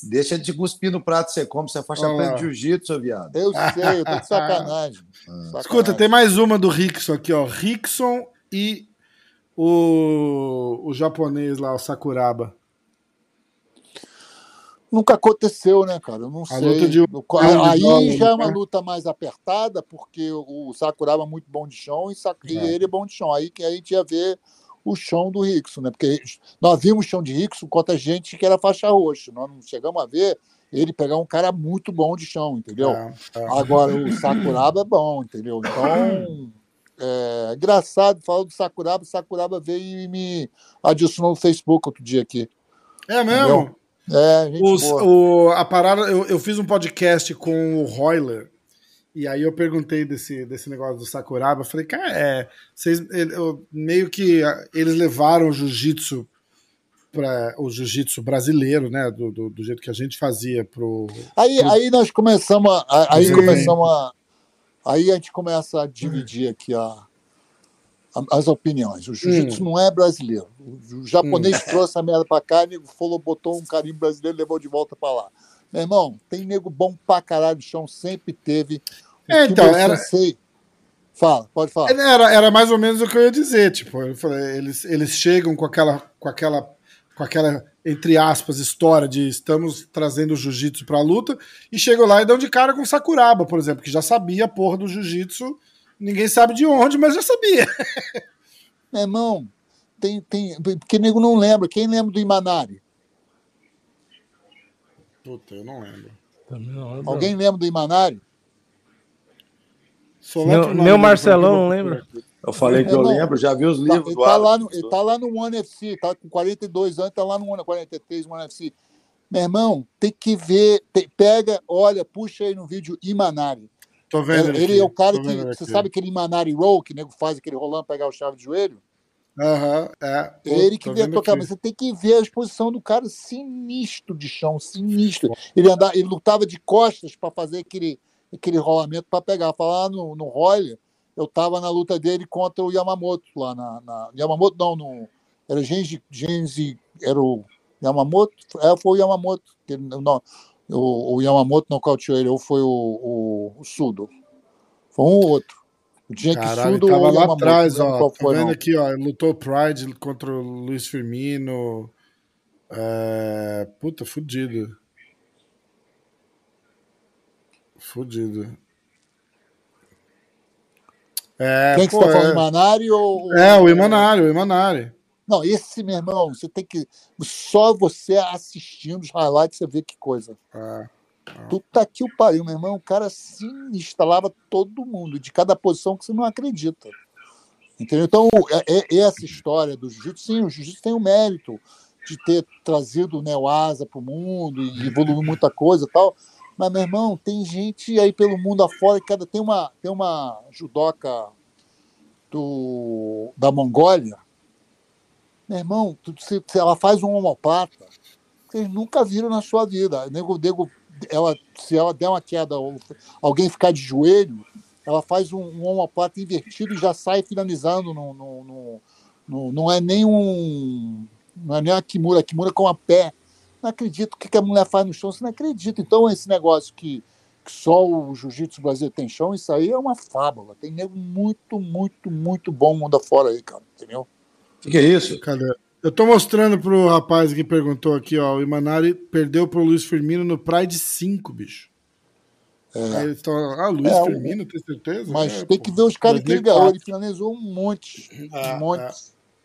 deixa de cuspir no prato que você come, você é lá. preta de jiu-jitsu, viado. Eu sei, eu tô de (laughs) sacanagem. Sacanagem. Escuta, tem mais uma do Rickson aqui, ó. Rickson e o, o japonês lá, o Sakuraba. Nunca aconteceu, né, cara? Eu não A sei. de- aí de já é uma né? luta mais apertada, porque o Sakuraba é muito bom de chão e, Sak- É. ele é bom de chão. Aí que a gente ia ver o chão do Rickson, né? Porque nós vimos o chão de Rickson contra gente que era faixa roxa. Nós não chegamos a ver ele pegar um cara muito bom de chão, entendeu? É, é. Agora, o Sakuraba é bom, entendeu? Então, é engraçado, falando do Sakuraba, o Sakuraba veio e me adicionou no Facebook outro dia aqui. É mesmo? Entendeu? É, gente Os- o, a parada, eu, eu fiz um podcast com o Royler, e aí eu perguntei desse, desse negócio do Sakuraba. Eu falei, cara, é, vocês, eu- meio que eles levaram o jiu-jitsu para o jiu-jitsu brasileiro, né? Do, do, do jeito que a gente fazia pro. Aí, aí nós começamos a, aí Sim. começamos a, aí a gente começa a dividir aqui a- as opiniões. O jiu-jitsu Hum. não é brasileiro. O, japonês trouxe a merda pra cá, nego falou, botou um carinho brasileiro, levou de volta pra lá. Meu irmão, tem nego bom pra caralho no chão, sempre teve. É, então, era- sensei- Fala, pode falar. Era, era mais ou menos o que eu ia dizer, tipo, eu falei, eles, eles chegam com aquela, com aquela, com aquela, entre aspas, história de estamos trazendo o jiu-jitsu pra luta, e chegam lá e dão de cara com o Sakuraba, por exemplo, que já sabia a porra do jiu-jitsu, ninguém sabe de onde, mas já sabia. Meu irmão, tem, tem, porque nego não lembra. Quem lembra do Imanari? Puta, eu não lembro. Também não lembro. Alguém lembra do Imanari? Meu, meu Marcelão, não lembra? Eu falei que eu Irmão, lembro, já vi os Tá- livros ele, do tá lá no, ele tá lá no One FC, tá com 42 anos, tá lá no One, 43, One FC. Meu irmão, tem que ver, tem- pega, olha, puxa aí no vídeo Imanari. Tô vendo ele aqui, é o cara que, você aqui. sabe aquele Imanari Roll, que o nego faz aquele rolando, pegar o chave de joelho? Aham, é. Pô, ele que vendo tocar, mas você tem que ver a exposição do cara sinistro de chão, sinistro. Ele, andava, ele lutava de costas para fazer aquele, aquele rolamento para pegar. Falar no, no Roller, eu tava na luta dele contra o Yamamoto lá na. na- Yamamoto não, no, era Genji, Genji, era o Yamamoto? É, foi o Yamamoto. que ele- não, o, o Yamamoto nocauteou ele, ou foi o, o, o Sudo. Foi um ou outro. O dia que Caralho, ele Sudo tava lá atrás, ó. Tá foi, vendo não. aqui, ó. Lutou Pride contra o Luiz Firmino. É... Puta, fudido. Fudido. É, Quem que pô, você tá falando, é, Imanari ou. é, o Imanari, o Imanari. Não, esse, meu irmão, você tem que. Só você assistindo os highlights, você vê que coisa. É. Puta que o pariu, meu irmão. O cara se instalava todo mundo, de cada posição que você não acredita. Entendeu? Então, é, é essa história do jiu-jitsu, sim, o jiu-jitsu tem o mérito de ter trazido o Neoasa para o mundo e evoluiu muita coisa e tal. Mas, meu irmão, tem gente aí pelo mundo afora que cada tem uma, tem uma judoca do, da Mongólia. Meu irmão, tu- se, se ela faz um homoplata, vocês nunca viram na sua vida. Nego, nego, ela, se ela der uma queda alguém ficar de joelho, ela faz um, um homoplata invertido e já sai finalizando. No, no, no- no- não é nem um. Não é nem a Kimura, a Kimura com a pé. Não acredito o que que a mulher faz no chão, você não acredita. Então, esse negócio que, que só o jiu-jitsu brasileiro tem chão, isso aí é uma fábula. Tem nego muito, muito, muito bom mundo afora aí, cara. Entendeu? O que, é isso? Cadê? Eu tô mostrando pro rapaz que perguntou aqui, ó. O Imanari perdeu pro Luiz Firmino no Pride 5, bicho. Eles tão, ah, Luiz É, Firmino, tem certeza? Mas É, tem pô. que ver os caras que ele 2004. ganhou. Ele finalizou um monte. É, Um monte.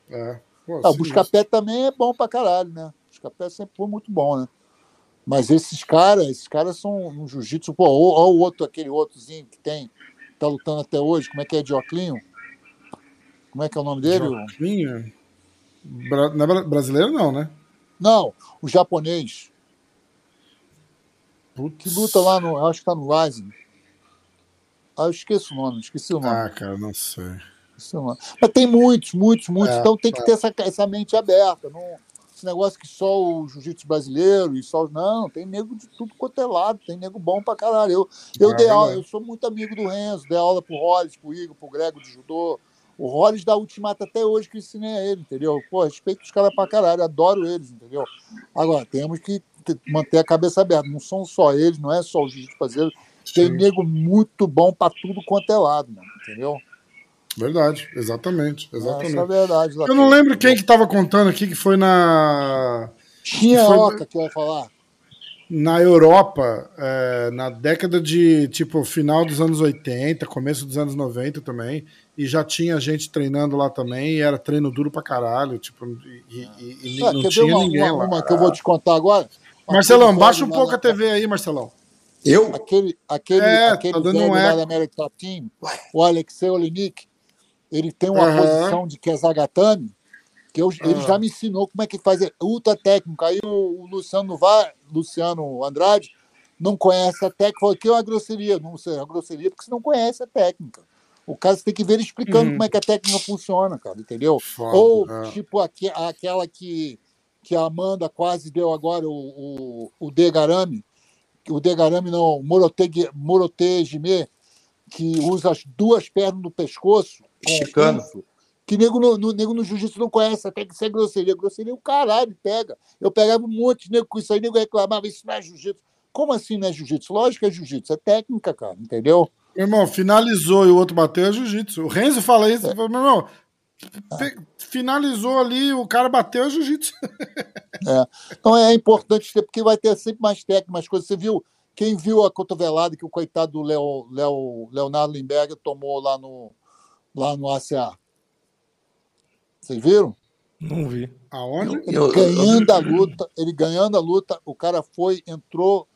É. Pô, Ah, o Buscapé também é bom pra caralho, né? O Buscapé sempre foi muito bom, né? Mas esses caras, esses caras são um jiu-jitsu. Pô, olha o outro, aquele outrozinho que tem, tá lutando até hoje. Como é que é? Dioclinho? Como é que é o nome dele? Joquinha? Bra- não é bra- brasileiro, não, né? Não, o japonês. Putz. Que luta lá no. Acho que tá no Rising. Ah, eu esqueço o nome, esqueci o nome. Ah, cara, não sei. esqueci o nome. Mas tem muitos, muitos, muitos. É, então tem que ter essa, essa mente aberta. Não, esse negócio que só o jiu-jitsu brasileiro e só. Não, tem nego de tudo quanto é lado, tem nego bom pra caralho. Eu, eu É dei aula, eu sou muito amigo do Renzo, dei aula pro Hollis, pro Igor, pro Grego de judô. O Hollis da Ultimata até hoje que eu ensinei a ele, entendeu? Pô, respeito os caras pra caralho, adoro eles, entendeu? Agora, temos que te- manter a cabeça aberta. Não são só eles, não é só o jiu-jitsu brasileiro. Tem nego muito bom pra tudo quanto é lado, mano, entendeu? Verdade, exatamente. exatamente. Essa é a verdade. Eu não lembro quem que tava contando aqui que foi na, Tinha foi- Oca que eu ia falar. na Europa, é, na década de, tipo, final dos anos 80, começo dos anos 90 também, e já tinha gente treinando lá também, e era treino duro pra caralho, tipo, e, e- e Ah, não tinha uma, ninguém uma- lá. uma que eu vou te contar agora? Marcelão, baixa um pouco a TV aí, Marcelão. Eu? Aquele, aquele, É, aquele tá dando velho um lá da American Top Team, o Alexei Olenik, ele tem uma Aham. posição de Kezagatame, que eu, ele Ah. já me ensinou como é que faz é ultra técnico. Aí o, o Luciano vai, Luciano Andrade, não conhece a técnica, falou que é uma grosseria. Não sei, é uma grosseria porque você não conhece a técnica. O cara tem que ver ele explicando Uhum. como é que a técnica funciona, cara, entendeu? Foda, Ou é. tipo aque- aquela que, que a Amanda quase deu agora, o, o, o Degarame, o Degarame não, o Morotege- Morotejime, que usa as duas pernas no pescoço, pulso, que nego no, no, nego no jiu-jitsu não conhece, até que isso é grosseria. Grosseria o caralho, pega. Eu pegava um monte de nego com isso aí, nego reclamava, isso não é jiu-jitsu. Como assim não é jiu-jitsu? Lógico que é jiu-jitsu, é técnica, cara, entendeu? Meu irmão, finalizou e o outro bateu é jiu-jitsu. O Renzo fala isso, ele fala, meu irmão, pe- finalizou ali, o cara bateu é jiu-jitsu. Então é importante ter, porque vai ter sempre mais técnica, mais coisas. Você viu, quem viu a cotovelada que o coitado do Leo, Leo, Leonardo Limberger tomou lá no, lá no ACA? Vocês viram? Não vi. Aonde? Ele Eu- eu- ganhando a luta, ele ganhando a luta, o cara foi, entrou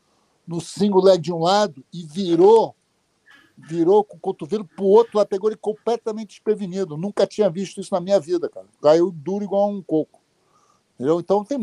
no single leg de um lado e virou, virou com o cotovelo pro outro lá, pegou ele completamente desprevenido. Nunca tinha visto isso na minha vida, cara. Caiu duro igual um coco. Entendeu? Então tem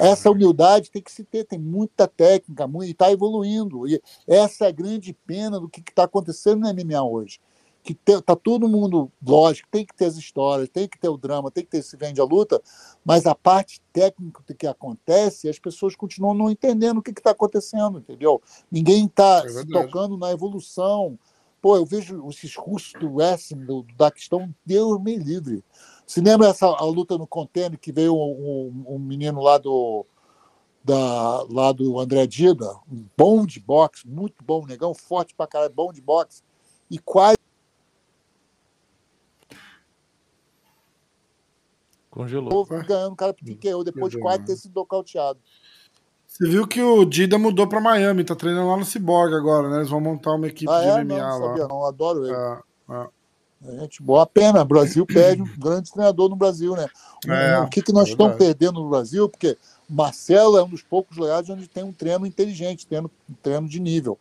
essa humildade tem que se ter, tem muita técnica, muito, e está evoluindo. E essa é a grande pena do que está acontecendo no MMA hoje. Que te- tá todo mundo, lógico, tem que ter as histórias, tem que ter o drama, tem que ter esse vende a luta, mas a parte técnica do que acontece, as pessoas continuam não entendendo o que está acontecendo, entendeu? Ninguém está É se tocando na evolução. Pô, eu vejo esses cursos do wrestling, do, do Daquistão, Deus me livre. Se lembra essa a luta no container que veio um, um- um menino lá do da, lá do André Dida, um bom de boxe, muito bom, negão, forte pra caralho, bom de boxe, e quase Congelou. ganhando o cara pro TKO, depois de quase ter sido nocauteado. Você viu que o Dida mudou pra Miami, tá treinando lá no Cyborg agora, né? Eles vão montar uma equipe Ah, de é? MMA Não, não lá. sabia, não. Adoro ele. É, é. É, Gente, boa pena. O Brasil perde um grande treinador no Brasil, né? O- É, o que, que nós é estamos perdendo no Brasil? Porque o Marcelo é um dos poucos lugares onde tem um treino inteligente, treino, um treino de nível.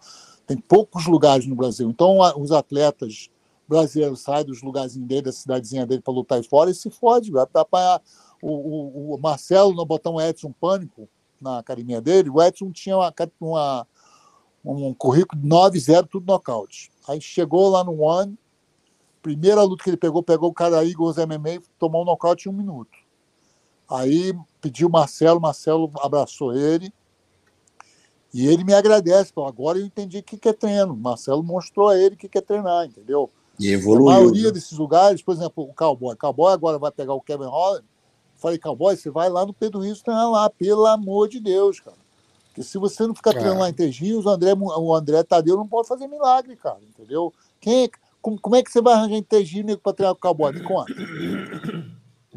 Tem poucos lugares no Brasil. Então, os atletas brasileiros saem dos lugarzinhos dele, da cidadezinha dele, para lutar fora e se fode, vai apanhar. O, o, o Marcelo, no botão Edson Pânico, na academia dele, o Edson tinha uma, uma- um currículo de 9-0, tudo nocaute. Aí chegou lá no One, primeira luta que ele pegou, pegou o cara Eagles MMA, tomou um nocaute em um minuto. Aí pediu Marcelo, Marcelo abraçou ele. E ele me agradece. Falou, agora eu entendi o que que é treino. Marcelo mostrou a ele o que que é treinar, entendeu? E A evoluiu. maioria né? desses lugares, por exemplo, o Cowboy. Cowboy agora vai pegar o Kevin Holland. Falei, Cowboy, você vai lá no Pedro Rio treinar lá, pelo amor de Deus, cara. Porque se você não ficar É. treinando lá em Três Rios, o André, o André Tadeu não pode fazer milagre, cara, entendeu? Quem é- como, como é que você vai arranjar em Três Rios nego, pra treinar com o Cowboy? Me conta.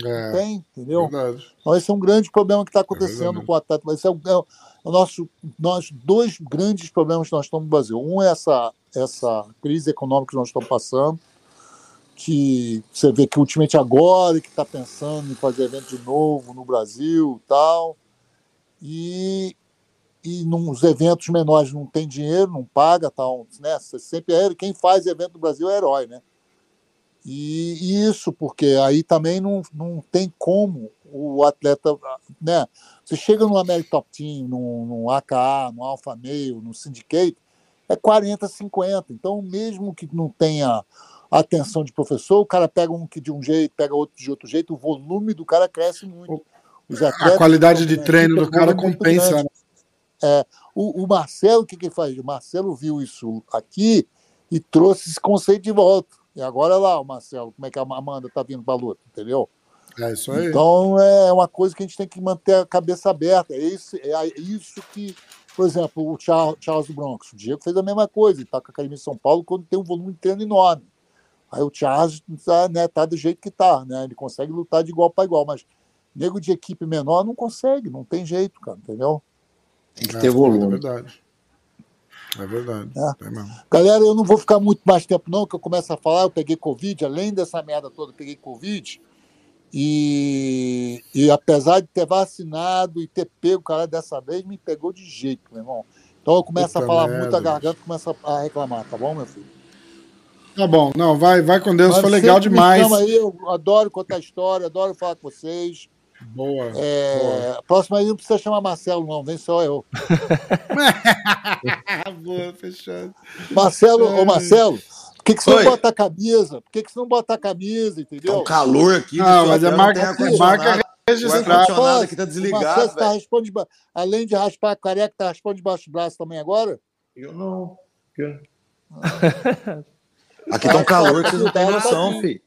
É, Tem, entendeu? verdade. Então, esse é um grande problema que está acontecendo verdade. com o atleta. Esse é o, é o nosso, nós, dois grandes problemas que nós estamos no Brasil. Um é essa, essa crise econômica que nós estamos passando, que você vê que ultimamente agora que está pensando em fazer evento de novo no Brasil tal. E, e nos eventos menores não tem dinheiro, não paga, tal, né? Você sempre é, quem faz evento no Brasil é herói, né? E, isso, porque aí também não, não tem como o atleta, né? Você chega no American Top Team, no, no AKA, no Alpha Male, no Syndicate, é 40, 50. Então, mesmo que não tenha atenção de professor, o cara pega um que de um jeito, pega outro de outro jeito, o volume do cara cresce muito. A qualidade de né, treino do cara compensa, né? O, o Marcelo, o que, que ele faz? O Marcelo viu isso aqui e trouxe esse conceito de volta. E agora lá, o Marcelo, como é que a Amanda tá vindo para a luta, entendeu? É isso aí. Então é uma coisa que a gente tem que manter a cabeça aberta. É isso, é isso que, por exemplo, o Charles, do Bronx, o Diego fez a mesma coisa, ele está com a Academia de São Paulo quando tem um volume de treino enorme. Aí o Charles tá, né, tá do jeito que tá, né? Ele consegue lutar de igual para igual, mas nego de equipe menor não consegue, não tem jeito, cara, entendeu? Tem que É, ter É volume. verdade. É verdade. É. É. Galera, eu não vou ficar muito mais tempo, não, que eu começo a falar. Eu peguei Covid, além dessa merda toda, eu peguei Covid. E, e apesar de ter vacinado e ter pego, cara, dessa vez me pegou de jeito, meu irmão. Então eu começo Puta a falar merda, muito, a garganta começa a reclamar, tá bom, meu filho? Tá bom, não, vai, vai com Deus, Mas foi legal demais. aí, eu adoro contar história, adoro falar com vocês. Boa. É, próximo aí não precisa chamar Marcelo, não, vem só eu. (laughs) Boa, fechado. Marcelo, ô Marcelo, que, que você Oi. não bota a camisa? Por que, que você não bota a camisa, Tá entendeu? um calor aqui. Não, mas é não marca- é ar-condicionado. marca O Registrado. ar-condicionado aqui tá O Marcelo desligado, tá velho. raspando de ba- Além de raspar a careca, tá raspando debaixo do braço também agora? Eu não. (laughs) Aqui tá um calor que vocês não têm noção, filho.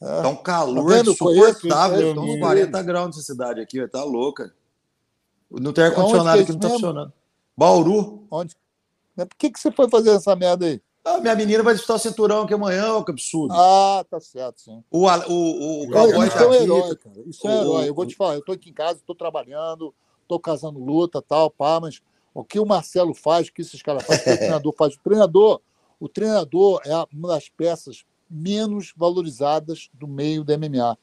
Tá um calor Tá vendo? Conheço, insuportável. Estão uns conheço. 40 graus nessa cidade aqui, velho. Tá louca. Não tem Aonde ar-condicionado que é aqui, não tá mesmo? funcionando. Bauru. Onde? Mas por que, que você foi fazer essa merda aí? Ah, minha menina vai disputar o cinturão aqui amanhã, ô que absurdo. Ah, tá certo, sim. O, o, o, Olha, cowboy isso tá é um aqui. herói, cara. Isso é um herói. Eu vou te falar, eu tô aqui em casa, tô trabalhando, tô casando luta tal, pá, mas o que o Marcelo faz, o que esses caras fazem, o que o (laughs) treinador faz. O treinador, o treinador é uma das peças menos valorizadas do meio da MMA.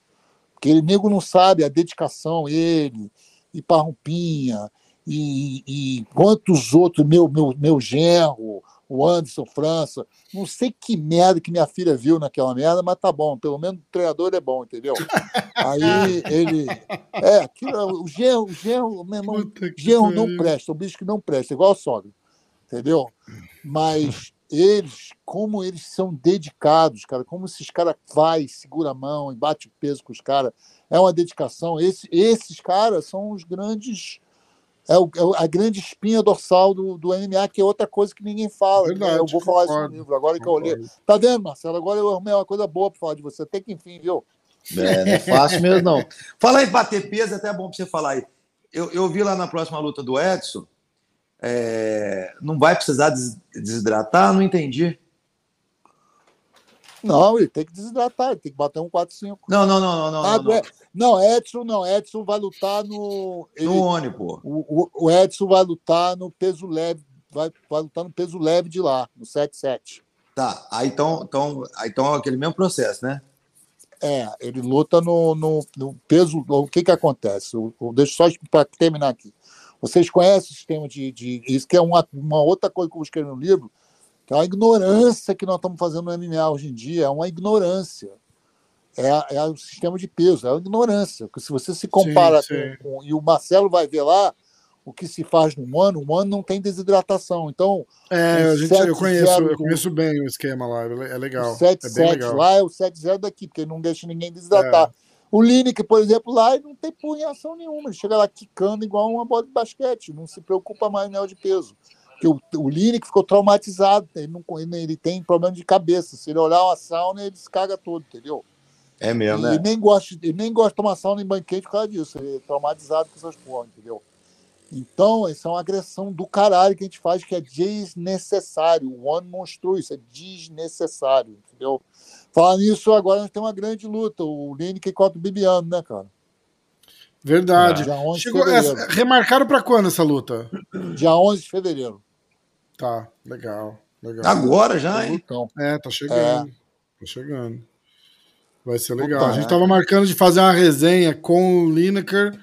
Porque ele nego não sabe a dedicação, ele, e Parrumpinha, e, e quantos outros, meu, meu, meu genro, o Anderson França, não sei que merda que minha filha viu naquela merda, mas tá bom, pelo menos o treinador é bom, entendeu? Aí (laughs) ele. É, aquilo, o genro, o genro, meu irmão, Puta que genro não presta, o bicho que não presta, igual o sogro, entendeu? Mas eles, como eles são dedicados, cara, como esses caras vai, segura a mão e bate o peso com os caras, é uma dedicação. Esse, esses caras são os grandes. É, o- é a grande espinha dorsal do, do MMA, que é outra coisa que ninguém fala. né? Verdade, eu vou falar isso concordo, no livro, agora que eu olhei. Tá vendo, Marcelo? Agora eu arrumei uma coisa boa para falar de você. Até que enfim, viu? É, não é (laughs) fácil mesmo, não. Fala aí, bater peso, é até bom pra você falar aí. Eu, eu vi lá na próxima luta do Edson. é, não vai precisar des- desidratar? Não entendi. Não, ele tem que desidratar, ele tem que bater um 4-5. Não, não, não, não, não. Ah, não, não. é- Não, Edson não. Edson vai lutar no. ele- No pô. o, o- Edson vai lutar no peso leve. Vai, vai lutar no peso leve de lá, no 7-7. Tá, aí então, então, aí então é aquele mesmo processo, né? É, ele luta no, no, no peso. O que que acontece? O, o- deixa eu só para terminar aqui. Vocês conhecem o sistema de. de isso que é uma, uma outra coisa que eu escrevi no livro, que é uma ignorância que nós estamos fazendo no MMA hoje em dia. É uma ignorância. É, é o sistema de peso, é uma ignorância. Porque se você se compara Sim, sim. com, com- E o Marcelo vai ver lá o que se faz no ano, o ano não tem desidratação. Então, É, a gente, eu, 7-0 conheço, eu conheço bem o esquema lá, é legal. o 7 é bem 7 legal. lá é o 7-0 daqui, porque não deixa ninguém É. desidratar. O Lineker, por exemplo, lá ele não tem punhação nenhuma. Ele chega lá quicando igual uma bola de basquete. Não se preocupa mais no de peso. Porque o, o Lineker ficou traumatizado. Ele, não, ele, ele tem problema de cabeça. Se ele olhar uma sauna, ele se caga todo, entendeu? É mesmo, E né? nem gosta, ele nem gosta de tomar sauna em banquete por causa disso. Ele é traumatizado com essas porra, entendeu? Então, isso é uma agressão do caralho que a gente faz, que é desnecessário. O One mostrou isso, é desnecessário, entendeu? Falando nisso, agora nós temos uma grande luta, o Lineker contra o Bibiano, né, cara? Verdade. Dia 11 de Chegou, fevereiro. essa- remarcaram pra quando essa luta? Dia 11 de fevereiro. Tá, legal. legal. Agora já, hein? Lutão. É, tá chegando. Tá chegando. Vai ser legal. Puta, a gente é. tava marcando de fazer uma resenha com o Lineker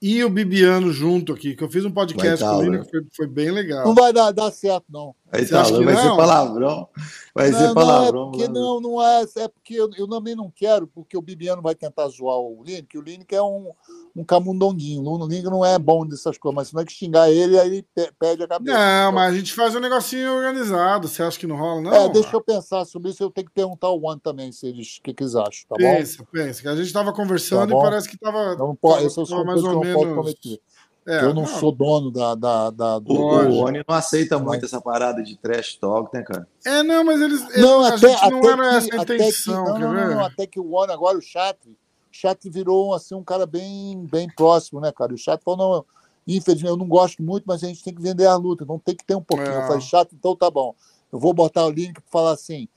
e o Bibiano junto aqui, que eu fiz um podcast com o tá, Lineker, foi, foi bem legal. Não vai dar, dar certo, não. Aí Você tá, acha que vai ser não? palavrão. Vai não, ser não, é palavrão. porque não, não é, é porque eu, eu também não quero, porque o Bibiano vai tentar zoar o Lineker, o Lineker é um, um camundonguinho, o Lineker não é bom dessas coisas, mas se não é que xingar ele, aí ele pe- perde a cabeça. Não, mas a gente faz um negocinho organizado. Você acha que não rola, não? É, deixa eu pensar sobre isso, eu tenho que perguntar ao One também, se eles, o que, que eles acham, tá bom? Pensa, pensa. Que a gente tava conversando Tá e parece que tava. Não pode, tava- coisas que eu não posso prometer. É, eu não, sou dono da, da, da- do... O, o Oni não aceita Não. muito essa parada de trash talk, né, cara? É, não, mas eles. Não, até, não era que, essa a até intenção, que, não, não, não, até que o One agora, o Chatri, o Chatri virou assim, um cara bem, bem próximo, né, cara? O Chatri falou, não, infelizmente, eu não gosto muito, mas a gente tem que vender a luta, então tem que ter um pouquinho. É. Eu falei, Chatri, então tá bom. Eu vou botar o link para falar assim,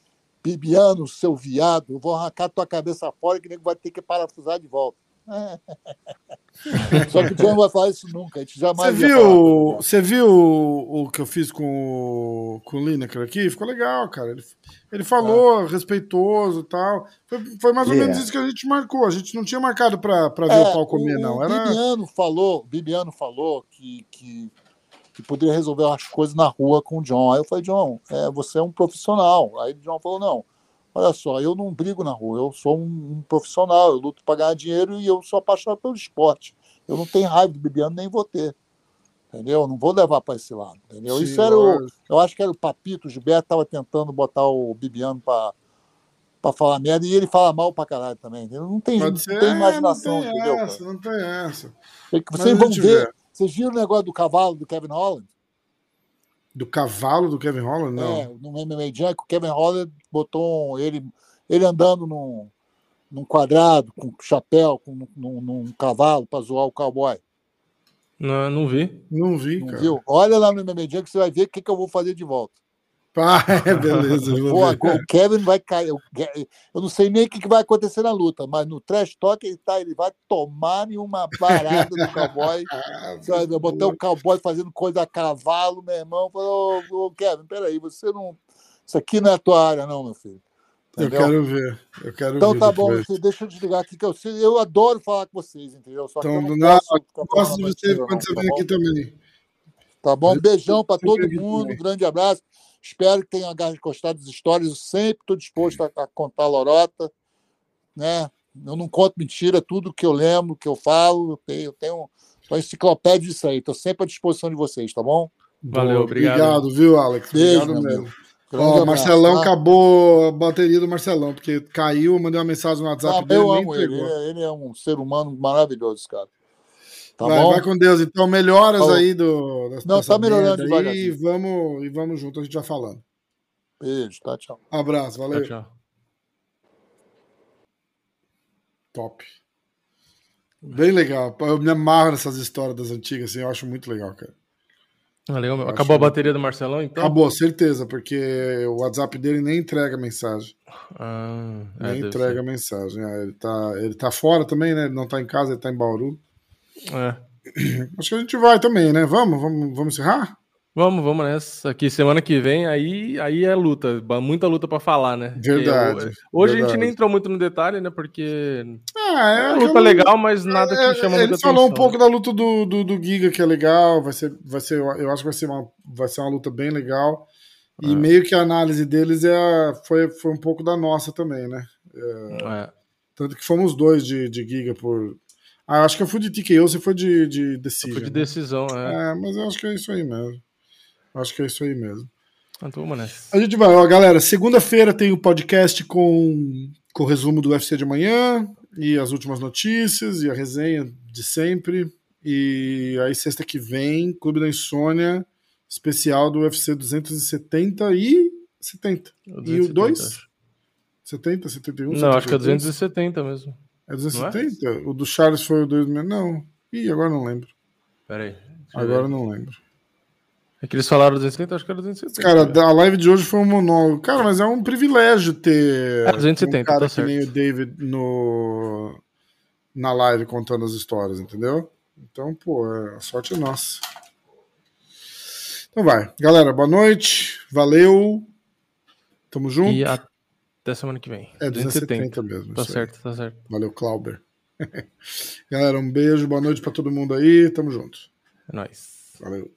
Bibiano, seu viado, eu vou arrancar tua cabeça fora que nego vai ter que parafusar de volta. (laughs) Só que o John não vai falar isso nunca, a gente Você jamais ia viu, você viu o, o que eu fiz com o, com o Lineker aqui? Ficou legal, cara. Ele, ele falou, respeitoso e tal. Foi, foi mais ou menos é. isso que a gente marcou. A gente não tinha marcado pra ver É, o pau comer, o, não. Era. Bibiano falou, Bibiano falou que, que, que poderia resolver umas coisas na rua com o John. Aí eu falei, John, é, você é um profissional. Aí o John falou, não, olha só, eu não brigo na rua, eu sou um, um profissional, eu luto para ganhar dinheiro e eu sou apaixonado pelo esporte. Eu não tenho raiva do Bibiano, nem vou ter. Entendeu? Eu Não vou levar para esse lado. Entendeu? Sim, Isso era o, eu acho que era o Papito, o Gilberto estava tentando botar o Bibiano para para falar merda e ele fala mal pra caralho também. entendeu? Não tem, não Pode tem É, imaginação, não tem entendeu? cara? essa, não tem essa. Vocês vão ver. Vocês viram o negócio do cavalo do Kevin Holland? Do cavalo do Kevin Holland? Não. É, no MMA que o Kevin Holland botou um- ele, ele andando num, num quadrado, com chapéu, com, num, num cavalo para zoar o cowboy. Não, não vi. Não vi, Não cara. viu? Olha lá no MMA que você vai ver o que, que eu vou fazer de volta. Ah, (laughs) é, beleza. eu Pô, o Kevin vai cair. Eu, eu não sei nem o que, que vai acontecer na luta, mas no trash talk ele, tá, ele vai tomar em uma parada do cowboy. (laughs) Vai ver, botar o cowboy fazendo coisa a cavalo, meu irmão. Falou, ô, ô, Kevin, peraí, você não. Isso aqui não é a tua área, não, meu filho. eu Entendeu? quero ver. Eu quero Então ver tá bom, deixa eu desligar aqui, que eu, eu adoro falar com vocês, entendeu? Só que Então, eu não Gosto de você quando você tá vem aqui também. Tá bom? Um beijão para todo mundo, um grande abraço. Espero que tenham gostado das histórias. Eu sempre estou disposto a, a contar lorota, né? Eu não conto mentira, tudo que eu lembro, que eu falo, eu tenho, eu tenho uma enciclopédia disso aí. Estou sempre à disposição de vocês, tá bom? Valeu, Boa, obrigado. Obrigado, viu, Alex? Beijo, obrigado mesmo. Ó, Marcelão tá? acabou a bateria do Marcelão, porque caiu, mandei uma mensagem no WhatsApp Não, dele, eu amo ele. é, ele é um ser humano maravilhoso, cara. Tá vai, bom? vai com Deus, então. Melhoras Falou. aí do. Não, tá melhorando e vamos, e vamos junto, a gente vai falando. Beijo, tá? Tchau. Abraço, valeu. Tchau, tchau. Top. Bem legal. Eu me amarro nessas histórias das antigas, assim, eu acho muito legal, cara. Ah, legal, meu. Eu Acabou a acho- bateria do Marcelão, então? Acabou, certeza, porque o WhatsApp dele nem entrega mensagem. Ah, é, Nem deve entrega mensagem. É, ele, tá, ele tá fora também, né? Ele não tá em casa, ele tá em Bauru. É. (clears throat) Acho que a gente vai também, né? Vamos, vamos, vamos encerrar? Vamos, vamos nessa. Aqui semana que vem, aí, aí é luta. Muita luta pra falar, né? Verdade. ho- Hoje a gente verdade. nem entrou muito no detalhe, né? Porque Ah, é é uma luta aquela- legal, mas nada É, que chama ele muita falou um atenção. pouco da luta do, do, do Giga, que é legal. Vai ser, vai ser, eu acho que vai ser uma, vai ser uma luta bem legal. E É. meio que a análise deles é, foi, foi um pouco da nossa também, né? É. Tanto que fomos dois de, de Giga por. Ah, acho que eu fui de TKO, você foi de, de Decision. Foi de né? decisão, é. É, mas eu acho que é isso aí mesmo. Acho que é isso aí mesmo. Então vamos nessa. A gente vai, ó, galera. Segunda-feira tem o podcast com, com o resumo do UFC de amanhã e as últimas notícias e a resenha de sempre. E aí, sexta que vem, Clube da Insônia, especial do UFC 270 e 70. E o 2? acho. 70, 71? Não, acho que é 72? 270 mesmo. É 270? O do Charles foi o 2. Não. Ih, agora não lembro. Pera aí. deixa eu Agora ver. não lembro. É que eles falaram 270, acho que era 270. Cara, velho. a live de hoje foi um monólogo. Cara, mas é um privilégio ter É, 270, um cara tá que certo. nem o David no, na live contando as histórias, entendeu? Então, pô, é- a sorte é nossa. Então vai. Galera, boa noite. Valeu. Tamo junto. E até semana que vem. É 270. 270 mesmo. Tá isso aí. certo, tá certo. Valeu, Clauber. (laughs) Galera, um beijo, boa noite pra todo mundo aí. Tamo junto. É nóis. Valeu.